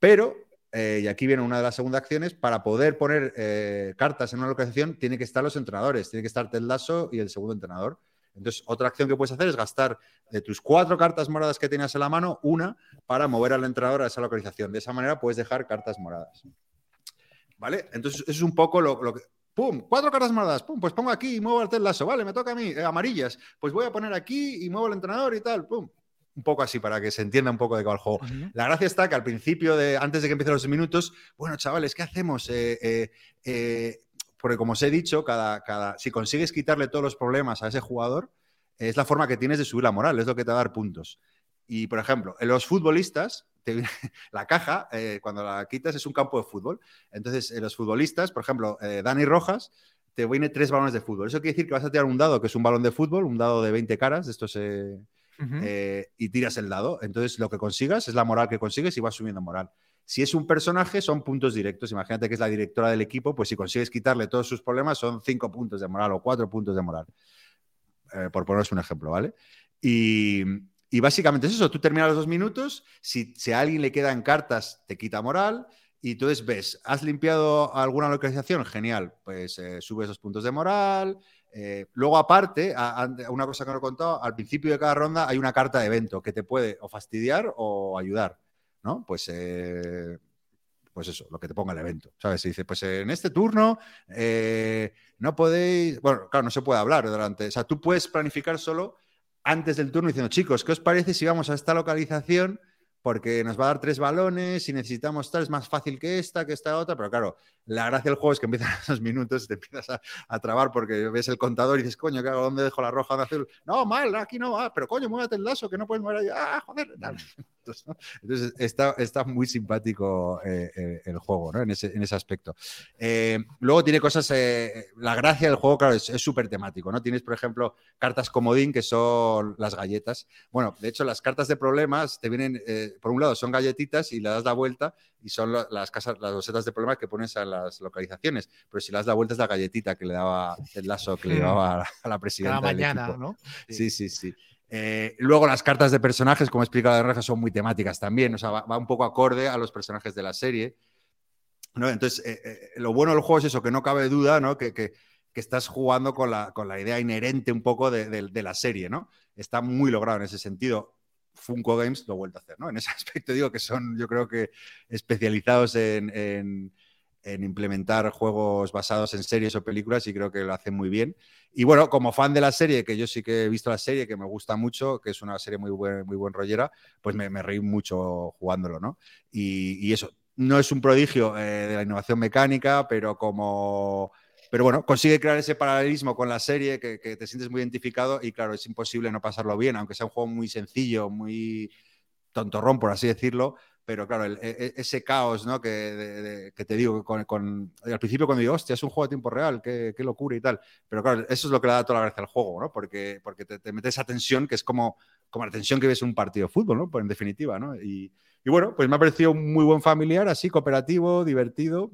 Pero, eh, y aquí viene una de las segundas acciones, para poder poner eh, cartas en una localización tiene que estar los entrenadores, tiene que estar Ted Lasso y el segundo entrenador. Entonces, otra acción que puedes hacer es gastar de tus cuatro cartas moradas que tenías en la mano, una para mover al entrenador a esa localización. De esa manera puedes dejar cartas moradas. ¿Vale? Entonces, eso es un poco lo, lo que. ¡Pum! Cuatro cartas moradas. ¡Pum! Pues pongo aquí y muevo al Ted Lasso. Vale, me toca a mí. eh, amarillas. Pues voy a poner aquí y muevo al entrenador y tal. ¡Pum! Un poco así para que se entienda un poco de qué va el juego. La gracia está que al principio, de, antes de que empiecen los minutos, bueno, chavales, ¿qué hacemos? Eh, eh, eh, porque como os he dicho, cada, cada, si consigues quitarle todos los problemas a ese jugador, es la forma que tienes de subir la moral, es lo que te va a dar puntos. Y, por ejemplo, en los futbolistas, te la caja, cuando la quitas, es un campo de fútbol. Entonces, en los futbolistas, por ejemplo, Dani Rojas, te viene tres balones de fútbol. Eso quiere decir que vas a tirar un dado, que es un balón de fútbol, un dado de 20 caras, de estos... eh, y tiras el dado. Entonces, lo que consigas es la moral que consigues y vas subiendo moral. Si es un personaje, son puntos directos. Imagínate que es la directora del equipo, pues si consigues quitarle todos sus problemas, son cinco puntos de moral o cuatro puntos de moral. Eh, por poneros un ejemplo, ¿vale? Y, y básicamente es eso. Tú terminas los dos minutos. Si, si a alguien le quedan cartas, te quita moral. Y entonces ves, ¿has limpiado alguna localización? Genial, pues eh, subes dos puntos de moral. Eh, luego, aparte, a- una cosa que no he contado, al principio de cada ronda hay una carta de evento que te puede o fastidiar o ayudar, ¿no? Pues, eh, pues eso, lo que te ponga el evento, ¿sabes? Se dice, pues en este turno eh, no podéis, bueno, claro, no se puede hablar durante, o sea, tú puedes planificar solo antes del turno diciendo, chicos, ¿qué os parece si vamos a esta localización porque nos va a dar tres balones y necesitamos tal, es más fácil que esta, que esta otra, pero claro, la gracia del juego es que empiezan esos minutos, te empiezas a, a trabar porque ves el contador y dices, coño, ¿qué hago? ¿Dónde dejo la roja? ¿Dónde azul? No, mal, aquí no va, pero coño, muévete el lazo, que no puedes mover ahí. Ah, joder, tal. Entonces, ¿no? Entonces, está, está muy simpático eh, eh, el juego, ¿no? En ese, en ese aspecto. Eh, luego tiene cosas, la gracia del juego, claro, es súper temático, ¿no? Tienes, por ejemplo, cartas comodín, que son las galletas. Bueno, de hecho, las cartas de problemas te vienen, eh, por un lado, son galletitas y le das la vuelta y son las casas, las losetas de problemas que pones a las localizaciones. Pero si le das la vuelta es la galletita que le daba el lazo que le Mm. llevaba a la, presidenta. Cada del mañana, equipo. ¿no? Sí, sí, sí. Eh, luego las cartas de personajes, como he explicado de Reja, son muy temáticas también, o sea, va, va un poco acorde a los personajes de la serie. ¿no? Entonces, eh, eh, lo bueno del juego es eso, que no cabe duda, ¿no? Que, que- que estás jugando con la, con la idea inherente un poco de, de- de la serie, ¿no? Está muy logrado en ese sentido. Funko Games lo ha vuelto a hacer, ¿no? En ese aspecto digo que son, yo creo que especializados en, en- en implementar juegos basados en series o películas y creo que lo hacen muy bien. Y bueno, como fan de la serie, que yo sí que he visto la serie, que me gusta mucho, que es una serie muy buen, muy buen rollera, pues me, me reí mucho jugándolo, ¿no? Y, y eso, no es un prodigio eh, de la innovación mecánica, pero como... Pero bueno, consigue crear ese paralelismo con la serie que, que te sientes muy identificado y claro, es imposible no pasarlo bien, aunque sea un juego muy sencillo, muy tontorrón, por así decirlo, pero claro, el- e- e- ese caos, ¿no? Que, de- de- que te digo, con, con- al principio cuando digo, hostia, es un juego a tiempo real, qué, qué locura y tal, pero claro, eso es lo que le da toda la gracia al juego, ¿no? Porque, porque te, te mete esa tensión que es como, como la tensión que ves en un partido de fútbol, ¿no? Pues en definitiva, ¿no? Y, y bueno, pues me ha parecido un muy buen familiar, así, cooperativo, divertido.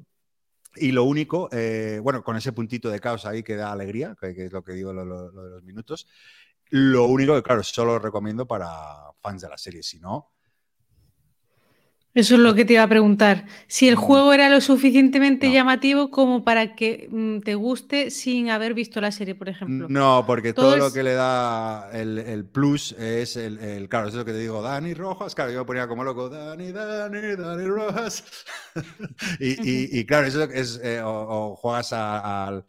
Y lo único, eh, bueno, con ese puntito de caos ahí que da alegría, que, es lo que digo lo, lo- de los minutos. Lo único que, claro, solo lo recomiendo para fans de la serie. Si no, Eso es lo que te iba a preguntar. Si el Mm. juego era lo suficientemente No. llamativo como para que mm, te guste sin haber visto la serie, por ejemplo. No, porque todo, Todo lo que le da el, el plus es el, el- Claro, eso es lo que te digo, Dani Rojas. Claro, yo me ponía como loco, Dani, Dani, Dani Rojas. y, y- y claro, eso es. eh, o, o juegas al.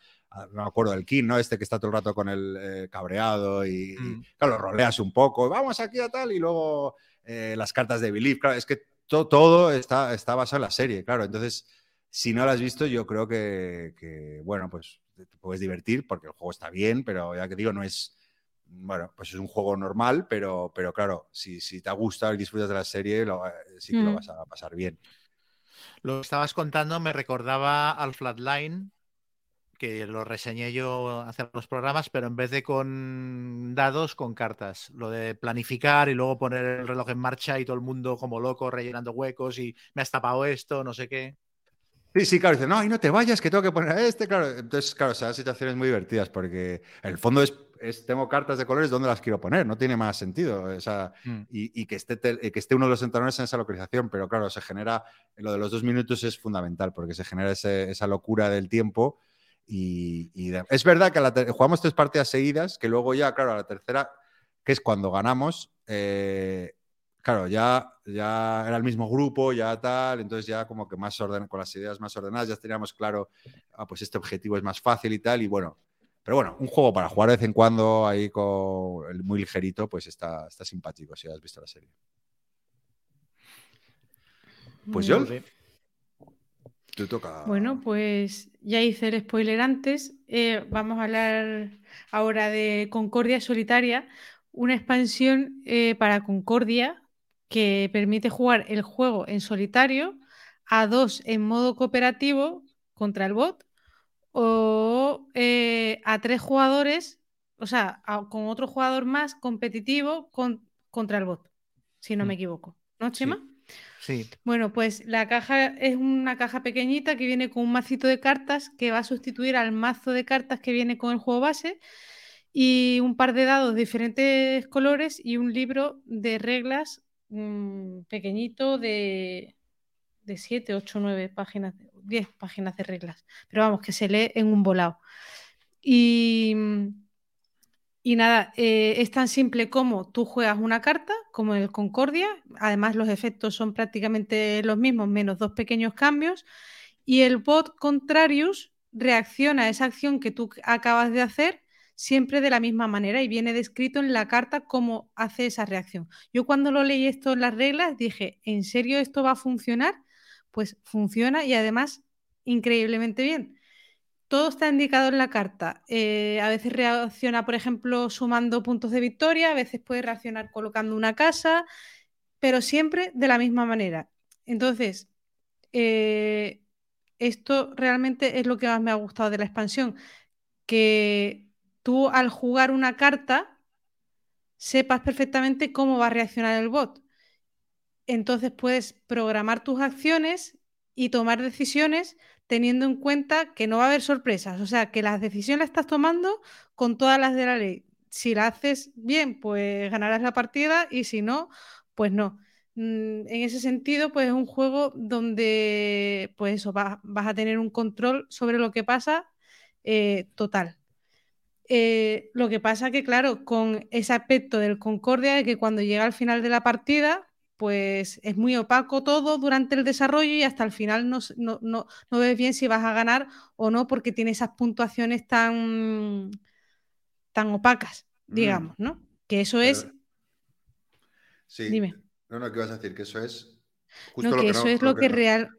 no me acuerdo del King, ¿no? Este que está todo el rato con el eh, cabreado y, y, Mm. claro, roleas un poco, vamos aquí a tal, y luego eh, las cartas de Believe. Claro, es que to- todo está, está basado en la serie, claro. Entonces, si no la has visto, yo creo que, que, bueno, pues te puedes divertir porque el juego está bien, pero ya que digo, no es, bueno, pues es un juego normal, pero, pero claro, si, si te gusta y disfrutas de la serie, lo- eh, sí que lo Mm. vas a pasar bien. Lo que estabas contando me recordaba al Flatline, que lo reseñé yo hace los programas, pero en vez de con dados, con cartas. Lo de planificar y luego poner el reloj en marcha y todo el mundo como loco rellenando huecos y me has tapado esto, no sé qué. Sí, sí, claro, dice, no, y no te vayas, que tengo que poner a este, claro. Entonces, claro, se dan situaciones muy divertidas porque en el fondo es, es tengo cartas de colores, ¿dónde las quiero poner? No tiene más sentido. O sea, Mm. y, y que, esté y que esté uno de los entrenadores en esa localización, pero claro, se genera, lo de los dos minutos es fundamental porque se genera ese- esa locura del tiempo. Y, y de- es verdad que la ter- jugamos tres partidas seguidas, que luego ya, claro, a la tercera, que es cuando ganamos, eh, claro, ya, ya era el mismo grupo, ya tal, entonces ya como que más orden, con las ideas más ordenadas, ya teníamos claro, ah, pues este objetivo es más fácil y tal, y bueno, pero bueno, un juego para jugar de vez en cuando ahí con el muy ligerito, pues está, está simpático si has visto la serie. Pues Muy yo. Te toca. Bueno, pues ya hice el spoiler antes. Eh, vamos a hablar ahora de Concordia Solitaria, una expansión eh, para Concordia que permite jugar el juego en solitario, a dos en modo cooperativo contra el bot o eh, a tres jugadores, o sea, a- con otro jugador más competitivo con- contra el bot, si no me Mm. equivoco. ¿No, Chema? Sí, Bueno, pues la caja es una caja pequeñita que viene con un macito de cartas que va a sustituir al mazo de cartas que viene con el juego base y un par de dados de diferentes colores y un libro de reglas mm, pequeñito de, de 7, 8, 9 páginas, 10 páginas de reglas. Pero vamos, que se lee en un volado. Y, y nada, eh, es tan simple como tú juegas una carta, como el Concordia, además los efectos son prácticamente los mismos, menos dos pequeños cambios, y el bot Contrarius reacciona a esa acción que tú acabas de hacer siempre de la misma manera y viene descrito en la carta cómo hace esa reacción. Yo cuando lo leí esto en las reglas dije, ¿en serio esto va a funcionar? Pues funciona y además increíblemente bien. Todo está indicado en la carta. Eh, a veces reacciona, por ejemplo, sumando puntos de victoria, a veces puede reaccionar colocando una casa, pero siempre de la misma manera. Entonces, eh, esto realmente es lo que más me ha gustado de la expansión, que tú al jugar una carta sepas perfectamente cómo va a reaccionar el bot. Entonces puedes programar tus acciones y tomar decisiones teniendo en cuenta que no va a haber sorpresas, o sea, que las decisiones las estás tomando con todas las de la ley. Si la haces bien, pues ganarás la partida y si no, pues no. Mm, en ese sentido, pues es un juego donde, pues eso, vas, a tener un control sobre lo que pasa eh, total. Eh, lo que pasa que, claro, con ese aspecto del Concordia, de que cuando llega al final de la partida, pues es muy opaco todo durante el desarrollo y hasta el final no, no, ves bien si vas a ganar o no, porque tiene esas puntuaciones tan, tan opacas, mm. digamos, ¿no? Que eso es. Sí. Dime. No, no, ¿qué vas a decir? Que eso es. Justo no, que eso es lo, que, real.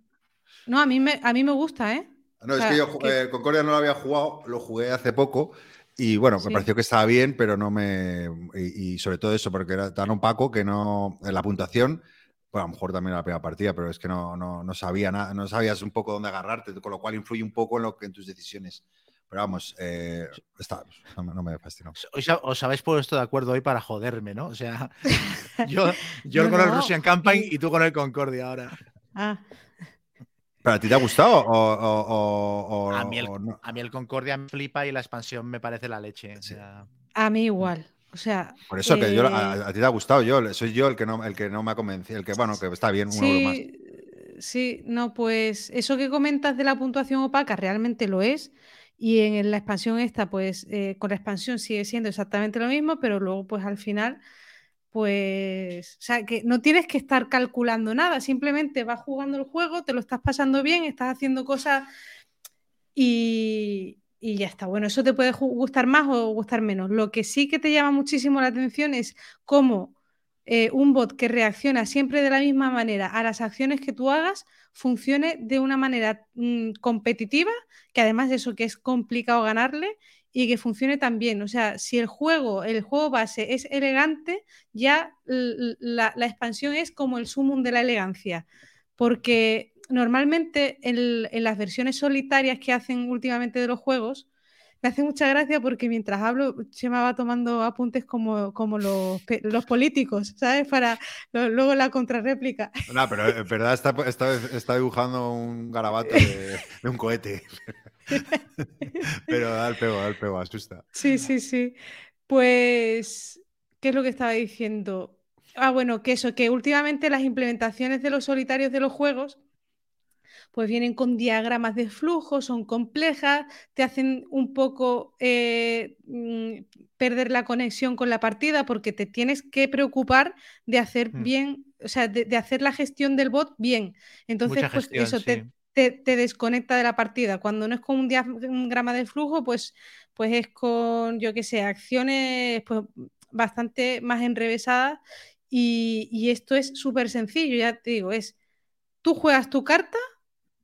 No, a mí me, a mí me gusta, ¿eh? No, es que yo eh, Concordia no lo había jugado, lo jugué hace poco y bueno, me pareció que estaba bien, pero no me. Y, sobre todo eso, porque era tan opaco que no. En la puntuación, pues a lo mejor también la primera partida, pero es que no, no, no sabía nada, no sabías un poco dónde agarrarte, con lo cual influye un poco en, lo que, en tus decisiones. Pero vamos, eh, está, no, me fascinó. Os, habéis puesto de acuerdo hoy para joderme, ¿no? O sea, yo, yo con el Russian Campaign y tú con el Concordia ahora. Ah. ¿Pero a ti te ha gustado? O, a, mí el, Concordia me flipa y la expansión me parece la leche. A mí igual. O sea, Por eso que yo, a, eh, ti te ha gustado, yo soy yo el que no, el que no me ha convencido, el que bueno, que está bien, sí, más. Sí, no, pues eso que comentas de la puntuación opaca realmente lo es. Y en la expansión esta, pues eh, con la expansión sigue siendo exactamente lo mismo, pero luego pues al final, pues, o sea, que no tienes que estar calculando nada, simplemente vas jugando el juego, te lo estás pasando bien, estás haciendo cosas y, y ya está. Bueno, eso te puede gustar más o gustar menos. Lo que sí que te llama muchísimo la atención es cómo eh, un bot que reacciona siempre de la misma manera a las acciones que tú hagas funcione de una manera mm, competitiva, que además de eso que es complicado ganarle y que funcione también. O sea, si el juego, el juego base es elegante, ya la, expansión es como el sumum de la elegancia. Porque normalmente en las versiones solitarias que hacen últimamente de los juegos, me hace mucha gracia porque mientras hablo se me va tomando apuntes como, como los, los políticos, ¿sabes? Para luego la contrarréplica. No, pero en verdad está, está, dibujando un garabato de, un cohete. pero da el pego, da el pego, asusta. Sí, sí, sí. Pues, ¿qué es lo que estaba diciendo? Ah, bueno, que eso, que últimamente las implementaciones de los solitarios de los juegos pues vienen con diagramas de flujo, son complejas, te hacen un poco eh, mm, perder la conexión con la partida porque te tienes que preocupar de hacer mm. bien, o sea, de, hacer la gestión del bot bien. Entonces, pues eso te, desconecta de la partida. Cuando no es con un diagrama de flujo, pues, pues es con, yo qué sé, acciones pues, bastante más enrevesadas. Y, y esto es súper sencillo, ya te digo, es tú juegas tu carta,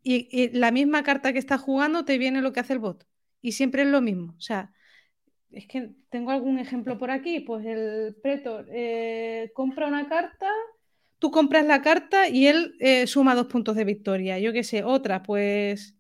y, la misma carta que estás jugando te viene lo que hace el bot. Y siempre es lo mismo. O sea, es que tengo algún ejemplo por aquí. Pues el pretor eh, compra una carta, tú compras la carta y él eh, suma dos puntos de victoria. Yo qué sé, otra, pues.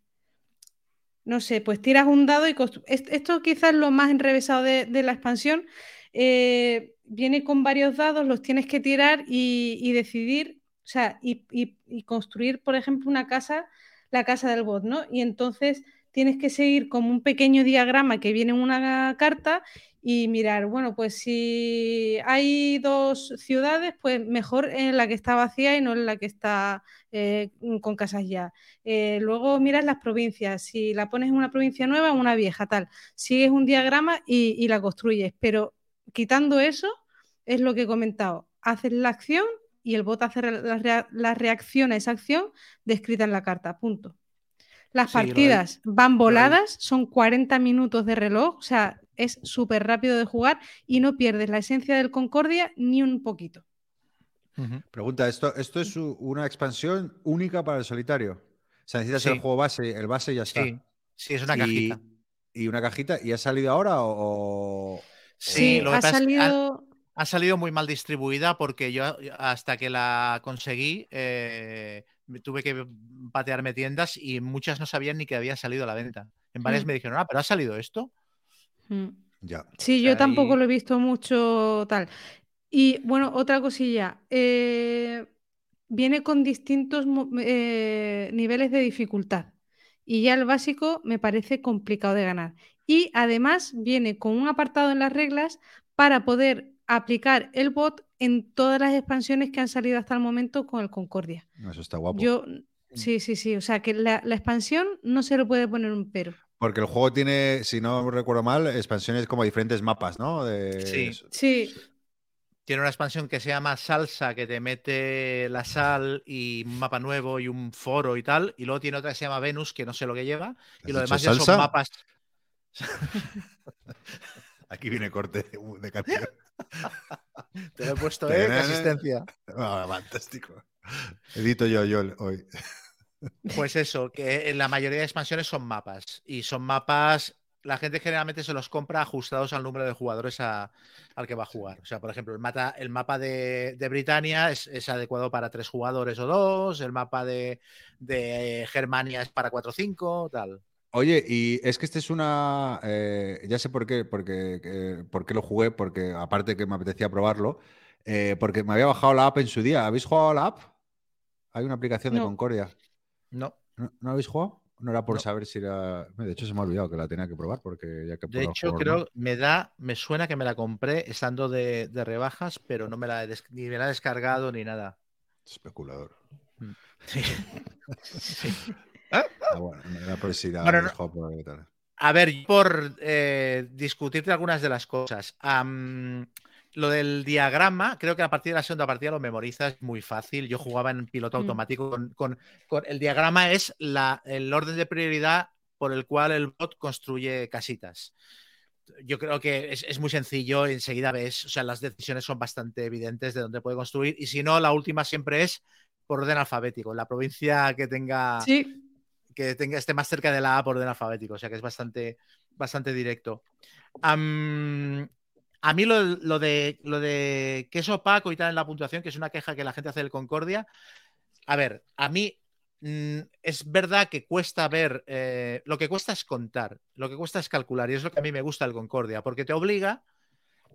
No sé, pues tiras un dado y esto quizás es lo más enrevesado de, la expansión. Eh, viene con varios dados, los tienes que tirar y, decidir, o sea, y, construir, por ejemplo, una casa la casa del bot, ¿no? Y entonces tienes que seguir como un pequeño diagrama que viene en una carta y mirar, bueno, pues si hay dos ciudades, pues mejor en la que está vacía y no en la que está eh, con casas ya. Eh, luego miras las provincias, si la pones en una provincia nueva o una vieja, tal. Sigues un diagrama y, la construyes, pero quitando eso, es lo que he comentado. Haces la acción y el bot hace la, reacción a esa acción descrita en la carta. Punto. Las Sí, partidas van voladas, son 40 minutos de reloj, o sea, es súper rápido de jugar y no pierdes la esencia del Concordia ni un poquito. Pregunta, ¿esto, ¿esto es una expansión única para el solitario? O sea, necesitas Sí. el juego base, el base y ya está. Sí, sí, es una Y- cajita. ¿Y una cajita? ¿Y ha salido ahora o...? o- Sí, lo que ha pasa es que ha- salido... ha salido muy mal distribuida porque yo hasta que la conseguí eh, tuve que patearme tiendas y muchas no sabían ni que había salido a la venta. En varias Mm. me dijeron, ah, pero ha salido esto. Mm. Ya. Sí, O yo tampoco lo he visto mucho tal. Y bueno, otra cosilla. eh, viene con distintos eh, niveles de dificultad. Y ya el básico me parece complicado de ganar. Y además viene con un apartado en las reglas para poder aplicar el bot en todas las expansiones que han salido hasta el momento con el Concordia. Eso está guapo. Yo, sí, sí, sí. O sea que la, la expansión no se le puede poner un pero. Porque el juego tiene, si no recuerdo mal, expansiones como diferentes mapas, ¿no? De... Sí. Sí, Tiene una expansión que se llama Salsa, que te mete la sal y un mapa nuevo y un foro y tal. Y luego tiene otra que se llama Venus, que no sé lo que lleva. ¿Has Y lo demás ya son mapas. Aquí viene corte de, de canción. Te lo he puesto, ¿eh? Qué asistencia. Ah, fantástico. Edito yo, yo hoy. Pues eso, que en la mayoría de expansiones son mapas. Y son mapas, la gente generalmente se los compra ajustados al número de jugadores a- al que va a jugar. O sea, por ejemplo, el, mata- el mapa de, de Britania es, es adecuado para tres jugadores o dos, el mapa de, de Germania es para cuatro o cinco, tal. Oye, y es que este es una. eh, ya sé por qué, porque, eh, por qué lo jugué, porque aparte que me apetecía probarlo, eh, porque me había bajado la app en su día. ¿Habéis jugado a la app? Hay una aplicación de. Concordia. No. ¿No, no habéis jugado? No era por No. saber si era. De hecho, se me ha olvidado que la tenía que probar, porque ya que De hecho, creo, me da, me suena que me la compré estando de, de rebajas, pero no me la he des- ni me la he descargado ni nada. Especulador. Sí. Sí. Ah, bueno, era por si la Bueno, habéis no- jugado por ahí y tal. A ver, yo por eh, discutirte algunas de las cosas. lo del diagrama, creo que a partir de la segunda partida lo memorizas muy fácil. Yo jugaba en piloto Mm. automático con, con- con- el diagrama es la, el orden de prioridad por el cual el bot construye casitas. Yo creo que es, es muy sencillo, enseguida ves, o sea, las decisiones son bastante evidentes de dónde puede construir. Y si no, la última siempre es por orden alfabético, en la provincia que tenga sí. Que esté más cerca de la A por orden alfabético, o sea que es bastante, bastante directo. A mí lo, de, lo de que es opaco y tal en la puntuación, que es una queja que la gente hace del Concordia, a ver, a mí mm, es verdad que cuesta ver, eh, lo que cuesta es contar, lo que cuesta es calcular, y es lo que a mí me gusta del Concordia, porque te obliga,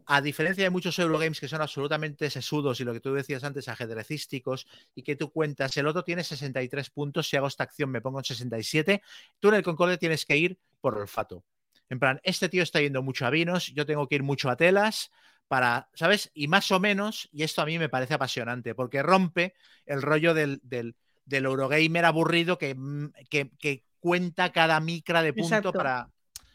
a diferencia de muchos Eurogames que son absolutamente sesudos y lo que tú decías antes, ajedrecísticos, y que tú cuentas, el otro tiene 63 puntos, si hago esta acción me pongo en 67, tú en el Concordia tienes que ir por olfato. En plan, este tío está yendo mucho a vinos, yo tengo que ir mucho a telas para, ¿sabes? Y más o menos, y esto a mí me parece apasionante, porque rompe el rollo del, del, del Eurogamer aburrido que, mm, que, que cuenta cada micra de punto Exacto. para...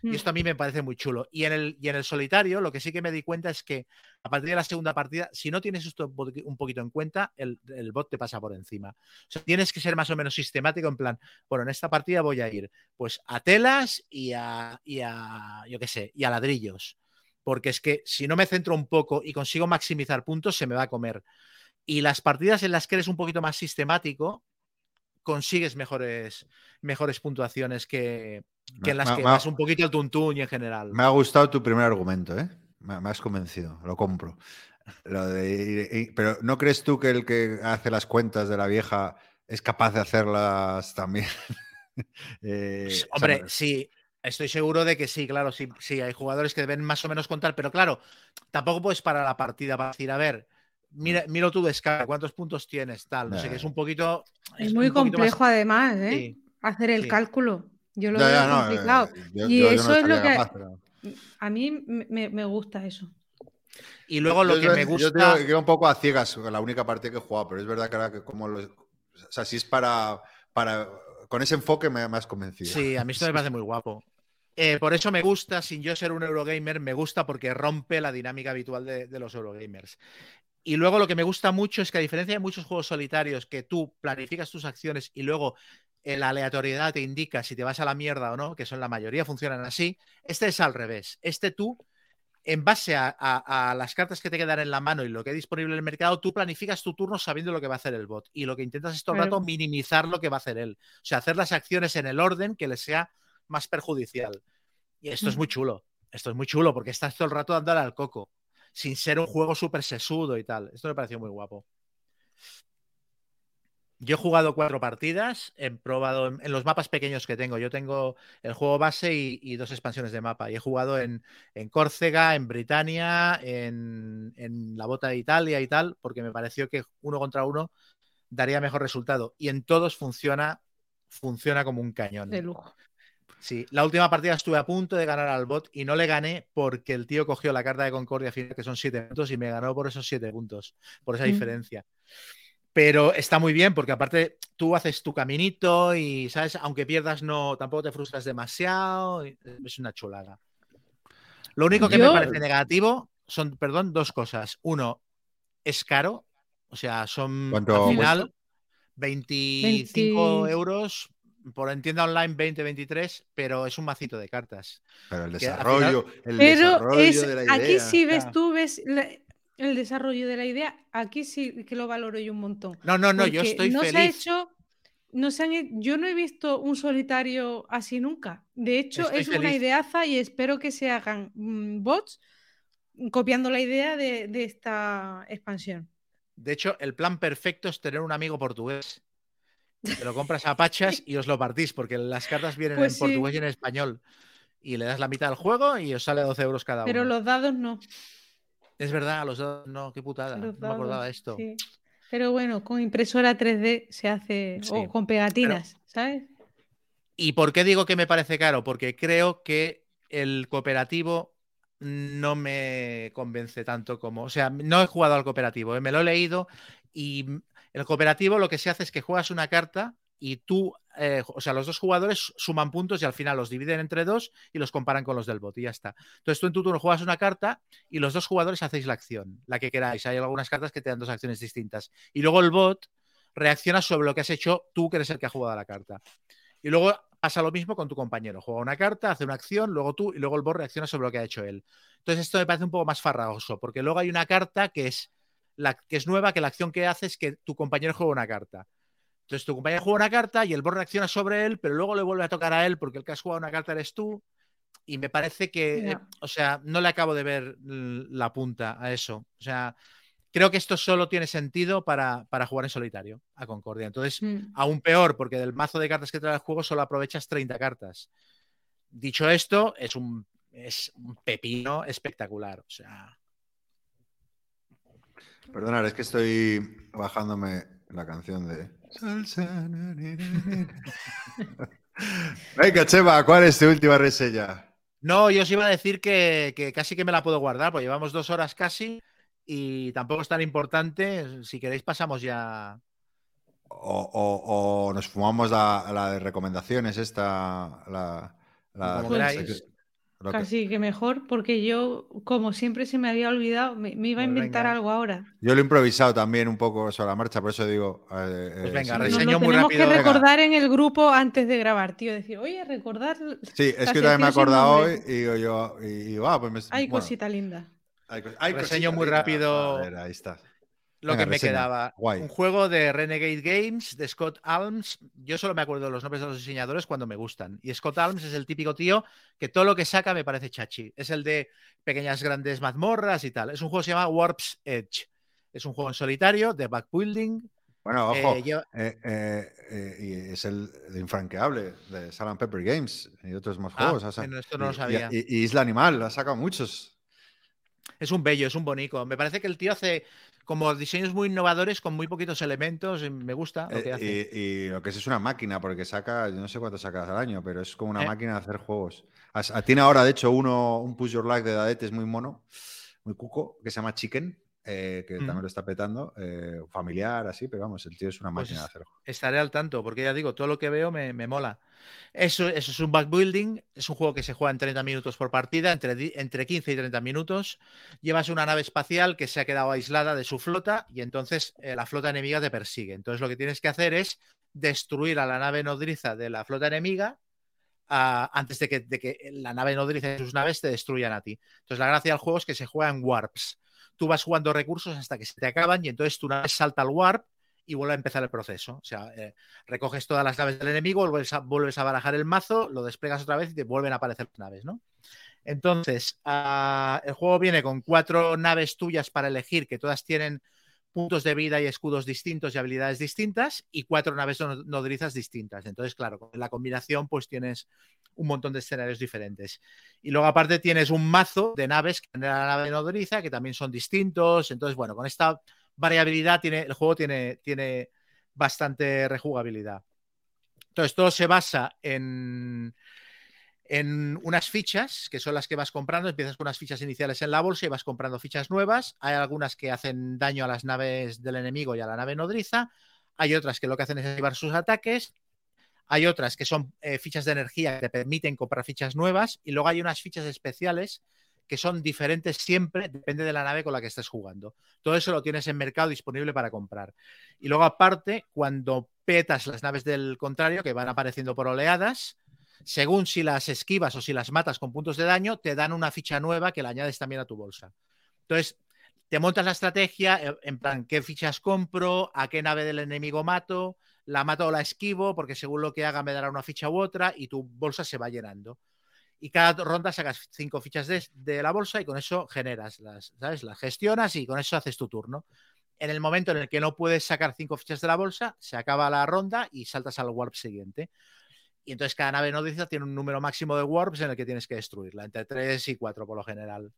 Mm. Y esto a mí me parece muy chulo. Y en, el, y en el solitario, lo que sí que me di cuenta es que a partir de la segunda partida, si no tienes esto un poquito en cuenta, el, el bot te pasa por encima. O sea, tienes que ser más o menos sistemático en plan, bueno, en esta partida voy a ir pues a telas y a, y a yo qué sé, y a ladrillos. Porque es que si no me centro un poco y consigo maximizar puntos, se me va a comer. Y las partidas en las que eres un poquito más sistemático, consigues mejores, mejores puntuaciones que, que en las Me- que me- vas un poquito al tuntún y en general. Me ha gustado tu primer argumento, ¿eh? Me, me has convencido, lo compro. Lo de pero ¿no crees tú que el que hace las cuentas de la vieja es capaz de hacerlas también? Eh, Pues, Hombre, sí, estoy seguro de que sí, claro, sí, sí, hay jugadores que deben más o menos contar, pero claro, tampoco puedes parar la partida para decir, a ver, mira, miro tu descarga, cuántos puntos tienes, tal, no sé, que es un poquito... Es muy un poquito más- complejo además, ¿eh? Sí. Hacer el sí. cálculo. Yo lo ya, veo ya, no, complicado. eh, yo- Y yo- yo no eso es lo que- capaz, pero- A mí me, me- gusta eso. Y luego lo Yo- que yo- me Yo gusta... tengo que ir un poco a ciegas, la única parte que he jugado, pero es verdad que ahora que como lo- O sea, si es para. para con ese enfoque me, me has convencido. Sí, a mí esto me parece muy guapo. Eh, por eso me gusta, sin yo ser un Eurogamer, me gusta porque rompe la dinámica habitual de, de los Eurogamers. Y luego lo que me gusta mucho es que a diferencia de muchos juegos solitarios que tú planificas tus acciones y luego eh, la aleatoriedad te indica si te vas a la mierda o no, que son la mayoría funcionan así. Este es al revés. Este tú, en base a, a- a las cartas que te quedan en la mano y lo que hay disponible en el mercado, tú planificas tu turno sabiendo lo que va a hacer el bot. Y lo que intentas es todo el rato minimizar lo que va a hacer él. O sea, hacer las acciones en el orden que le sea más perjudicial. Y esto es Mm. muy chulo. Esto es muy chulo porque estás todo el rato dándole al coco, sin ser un juego súper sesudo y tal. Esto me pareció muy guapo. Yo he jugado cuatro partidas, he probado en, los mapas pequeños que tengo. Yo tengo el juego base y, dos expansiones de mapa. Y he jugado en, en Córcega, en Britania, en, en la Bota de Italia y tal, porque me pareció que uno contra uno daría mejor resultado. Y en todos funciona, funciona como un cañón. De lujo. Sí, la última partida estuve a punto de ganar al bot y no le gané porque el tío cogió la carta de Concordia final, que son siete puntos, y me ganó por esos siete puntos, por esa Mm. diferencia. Pero está muy bien porque aparte tú haces tu caminito y, ¿sabes? Aunque pierdas, no, tampoco te frustras demasiado. y Es una chulada. Lo único que Yo- me parece negativo son, perdón, dos cosas. Uno, es caro. O sea, son ¿Cuánto al final 25 20. euros por en tienda online 20, 23, pero es un macito de cartas. Pero el desarrollo, el Pero desarrollo es, de la idea. aquí sí ves Ya. tú, ves la- el desarrollo de la idea, aquí sí que lo valoro yo un montón. No, no, no, yo estoy no se ha feliz. hecho, no se han yo no he visto un solitario así nunca. De hecho, Estoy es una feliz. ideaza y espero que se hagan mm, bots copiando la idea de, de esta expansión. De hecho, el plan perfecto es tener un amigo portugués. Te lo compras a pachas y os lo partís, porque las cartas vienen Pues en sí. portugués y en español. Y le das la mitad del juego y os sale 12 euros cada Pero uno. los dados no. Es verdad, los dos, no, qué putada. no me acordaba de dados, esto. sí. Pero bueno, con impresora 3D se hace, Sí, o con pegatinas, ¿sabes? ¿Y por qué digo que me parece caro? Porque creo que el cooperativo no me convence tanto como. O sea, no he jugado al cooperativo, ¿eh? me lo he leído y el cooperativo lo que se hace es que juegas una carta y tú, eh, o sea, los dos jugadores suman puntos y al final los dividen entre dos y los comparan con los del bot y ya está. Entonces tú en tu turno juegas una carta y los dos jugadores hacéis la acción, la que queráis. Hay algunas cartas que te dan dos acciones distintas. Y luego el bot reacciona sobre lo que has hecho tú, que eres el que ha jugado la carta. Y luego pasa lo mismo con tu compañero. Juega una carta, hace una acción, luego tú y luego el bot reacciona sobre lo que ha hecho él. Entonces esto me parece un poco más farragoso, porque luego hay una carta que es, la, que es nueva, que la acción que hace es que tu compañero juega una carta. Entonces tu compañero juega una carta y el bot reacciona sobre él, pero luego le vuelve a tocar a él porque el que has jugado una carta eres tú. Y me parece que, eh, o sea, no le acabo de ver la punta a eso. O sea, creo que esto solo tiene sentido para, para jugar en solitario a Concordia. Entonces, Mm. aún peor, porque del mazo de cartas que trae el juego solo aprovechas 30 cartas. Dicho esto, es un, es un pepino espectacular. O sea, Perdonad, es que estoy bajándome la canción de. Venga, Chema, ¿cuál es tu última reseña? no, yo os iba a decir que, que casi que me la puedo guardar, porque llevamos dos horas casi y tampoco es tan importante. Si queréis, pasamos ya. O, o- o nos fumamos la, la de recomendaciones, esta. La, la- Como Pues-. Lo que- Casi que mejor, porque yo, como siempre se me había olvidado, me, me iba a Pues inventar venga. algo ahora. Yo lo he improvisado también un poco sobre la marcha, por eso digo. eh, Pues eh, venga, sí, Nos reseño lo muy tenemos rápido. que Venga. recordar en el grupo antes de grabar, tío. Decir, oye, recordar. Sí, es que yo también me he acordado hoy y digo yo. Y, digo, ah, pues me- Ay, bueno, cosita linda. hay cos- hay Reseño cosita muy linda. rápido. Ahí está. Lo Venga, que me reseña. quedaba. Guay. Un juego de Renegade Games de Scott Alms. Yo solo me acuerdo de los nombres de los diseñadores cuando me gustan. Y Scott Alms es el típico tío que todo lo que saca me parece chachi. Es el de pequeñas grandes mazmorras y tal. Es un juego que se llama Warp's Edge. Es un juego en solitario de backbuilding. Bueno, ojo. Eh, lleva- eh, eh, y es el, el infranqueable de Salt Pepper Games y otros más Ah, juegos. o sea, bueno, esto no y- lo sabía. Y, y Isla Animal, ha sacado muchos. Es un bello, es un bonico. Me parece que el tío hace como diseños muy innovadores con muy poquitos elementos. Me gusta lo que Eh, hace. y, y lo que es es una máquina, porque saca, yo no sé cuánto sacas al año, pero es como una Eh. máquina de hacer juegos. Ah, Tiene ahora, de hecho, uno, un Push Your Luck de Dadete, es muy mono, muy cuco, que se llama Chicken, eh, que Mm. también lo está petando, eh, familiar, así, pero vamos, el tío es una Pues máquina de hacer. Estaré al tanto, porque ya digo, todo lo que veo me, me mola. Eso, eso es un backbuilding, es un juego que se juega en 30 minutos por partida, entre, entre 15 y 30 minutos. Llevas una nave espacial que se ha quedado aislada de su flota y entonces eh, la flota enemiga te persigue. Entonces lo que tienes que hacer es destruir a la nave nodriza de la flota enemiga ah, antes de que, de que la nave nodriza y sus naves te destruyan a ti. Entonces, la gracia del juego es que se juega en warps. Tú vas jugando recursos hasta que se te acaban y entonces tu nave salta al warp y vuelve a empezar el proceso. O sea, eh, recoges todas las naves del enemigo, vuelves a, vuelves a barajar el mazo, lo desplegas otra vez y te vuelven a aparecer las naves, ¿no? Entonces, ah, el juego viene con cuatro naves tuyas para elegir, que todas tienen puntos de vida y escudos distintos y habilidades distintas, y cuatro naves no- nodrizas distintas. Entonces, claro, con la combinación, pues tienes un montón de escenarios diferentes. Y luego, aparte, tienes un mazo de naves que la nave nodriza, que también son distintos. Entonces, bueno, con esta variabilidad tiene, el juego tiene, tiene bastante rejugabilidad. Entonces, todo se basa en, en unas fichas, que son las que vas comprando. Empiezas con unas fichas iniciales en la bolsa y vas comprando fichas nuevas. Hay algunas que hacen daño a las naves del enemigo y a la nave nodriza. Hay otras que lo que hacen es activar sus ataques. Hay otras que son eh, fichas de energía que te permiten comprar fichas nuevas. Y luego hay unas fichas especiales que son diferentes siempre, depende de la nave con la que estés jugando. Todo eso lo tienes en mercado disponible para comprar. Y luego, aparte, cuando petas las naves del contrario, que van apareciendo por oleadas, según si las esquivas o si las matas con puntos de daño, te dan una ficha nueva que la añades también a tu bolsa. Entonces, te montas la estrategia eh, en plan, ¿qué fichas compro? ¿A qué nave del enemigo mato? ¿La mato o la esquivo? Porque según lo que haga me dará una ficha u otra y tu bolsa se va llenando. Y cada ronda sacas cinco fichas de, la bolsa y con eso generas las, ¿sabes? Las gestionas y con eso haces tu turno. En el momento en el que no puedes sacar cinco fichas de la bolsa, se acaba la ronda y saltas al warp siguiente. Y entonces cada nave nodriza tiene un número máximo de warps en el que tienes que destruirla, entre 3 y 4 por lo general.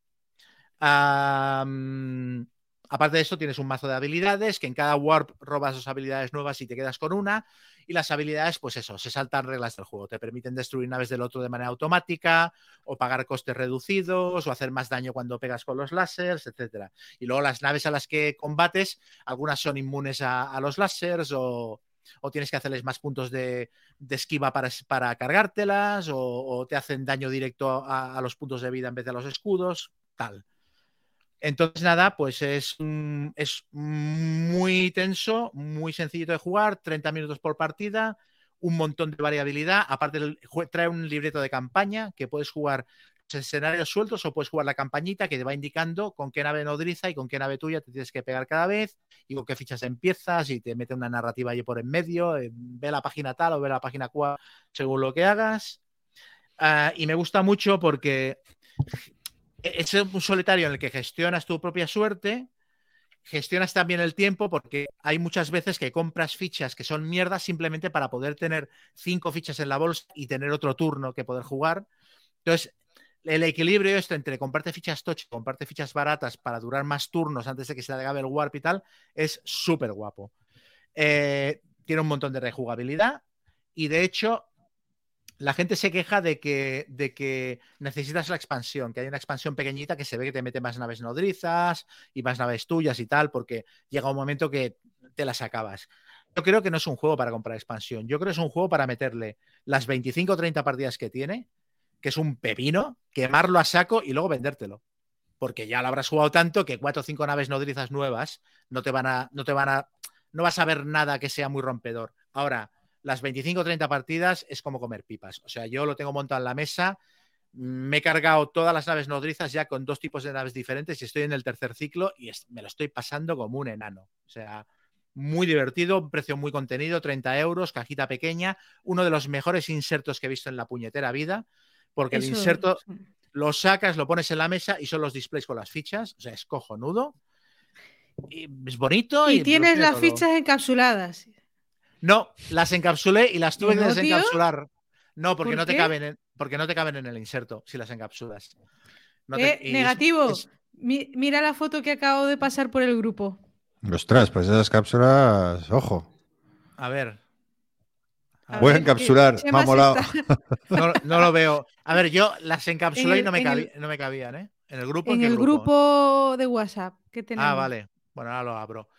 Aparte de eso, tienes un mazo de habilidades que en cada warp robas dos habilidades nuevas y te quedas con una. Y las habilidades, pues eso, se saltan reglas del juego. Te permiten destruir naves del otro de manera automática, o pagar costes reducidos, o hacer más daño cuando pegas con los láseres, etcétera. Y luego las naves a las que combates, algunas son inmunes a, los láseres o, tienes que hacerles más puntos de, esquiva para, cargártelas, o, o, te hacen daño directo a, a, los puntos de vida en vez de a los escudos, tal. Entonces, nada, pues es, es muy tenso, muy sencillito de jugar, 30 minutos por partida, un montón de variabilidad. Aparte, trae un libreto de campaña que puedes jugar escenarios sueltos o puedes jugar la campañita que te va indicando con qué nave nodriza y con qué nave tuya te tienes que pegar cada vez y con qué fichas empiezas y te mete una narrativa ahí por en medio, eh, ve la página tal o ve la página cual según lo que hagas. Uh, y me gusta mucho porque es un solitario en el que gestionas tu propia suerte, gestionas también el tiempo porque hay muchas veces que compras fichas que son mierdas simplemente para poder tener cinco fichas en la bolsa y tener otro turno que poder jugar. Entonces, el equilibrio esto entre comprarte fichas touch y comprarte fichas baratas para durar más turnos antes de que se acabe el warp y tal es súper guapo. Eh, tiene un montón de rejugabilidad y de hecho la gente se queja de que, de que necesitas la expansión, que hay una expansión pequeñita que se ve que te mete más naves nodrizas y más naves tuyas y tal, porque llega un momento que te las acabas. Yo creo que no es un juego para comprar expansión, yo creo que es un juego para meterle las 25 o 30 partidas que tiene, que es un pepino, quemarlo a saco y luego vendértelo. Porque ya lo habrás jugado tanto que cuatro o cinco naves nodrizas nuevas no te van a, no te van a, no vas a ver nada que sea muy rompedor. Ahora, las 25 o 30 partidas es como comer pipas. O sea, yo lo tengo montado en la mesa, me he cargado todas las naves nodrizas ya con dos tipos de naves diferentes y estoy en el tercer ciclo y me lo estoy pasando como un enano. O sea, muy divertido, un precio muy contenido, 30 euros, cajita pequeña, uno de los mejores insertos que he visto en la puñetera vida, porque Eso, el inserto lo sacas, lo pones en la mesa y son los displays con las fichas, o sea, es cojonudo. Y es bonito. Y, y tienes las todo. fichas encapsuladas. No, las encapsulé y las tuve que no, desencapsular. No, porque ¿Por no te qué? caben en, porque no te caben en el inserto si las encapsulas. No te, eh, negativo. Es, Mi, mira la foto que acabo de pasar por el grupo. Ostras, pues esas cápsulas, ojo. A ver. A Voy a encapsular, me ha molado. No, no, lo veo. A ver, yo las encapsulé y no me, cabí, el, no me, cabían, ¿eh? En el grupo. En, ¿en el grupo? grupo de WhatsApp que tenemos. Ah, vale. Bueno, ahora lo abro.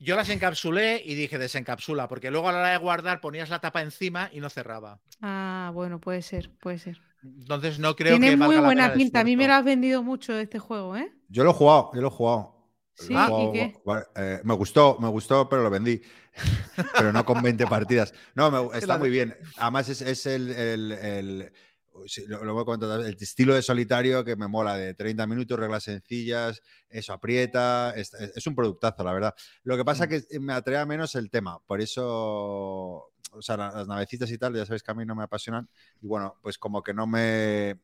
Yo las encapsulé y dije desencapsula, porque luego a la hora de guardar ponías la tapa encima y no cerraba. Ah, bueno, puede ser, puede ser. Entonces no creo Tiene que muy valga buena la pena pinta. A mí me lo has vendido mucho este juego, ¿eh? Yo lo he jugado, yo lo he jugado. Sí, El ¿y juego, qué? eh, me gustó, me gustó, pero lo vendí. pero no con 20 partidas. No, me- está muy bien. Además, es, es el, el- el- sí, lo, lo voy a comentar, el estilo de solitario que me mola, de 30 minutos, reglas sencillas, eso aprieta. Es, un productazo, la verdad. Lo que pasa Mm. es que me atrae menos el tema. Por eso, o sea, la- las navecitas y tal, ya sabéis que a mí no me apasionan. Y bueno, pues como que no me.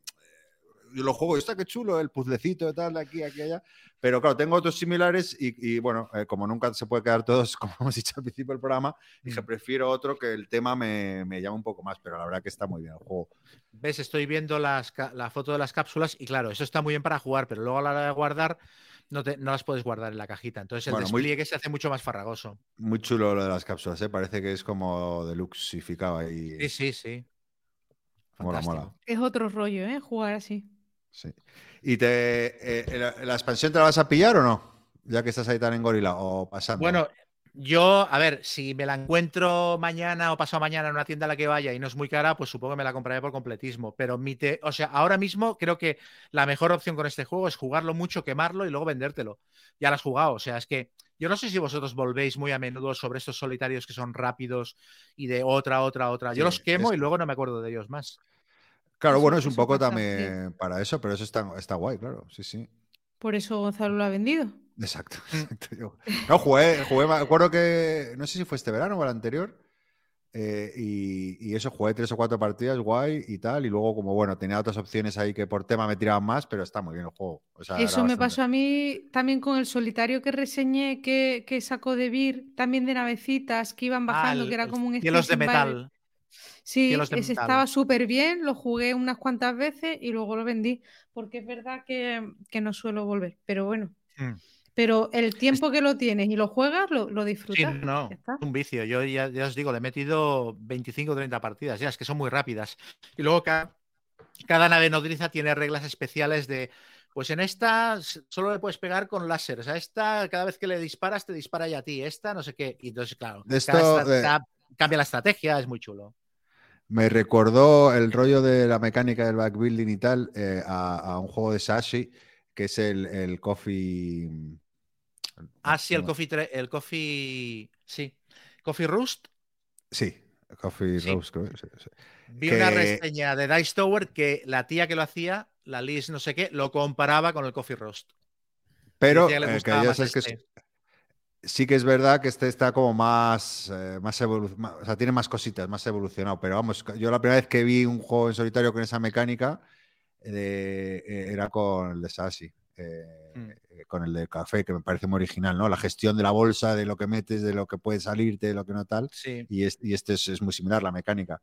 Yo lo juego, y está que chulo, el puzzlecito y tal, de aquí, aquí, allá. Pero claro, tengo otros similares y, y, bueno, eh, como nunca se puede quedar todos, como hemos dicho al principio del programa, dije, Mm. prefiero otro que el tema me, me llama un poco más, pero la verdad que está muy bien el juego. ¿Ves? Estoy viendo las, la foto de las cápsulas y claro, eso está muy bien para jugar, pero luego a la hora de guardar no, te- no las puedes guardar en la cajita. Entonces el Bueno, muy- despliegue se hace mucho más farragoso. Muy chulo lo de las cápsulas, ¿eh? parece que es como deluxificado ahí. Sí, sí, sí. Mola, mola. Es otro rollo, ¿eh? Jugar así. Sí. ¿Y te, eh, la, la expansión te la vas a pillar o no? Ya que estás ahí tan en gorila o pasando. Bueno, yo, a ver, si me la encuentro mañana o pasado mañana en una tienda a la que vaya y no es muy cara, pues supongo que me la compraré por completismo. Pero mi te- o sea, ahora mismo creo que la mejor opción con este juego es jugarlo mucho, quemarlo y luego vendértelo. Ya lo has jugado. O sea, es que yo no sé si vosotros volvéis muy a menudo sobre estos solitarios que son rápidos y de otra, otra, otra. Yo Sí, los quemo es- y luego no me acuerdo de ellos más. Claro, bueno, es un poco también para eso, pero eso está, está guay, claro. Sí, sí. Por eso Gonzalo lo ha vendido. Exacto. Mm. exacto. Yo- No, jugué, jugué, me acuerdo que, no sé si fue este verano o el anterior, eh, y, y eso, jugué tres o cuatro partidas, guay y tal, y luego como, bueno, tenía otras opciones ahí que por tema me tiraban más, pero está muy bien el juego. O sea, era Eso me bastante- pasó a mí también con el solitario que reseñé que, que sacó de Vir, también de navecitas que iban bajando, Ah, que era como un Cielos de metal. Sí, ese estaba súper bien, lo jugué unas cuantas veces y luego lo vendí, porque es verdad que, que no suelo volver, pero bueno. Mm. Pero el tiempo que lo tienes y lo juegas, lo, lo Sí, disfrutas. no, ya está. es un vicio. Yo ya, ya os digo, le he metido 25 o 30 partidas, ya es que son muy rápidas. Y luego cada, cada nave nodriza tiene reglas especiales de, pues en esta solo le puedes pegar con láseres, a esta cada vez que le disparas te dispara ya a ti, esta no sé qué. Y entonces, claro, De esto, eh, cada- cambia la estrategia, es muy chulo. Me recordó el rollo de la mecánica del backbuilding y tal eh, a, a un juego de Sashi, que es el, el Coffee. Ah, sí, el coffee, el coffee, sí, coffee rust. Sí, Coffee Sí. Roast, creo. sí, sí. Vi una reseña de Dice Tower que la tía que lo hacía, la Liz no sé qué, lo comparaba con el coffee roast. Pero eh, que ya sabes que es- este. Sí que es verdad que este está como más, eh, más ma- o sea, tiene más cositas, más evolucionado. Pero vamos, yo la primera vez que vi un juego en solitario con esa mecánica eh, eh, era con el de Sassy, eh, Mm. eh, con el de café, que me parece muy original, ¿no? La gestión de la bolsa, de lo que metes, de lo que puede salirte, de lo que no tal. Sí. Y, es- y este es, es muy similar, la mecánica.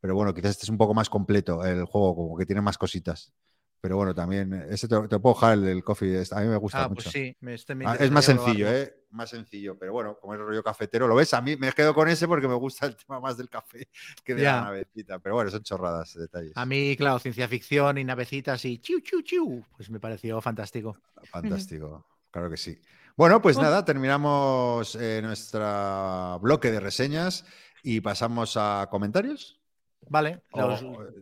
Pero bueno, quizás este es un poco más completo el juego, como que tiene más cositas. Pero bueno, también, eh, ese te, puedo dejar el del coffee, a mí me gusta Ah, mucho. pues sí. este me Ah, es más sencillo, probarlo. ¿eh? Más sencillo, pero bueno, como es rollo cafetero, ¿lo ves? A mí me quedo con ese porque me gusta el tema más del café que de Ya. la navecita. Pero bueno, son chorradas, detalles. A mí, claro, ciencia ficción y navecitas y chiu, chiu, chiu, pues me pareció fantástico. Fantástico, claro que sí. Bueno, pues Oh. nada, terminamos eh, nuestro bloque de reseñas y pasamos a comentarios. Vale, Oh,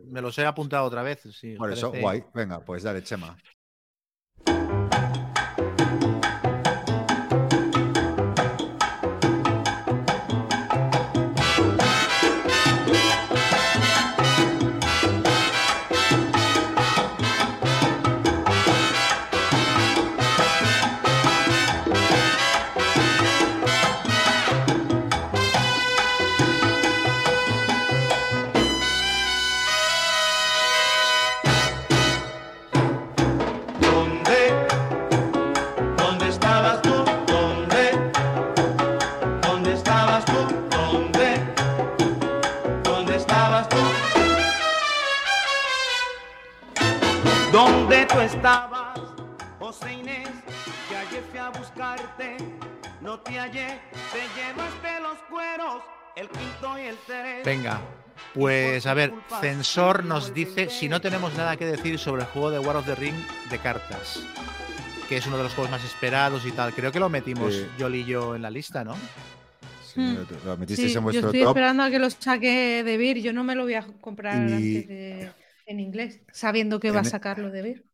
me los he apuntado otra vez. si Por eso, guay. Venga, pues dale, Chema. Estabas, José Inés? Que ayer fui a buscarte, no te hallé, te llevaste los cueros, el quinto y el tres. Venga, pues a ver, Censor nos dice si no tenemos nada que decir sobre el juego de War of the Ring de cartas, que es uno de los juegos más esperados y tal. Creo que lo metimos Sí. Yoli y yo en la lista, ¿no? Sí, Hmm. lo- metisteis Sí, en yo vuestro estoy top. esperando a que lo saque de Vir. Yo no me lo voy a comprar Y- antes de- en inglés, sabiendo que va a sacarlo de Vir.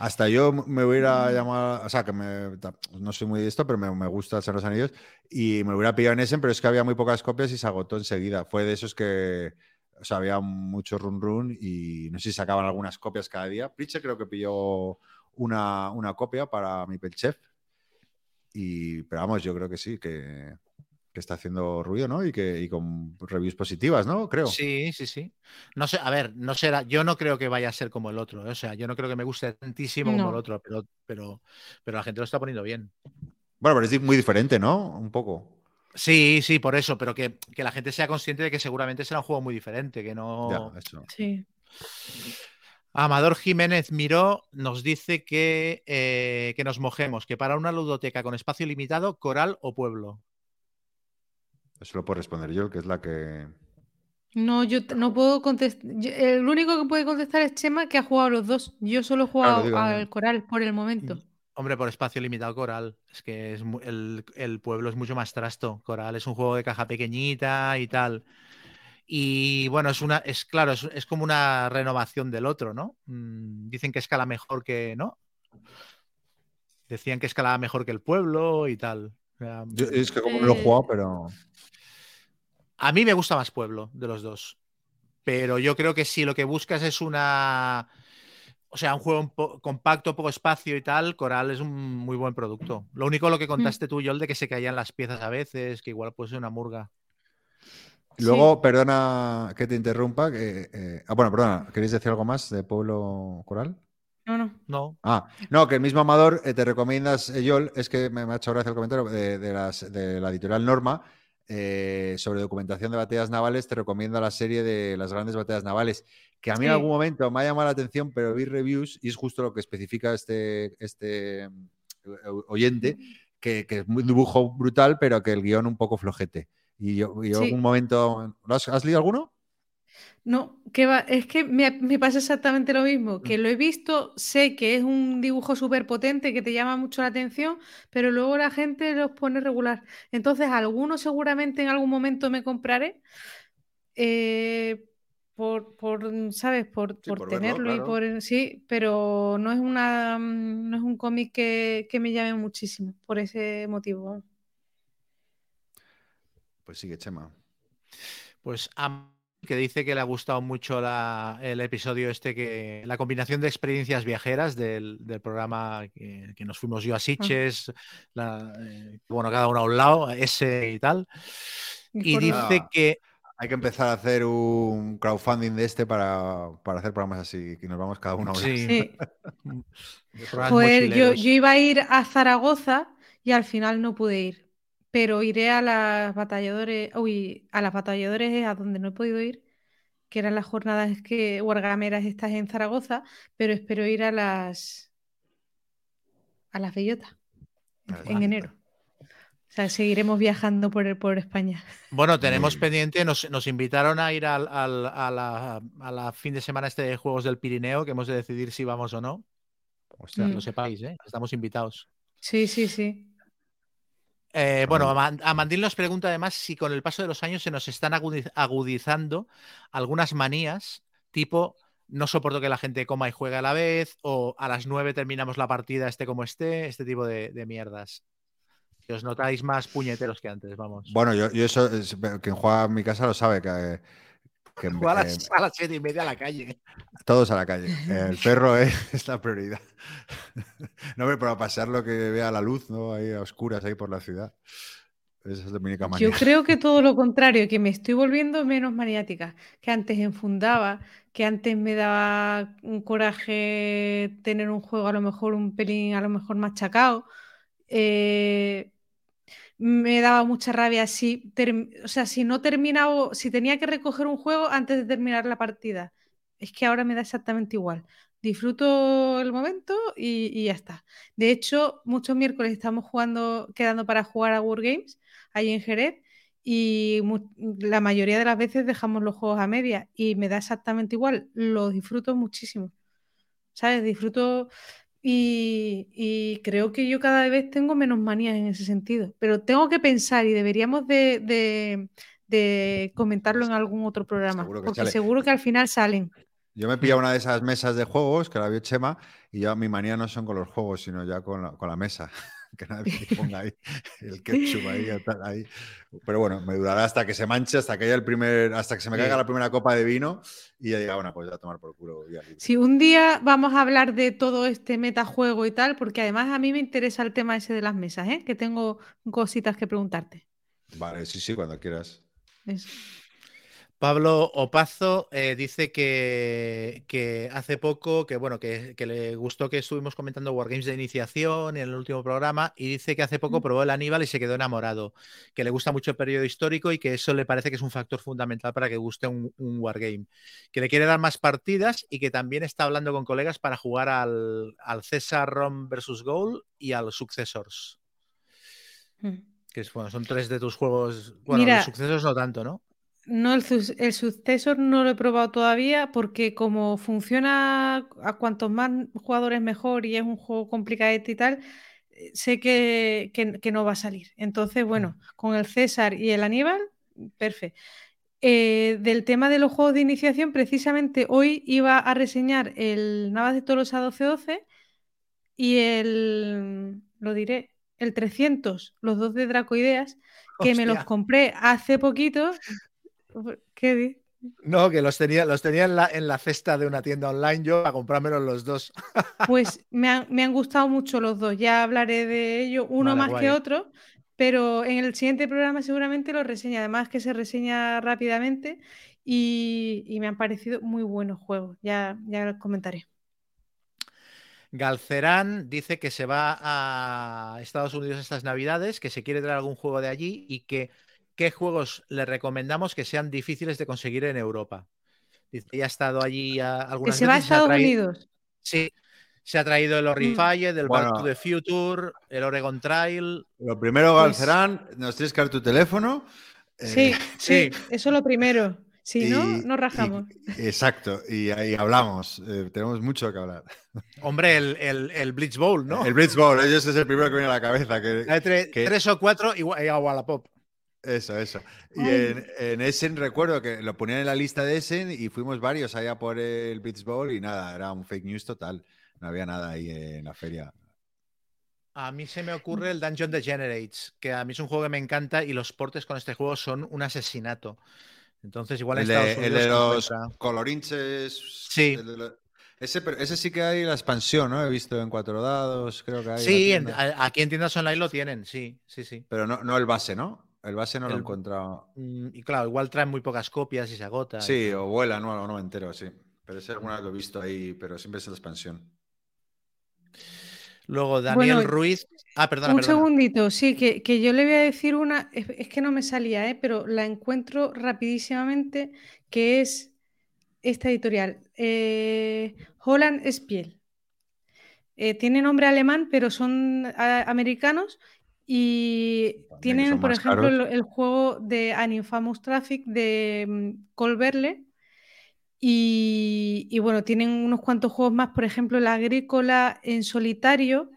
Hasta yo me hubiera llamado, o sea, que me, no soy muy de esto, pero me, gusta de los Anillos y me hubiera pillado en Essen, pero es que había muy pocas copias y se agotó enseguida. Fue de esos que, había mucho run run y no sé si sacaban algunas copias cada día. Pritchett creo que pilló una, una copia para mi Chef y, pero vamos, yo creo que sí, que, que está haciendo ruido, ¿no? Y que y con reviews positivas, ¿no? Creo. Sí, sí, sí. No sé, a ver, no será, yo no creo que vaya a ser como el otro, ¿eh? o sea, yo no creo que me guste tantísimo como el otro, pero, pero, pero la gente lo está poniendo bien. Bueno, pero es muy diferente, ¿no? Un poco. Sí, sí, por eso, pero que, que la gente sea consciente de que seguramente será un juego muy diferente, que no. Ya, eso. Sí. Amador Jiménez Miró nos dice que, eh, que nos mojemos, que para una ludoteca con espacio limitado, coral o pueblo. Eso lo puedo responder yo, que es la que. No, yo no puedo contestar. El único que puede contestar es Chema, que ha jugado a los dos. Yo solo he jugado digo, al coral por el momento. Hombre, por espacio limitado, Coral. Es que es el, el pueblo es mucho más trasto. Coral es un juego de caja pequeñita y tal. Y bueno, es una, es claro, es, es como una renovación del otro, ¿no? Mm, dicen que escala mejor que, ¿no? Decían que escalaba mejor que el pueblo y tal. O sea, Yo- es que como no lo he Eh, jugado, pero. A mí me gusta más Pueblo de los dos. Pero yo creo que si lo que buscas es una. O sea, un juego un po- compacto, poco espacio y tal, Coral es un muy buen producto. Lo único lo que contaste tú, Yol, de que se caían las piezas a veces, que igual puede ser una murga. Luego, perdona que te interrumpa. Que, eh, Ah, bueno, perdona, ¿queréis decir algo más de Pueblo Coral? No, no. No. Ah, no, que el mismo Amador eh, te recomiendas, eh, Yol, es que me, me ha hecho gracia el comentario de, de las- de la editorial Norma eh, sobre documentación de batallas navales, te recomienda la serie de las grandes batallas navales, que a mí en algún momento me ha llamado la atención, pero vi reviews y es justo lo que especifica este, este o- oyente, que, que es un dibujo brutal, pero que el guion un poco flojete. Y yo, y yo en Sí. algún momento... ¿lo has, has leído alguno? No, que va, es que me, me pasa exactamente lo mismo, que lo he visto, sé que es un dibujo súper potente que te llama mucho la atención, pero luego la gente los pone regular. Entonces, algunos seguramente en algún momento me compraré eh, por, por, ¿sabes? Por, Sí, por por verlo, tenerlo y por sí, pero no es una mm, no es un cómic que, que me llame muchísimo por ese motivo. Pues sigue, Chema. Pues Am, que dice que le ha gustado mucho la- el episodio este, que la combinación de experiencias viajeras del, del programa que, que nos fuimos yo a Sitges, la- eh, bueno, cada uno a un lado, ese y tal. Y dice que Hay que empezar a hacer un crowdfunding de este para, para hacer programas así, que nos vamos cada uno a una. Sí. Sí. Joder, yo, yo iba a ir a Zaragoza y al final no pude ir. Pero iré a las batalladores, uy, a las batalladores a donde no he podido ir, que eran las jornadas que wargameras estas en Zaragoza, pero espero ir a las a las bellotas en enero. O sea, seguiremos viajando por, por España. Bueno, tenemos pendiente, nos, nos invitaron a ir al, al- a, la, a la fin de semana este de Juegos del Pirineo, que hemos de decidir si vamos o no. Hostia, Mm. Que lo sepáis, ¿eh? Estamos invitados. Sí, sí, sí. Eh, bueno, Ama- Amandil nos pregunta además si con el paso de los años se nos están agudiz- agudizando algunas manías, tipo no soporto que la gente coma y juegue a la vez, o a las nueve terminamos la partida, esté como esté, este tipo de, de mierdas. Que os notáis más puñeteros que antes, vamos. Bueno, yo, yo eso, es- quien juega en mi casa lo sabe, que, que a eh, las, a las siete y media a la calle. todos a la calle. El perro es, es la prioridad. No, hombre, para pasar lo que vea la luz, ¿no? Ahí a oscuras, ahí por la ciudad. Esa es manera. Yo creo que todo lo contrario, que me estoy volviendo menos maniática, que antes enfundaba, que antes me daba un coraje tener un juego a lo mejor un pelín, a lo mejor machacado. eh, me daba mucha rabia si, o sea, si no terminaba, si tenía que recoger un juego antes de terminar la partida. Es que ahora me da exactamente igual. Disfruto el momento y, ya está. De hecho, muchos miércoles estamos jugando, quedando para jugar a Wargames ahí en Jerez y la mayoría de las veces dejamos los juegos a media y me da exactamente igual, los disfruto muchísimo, ¿sabes? Disfruto y, y creo que yo cada vez tengo menos manías en ese sentido, pero tengo que pensar y deberíamos de, de- de comentarlo en algún otro programa, Seguro porque sale. seguro que al final salen. Yo me pillé una de esas mesas de juegos que la vio Chema y ya mi manía no son con los juegos, sino ya con la, con la mesa. que nadie ponga ahí el ketchup ahí, tal, ahí. Pero bueno, me durará hasta que se manche, hasta que haya el primer, hasta que se me caiga la primera copa de vino y ya diga, bueno, pues ya tomar por culo. Ya, libre". Si un día vamos a hablar de todo este metajuego y tal, porque además a mí me interesa el tema ese de las mesas, ¿eh? que tengo cositas que preguntarte. Vale, sí, sí, cuando quieras. Eso. Pablo Opazo eh, dice que, que hace poco, que bueno, que, que le gustó que estuvimos comentando Wargames de iniciación en el último programa y dice que hace poco probó el Aníbal y se quedó enamorado, que le gusta mucho el periodo histórico y que eso le parece que es un factor fundamental para que guste un, un Wargame, que le quiere dar más partidas y que también está hablando con colegas para jugar al, al César Rom vs. Goal y al Successors, Mm. que es, bueno, son tres de tus juegos, bueno, Mira, los Successors no tanto, ¿no? No, el, el sucesor no lo he probado todavía porque como funciona a cuantos más jugadores mejor y es un juego complicadete y tal, eh, sé que, que- que no va a salir. Entonces, bueno, con el César y el Aníbal, perfecto. Eh, del tema de los juegos de iniciación, precisamente hoy iba a reseñar el Navas de Tolosa 1212 y el, lo diré, el 300, los dos de Dracoideas, que me los compré hace poquito. ¿Qué di? No, que los tenía, los tenía en la, en la cesta de una tienda online yo para comprármelos los dos. Pues me han, me han gustado mucho los dos, ya hablaré de ello, uno Vale, más guay. que otro, pero en el siguiente programa seguramente lo reseña, además que se reseña rápidamente y, y me han parecido muy buenos juegos, ya, ya los comentaré. Galcerán dice que se va a Estados Unidos estas navidades, que se quiere traer algún juego de allí y que qué juegos le recomendamos que sean difíciles de conseguir en Europa. Dice ya ha estado allí a- Que algunas se va a Estados traído- Unidos. Sí, se ha traído el Horrified, el Back Bueno. to the Future, el Oregon Trail. Lo primero, Pues- Galcerán, nos tienes que dar tu teléfono. eh, Sí, sí, sí. eso lo primero. Si no, y- no rajamos. y- exacto, y ahí hablamos. eh, tenemos mucho que hablar. Hombre, el, el, el Blitz Bowl, ¿no? El Blitz Bowl, ese es el primero que viene a la cabeza. Que, Hay tre- que- Tres o cuatro igual a Wallapop. Eso, eso. Y en, en Essen recuerdo que lo ponían en la lista de Essen y fuimos varios allá por el Blitz Bowl y nada, era un fake news total. No había nada ahí en la feria. A mí se me ocurre el Dungeon Degenerates, que a mí es un juego que me encanta y los portes con este juego son un asesinato. Entonces, igual en El de, Estados el Unidos de se los encuentra. colorinches. Sí. el de lo- ese, pero ese sí que hay la expansión, ¿no? He visto en cuatro dados, creo que hay. Sí, en- aquí en tiendas online lo tienen, sí, sí, sí. Pero no, no el base, ¿no? El base no lo he El- encontrado. Mm, Y claro, igual traen muy pocas copias y se agota. Sí, o vuela, no, no me entero, sí. Pero ese alguna vez lo he visto ahí, pero siempre es la expansión. Luego Daniel Bueno, Ruiz. Ah, perdona, Un perdona. segundito, sí, que, que yo le voy a decir una, es, es que no me salía, ¿eh? pero la encuentro rapidísimamente, que es esta editorial, eh, Holland Spiel. Eh, tiene nombre alemán, pero son ah, americanos y También tienen, por ejemplo, el, el juego de An Infamous Traffic de mm, Colverle. Y, y bueno, tienen unos cuantos juegos más, por ejemplo, el Agrícola en solitario.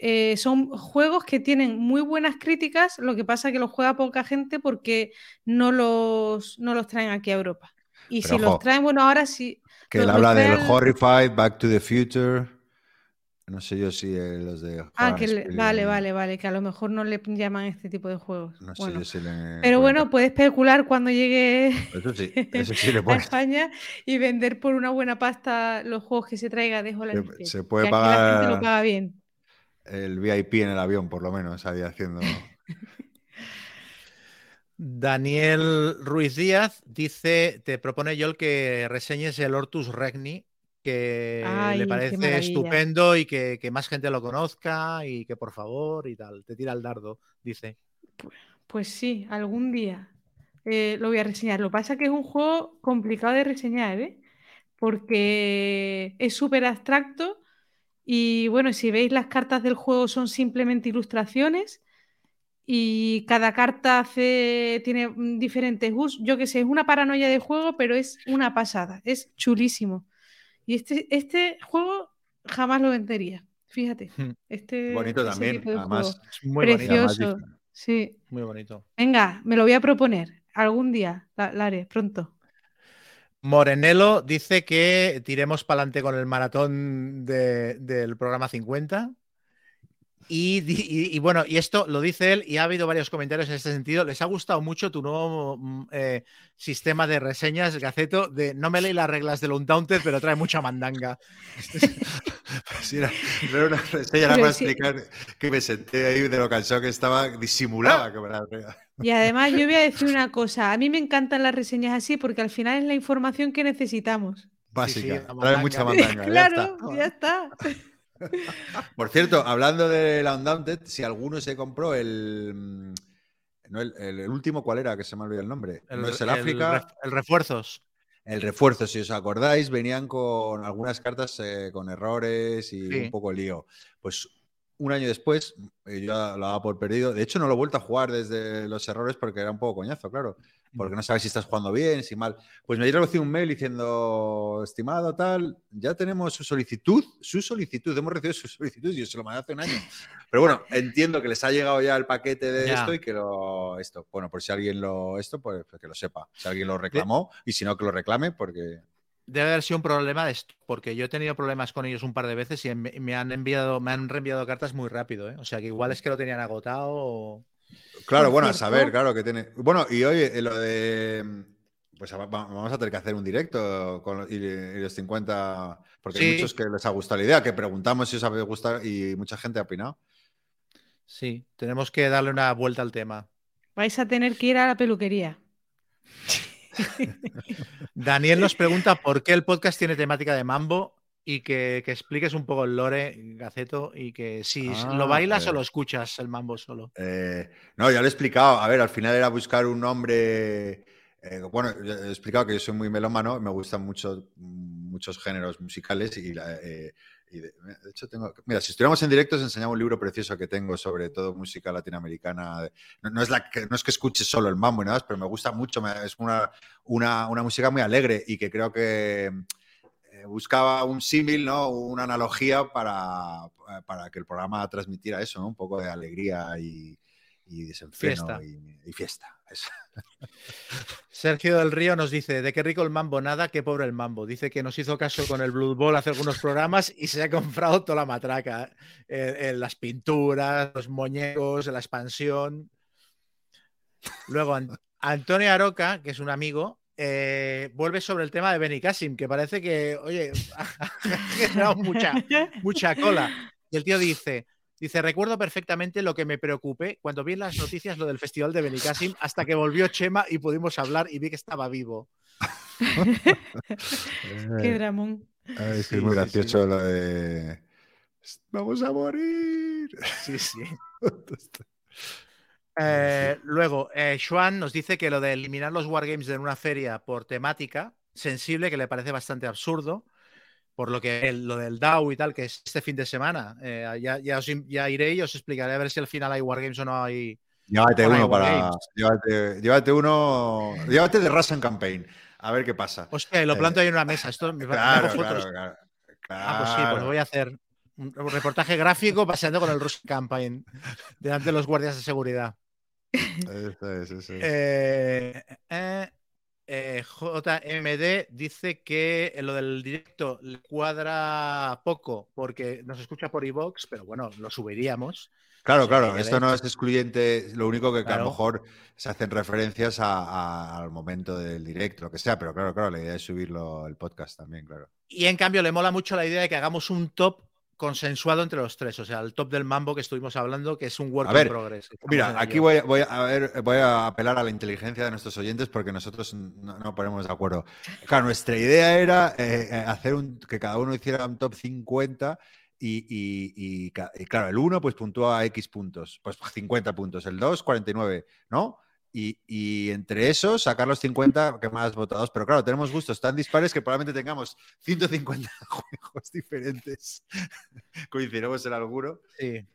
Eh, son juegos que tienen muy buenas críticas, lo que pasa que los juega poca gente porque no los, no los traen aquí a Europa. Y Pero si ojo, los traen, bueno, ahora sí. Que él habla del traen- Horrified, Back to the Future. No sé yo si eh, los de. Ah, que le- vale, vale, vale, que a lo mejor no le llaman este tipo de juegos. No sé Bueno, yo si le. pero bueno, puede especular cuando llegue Eso sí, eso sí le a. España y vender por una buena pasta los juegos que se traiga de Holland Se- se puede que aquí la gente pagar- lo paga bien. El VIP en el avión, por lo menos, ahí haciendo. Daniel Ruiz Díaz dice, te propone Joel que reseñes el Hortus Regni, que Ay, le parece estupendo y que, que más gente lo conozca y que por favor y tal, te tira el dardo, dice. Pues sí, algún día eh, lo voy a reseñar. Lo que pasa es que es un juego complicado de reseñar, ¿eh? Porque es súper abstracto y bueno, si veis las cartas del juego son simplemente ilustraciones y cada carta hace, tiene mm, diferentes usos. Yo qué sé, es una paranoia de juego, pero es una pasada, es chulísimo. Y este, este juego jamás lo vendería, fíjate. Hmm. Este, Bonito también, además. Es muy bonito, además Precioso, dif- sí. muy bonito. Venga, me lo voy a proponer algún día, la, la haré pronto. Morenelo dice que tiremos para adelante con el maratón de- del programa 50. Y, y- y bueno, y esto lo dice él y ha habido varios comentarios en este sentido. Les ha gustado mucho tu nuevo mm, eh, sistema de reseñas, Gaceto, de no me leí las reglas del Undaunted, pero trae mucha mandanga. Sí, era, no era una reseña, para sí. explicar que me senté ahí de lo cansado que estaba, disimulaba que me la Y además yo voy a decir una cosa, a mí me encantan las reseñas así porque al final es la información que necesitamos. Básica, la trae mandanga. mucha mandanga. ya claro, está. ya está. Por cierto, hablando de la Undaunted, si alguno se compró el. mm, no, el, el- el último, ¿cuál era? Que se me olvida el nombre. no es el África. el refuerzos. El refuerzo, si os acordáis, venían con algunas cartas eh, con errores y Sí. un poco lío. Pues un año después, eh, yo lo daba por perdido. De hecho, no lo he vuelto a jugar desde los errores porque era un poco coñazo, claro. Porque no sabes si estás jugando bien, si mal. Pues me recibido un mail diciendo, estimado tal, ya tenemos su solicitud, su solicitud, hemos recibido su solicitud, yo se lo mandé hace un año. Pero bueno, entiendo que les ha llegado ya el paquete de Ya. esto y que lo, esto, bueno, por si alguien lo, esto, pues, pues que lo sepa. Si alguien lo reclamó y si no, que lo reclame porque... Debe haber sido un problema de esto, porque yo he tenido problemas con ellos un par de veces y me, me han enviado, me han reenviado cartas muy rápido, ¿eh? O sea que igual es que lo tenían agotado o... Claro, bueno, a saber, claro que tiene. Bueno, y oye, eh, lo de. Pues va- va- vamos a tener que hacer un directo con los, y, y los 50. Porque hay muchos que les ha gustado la idea, que preguntamos si os ha gustado y mucha gente ha opinado. Sí, tenemos que darle una vuelta al tema. Vais a tener que ir a la peluquería. Daniel nos pregunta por qué el podcast tiene temática de mambo y que, que expliques un poco el lore, Gaceto, y que si Ah, lo bailas o lo escuchas el mambo solo. Eh, no, ya lo he explicado. A ver, al final era buscar un nombre. eh, bueno, he explicado que yo soy muy melómano, me gustan mucho, muchos géneros musicales y, la- eh, y de, de hecho tengo. Mira, si estuviéramos en directo os enseñaba un libro precioso que tengo sobre todo música latinoamericana. No, no es, la que, no es que escuche solo el mambo y nada más, pero me gusta mucho. me- es una, una, una música muy alegre y que creo que buscaba un símil, ¿no? Una analogía para, para que el programa transmitiera eso, ¿no? Un poco de alegría y, y desenfreno Fiesta. Y, y fiesta. eso. Sergio del Río nos dice, de qué rico el mambo, nada, qué pobre el mambo. Dice que nos hizo caso con el Blue Ball hace algunos programas y se ha comprado toda la matraca. Eh, eh, las pinturas, los muñecos, la expansión. Luego, An- Antonio Aroca, que es un amigo, eh, vuelve sobre el tema de Benny Cassim, que parece que, oye, ha generado mucha, mucha cola. Y el tío dice, dice, recuerdo perfectamente lo que me preocupé cuando vi en las noticias lo del festival de Benicassim hasta que volvió Chema y pudimos hablar y vi que estaba vivo. Qué dramón. Ay, es que Sí, es muy sí, gracioso lo de. Vamos a morir. Sí, sí. Eh, luego, eh, Xuan nos dice que lo de eliminar los wargames de una feria por temática sensible, que le parece bastante absurdo, por lo que el- lo del DAO y tal, que es este fin de semana. Eh, ya, ya, os in- ya iré y os explicaré a ver si al final hay wargames o no hay. Llévate uno para. Llévate, llévate uno. Llévate de Russian Campaign. A ver qué pasa. Hostia, lo planto ahí en una mesa. Esto me, Claro, fotos. claro, claro. Ah, pues sí, pues Claro. voy a hacer un reportaje gráfico paseando con el Russian Campaign delante de los guardias de seguridad. Eso es, eso es. Eh, eh, eh, JMD dice que lo del directo le cuadra poco porque nos escucha por iVox, pero bueno, lo subiríamos. Claro, Sí, claro, esto no es excluyente, lo único que, que a lo mejor se hacen referencias a- a- al momento del directo, lo que sea, pero claro, claro, la idea es subirlo el podcast también, claro. Y en cambio le mola mucho la idea de que hagamos un top consensuado entre los tres, o sea, el top del mambo que estuvimos hablando, que es un work A ver, in progress. Mira, aquí voy, voy a ver, voy a apelar a la inteligencia de nuestros oyentes porque nosotros no, no ponemos de acuerdo. Claro, nuestra idea era eh, eh, hacer un, que cada uno hiciera un top 50 y, y- y ca- y claro, el 1 pues puntúa X puntos, pues 50 puntos, el 2 49, ¿no? Y, y entre esos sacar los 50 que más votados, pero claro, tenemos gustos tan dispares que probablemente tengamos 150 juegos diferentes. Coincidiremos en alguno. Sí.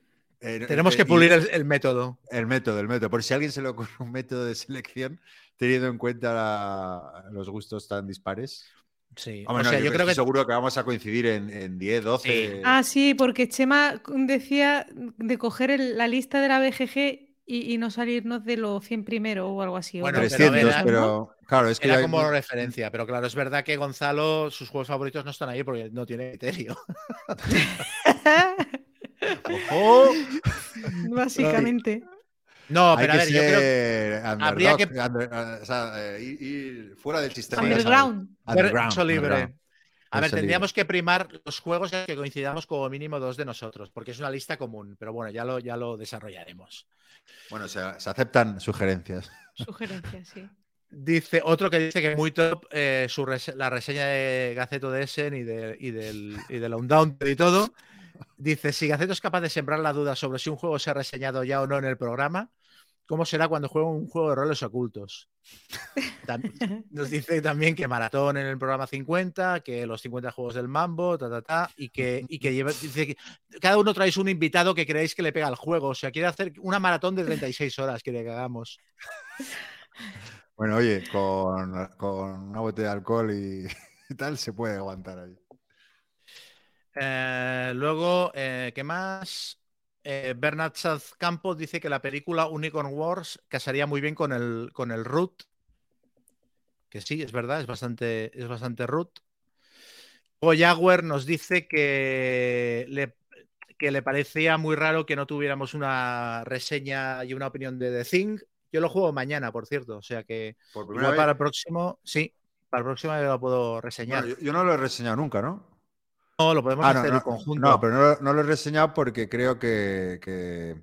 Eh, Tenemos eh, que pulir el, el método. el método, el método. Por si a alguien se le ocurre un método de selección teniendo en cuenta la- los gustos tan dispares. Sí. Hombre, o no, sea, yo, yo creo estoy que seguro que vamos a coincidir en, en 10, 12. Ah, sí, porque Chema decía de coger el- la lista de la BGG y, y no salirnos de los 100 primeros o algo así. Bueno, los pero 300, verás, pero, claro, es que Era hay- como referencia, pero claro, es verdad que Gonzalo, sus juegos favoritos no están ahí porque no tiene criterio. ¡Ojo! Básicamente. No, hay pero a que ver, yo creo habría que- under- o sea, eh, ir, ir fuera del sistema. Underground, Verso libre. A ver, Verso tendríamos que primar los juegos en los que coincidamos como mínimo dos de nosotros, porque es una lista común, pero bueno, ya lo, ya lo desarrollaremos. Bueno, se, se aceptan sugerencias. Sugerencias, sí. Dice otro que dice que es muy top eh, su rese- la reseña de Gaceto de Essen y, de, y del, y del Undaunted y todo. Dice: Si Gaceto es capaz de sembrar la duda sobre si un juego se ha reseñado ya o no en el programa, ¿cómo será cuando juega un juego de roles ocultos? Nos dice también que maratón en el programa 50, que los 50 juegos del Mambo, ta, ta, ta, y que, y que lleva- dice que cada uno traéis un invitado que creéis que le pega al juego. O sea, quiere hacer una maratón de 36 horas, quiere que hagamos. Bueno, oye, con, con una botella de alcohol y, y tal se puede aguantar ahí. Eh, luego, eh, ¿qué más? Eh, Bernard South Campos dice que la película Unicorn Wars casaría muy bien con el, con el Root. Que sí, es verdad, es bastante, es bastante Root. Luego Jaguar nos dice que le, que le parecía muy raro que no tuviéramos una reseña y una opinión de The Thing. Yo lo juego mañana, por cierto. O sea que Por igual para el próximo, sí, para el próximo ya lo puedo reseñar. Bueno, yo, yo no lo he reseñado nunca, ¿no? No, lo podemos Ah, hacer no, en conjunto. No, pero no, lo- no lo he reseñado porque creo que, que-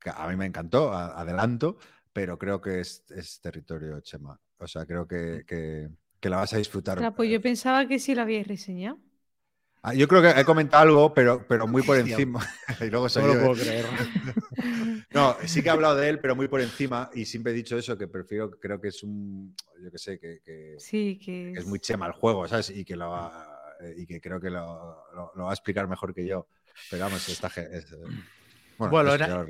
que a mí me encantó, a- adelanto, pero creo que es, es territorio Chema. O sea, creo que, que- que la vas a disfrutar. Ostras, pues yo pensaba que sí la habíais reseñado. Ah, yo creo que he comentado algo, pero, pero muy por encima. y luego No lo ¿eh? puedo creer. No, sí que he hablado de él, pero muy por encima. Y siempre he dicho eso, que prefiero, creo que es un, yo que sé, que, que- Sí, que que es muy chema el juego, ¿sabes? Y que, lo va- eh, y que creo que lo, lo- lo va a explicar mejor que yo. Pero vamos, esta es, eh, bueno, Bueno, era-.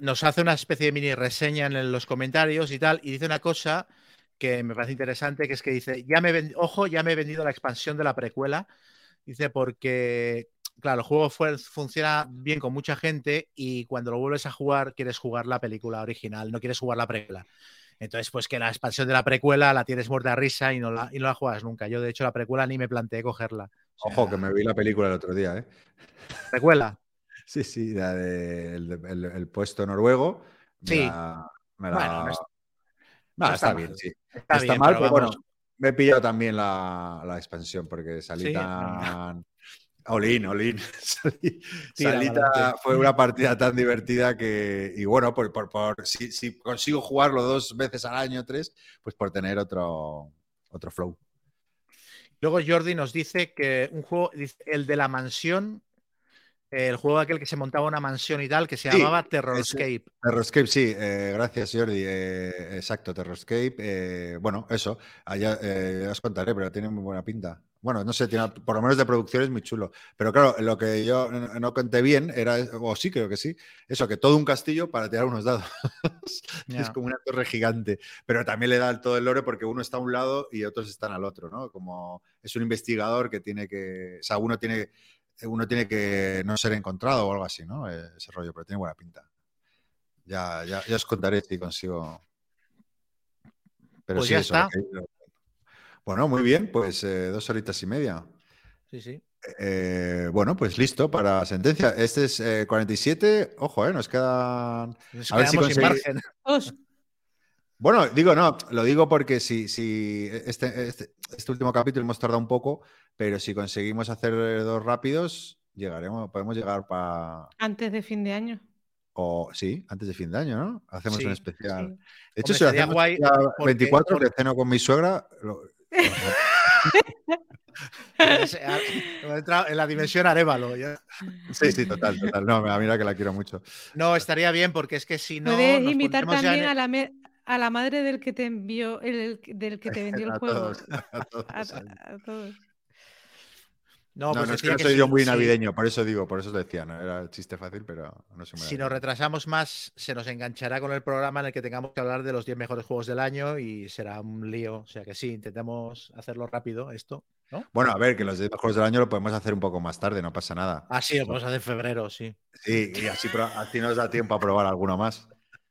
Nos hace una especie de mini reseña en los comentarios y tal, y dice una cosa que me parece interesante, que es que dice, ya me ojo, ya me he vendido la expansión de la precuela. Dice, porque, claro, el juego fue- funciona bien con mucha gente y cuando lo vuelves a jugar, quieres jugar la película original, no quieres jugar la precuela. Entonces, pues que la expansión de la precuela la tienes muerta a risa y no la, y no la juegas nunca. Yo, de hecho, la precuela ni me planteé cogerla. O sea, Ojo, que me vi la película el otro día, ¿eh? Precuela. Sí, sí, la de- el, el- el puesto noruego. Sí. la- me la- Bueno, no es- No, no está, está bien, sí. Está, Está bien, mal, pero bueno, me he pillado también la, la expansión porque salí Sí, tan. Olin, Olin. Tan- fue una partida tan divertida que. Y bueno, por, por, por- si, si consigo jugarlo dos veces al año, tres, pues por tener otro, otro flow. Luego Jordi nos dice que un juego, el de la mansión, el juego aquel que se montaba una mansión y tal, que se Sí, llamaba Terrorscape. Terrorscape, sí, eh, gracias Jordi. eh, exacto, Terrorscape. eh, bueno, eso, allá eh, ya os contaré, pero tiene muy buena pinta. Bueno, no sé, tiene, por lo menos de producción es muy chulo. Pero claro, lo que yo no conté bien era, o sí creo que sí, eso, que todo un castillo para tirar unos dados. Es como una torre gigante. Pero también le da todo el lore porque uno está a un lado y otros están al otro, ¿no? Como es un investigador que tiene que. O sea, uno tiene, uno tiene que no ser encontrado o algo así, ¿no? Eh, Ese rollo, pero tiene buena pinta. Ya, ya, ya os contaré si consigo. Pero Pues sí, ya eso, está. lo que- Bueno, muy bien, pues eh, dos horitas y media. Sí, sí. Eh, bueno, pues listo para sentencia. Este es eh, 47. Ojo, eh, nos quedan. Nos A ver si quedamos sin conseguí- margen. Os- Bueno, digo, no, lo digo porque si, si este, este, este último capítulo hemos tardado un poco, pero si conseguimos hacer dos rápidos, llegaremos, podemos llegar para. antes de fin de año. O sí, antes de fin de año, ¿no? Hacemos Sí, un especial. sí. De hecho, Hombre, si lo hacemos guay el día porque- 24, porque- que ceno con mi suegra. lo- en la dimensión Arevalo. ya. Sí, sí, total, total. No, mira que la quiero mucho. No, estaría bien porque es que si no. Puedes invitar también en- a la, me- a la madre del que te envió el, el- del que te vendió el A juego. todos, a todos. A, a todos. No, No, pues no, es que no soy si- yo muy si- navideño, por eso digo, por eso lo decía, ¿no? Era el chiste fácil, pero no soy muy Si nos retrasamos más, se nos enganchará con el programa en el que tengamos que hablar de los 10 mejores juegos del año y será un lío. O sea que sí, intentemos hacerlo rápido esto. ¿no? Bueno, a ver, que los 10 juegos del año lo podemos hacer un poco más tarde, no pasa nada. Ah, sí, lo podemos hacer en febrero, sí. Sí, y así, así nos da tiempo a probar alguno más.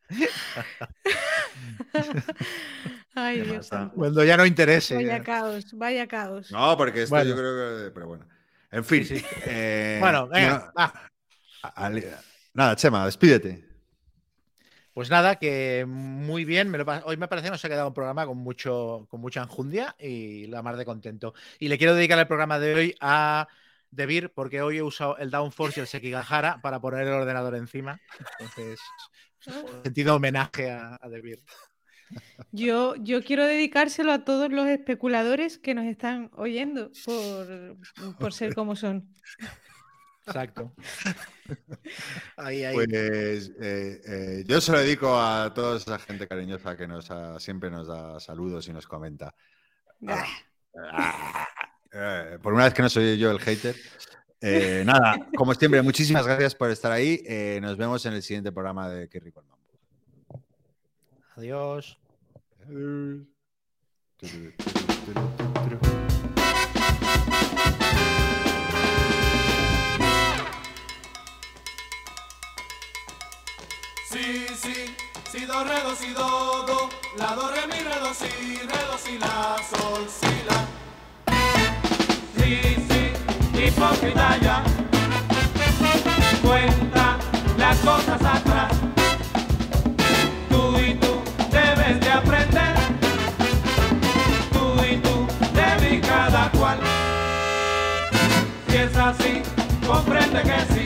Ay, Dios. Cuando ya no interese. Vaya caos, vaya caos. No, porque esto Bueno. yo creo que. Pero bueno. En fin. Sí, sí. eh, Bueno, venga, no- nada, Chema, despídete. Pues nada, que muy bien. me lo pa- hoy me parece que nos ha quedado un programa con, mucho, con mucha enjundia y la más de contento. Y le quiero dedicar el programa de hoy a Debir, porque hoy he usado el Downforce y el Sekigahara para poner el ordenador encima. Entonces, sentido homenaje a, a Debir. Yo, yo quiero dedicárselo a todos los especuladores que nos están oyendo por, por ser como son. Exacto. Ahí, ahí. Pues eh, eh, yo se lo dedico a toda esa gente cariñosa que nos ha- siempre nos da saludos y nos comenta. Ah, Ah, eh, por una vez que no soy yo el hater. Eh, nada, como siempre, muchísimas gracias por estar ahí. Eh, nos vemos en el siguiente programa de Qué rico el. Adiós. Si, si, si, do, re, do, si, do, do, la, do, re, mi, re, do, si, re, do, si, la, sol, si, la. Sí, sí, hipócrita ya, cuenta las cosas atrás. Comprende que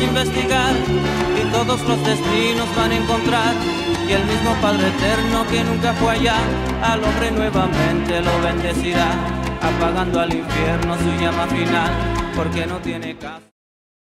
investigar, y todos los destinos van a encontrar, y el mismo Padre Eterno que nunca fue allá, al hombre nuevamente lo bendecirá, apagando al infierno su llama final, porque no tiene.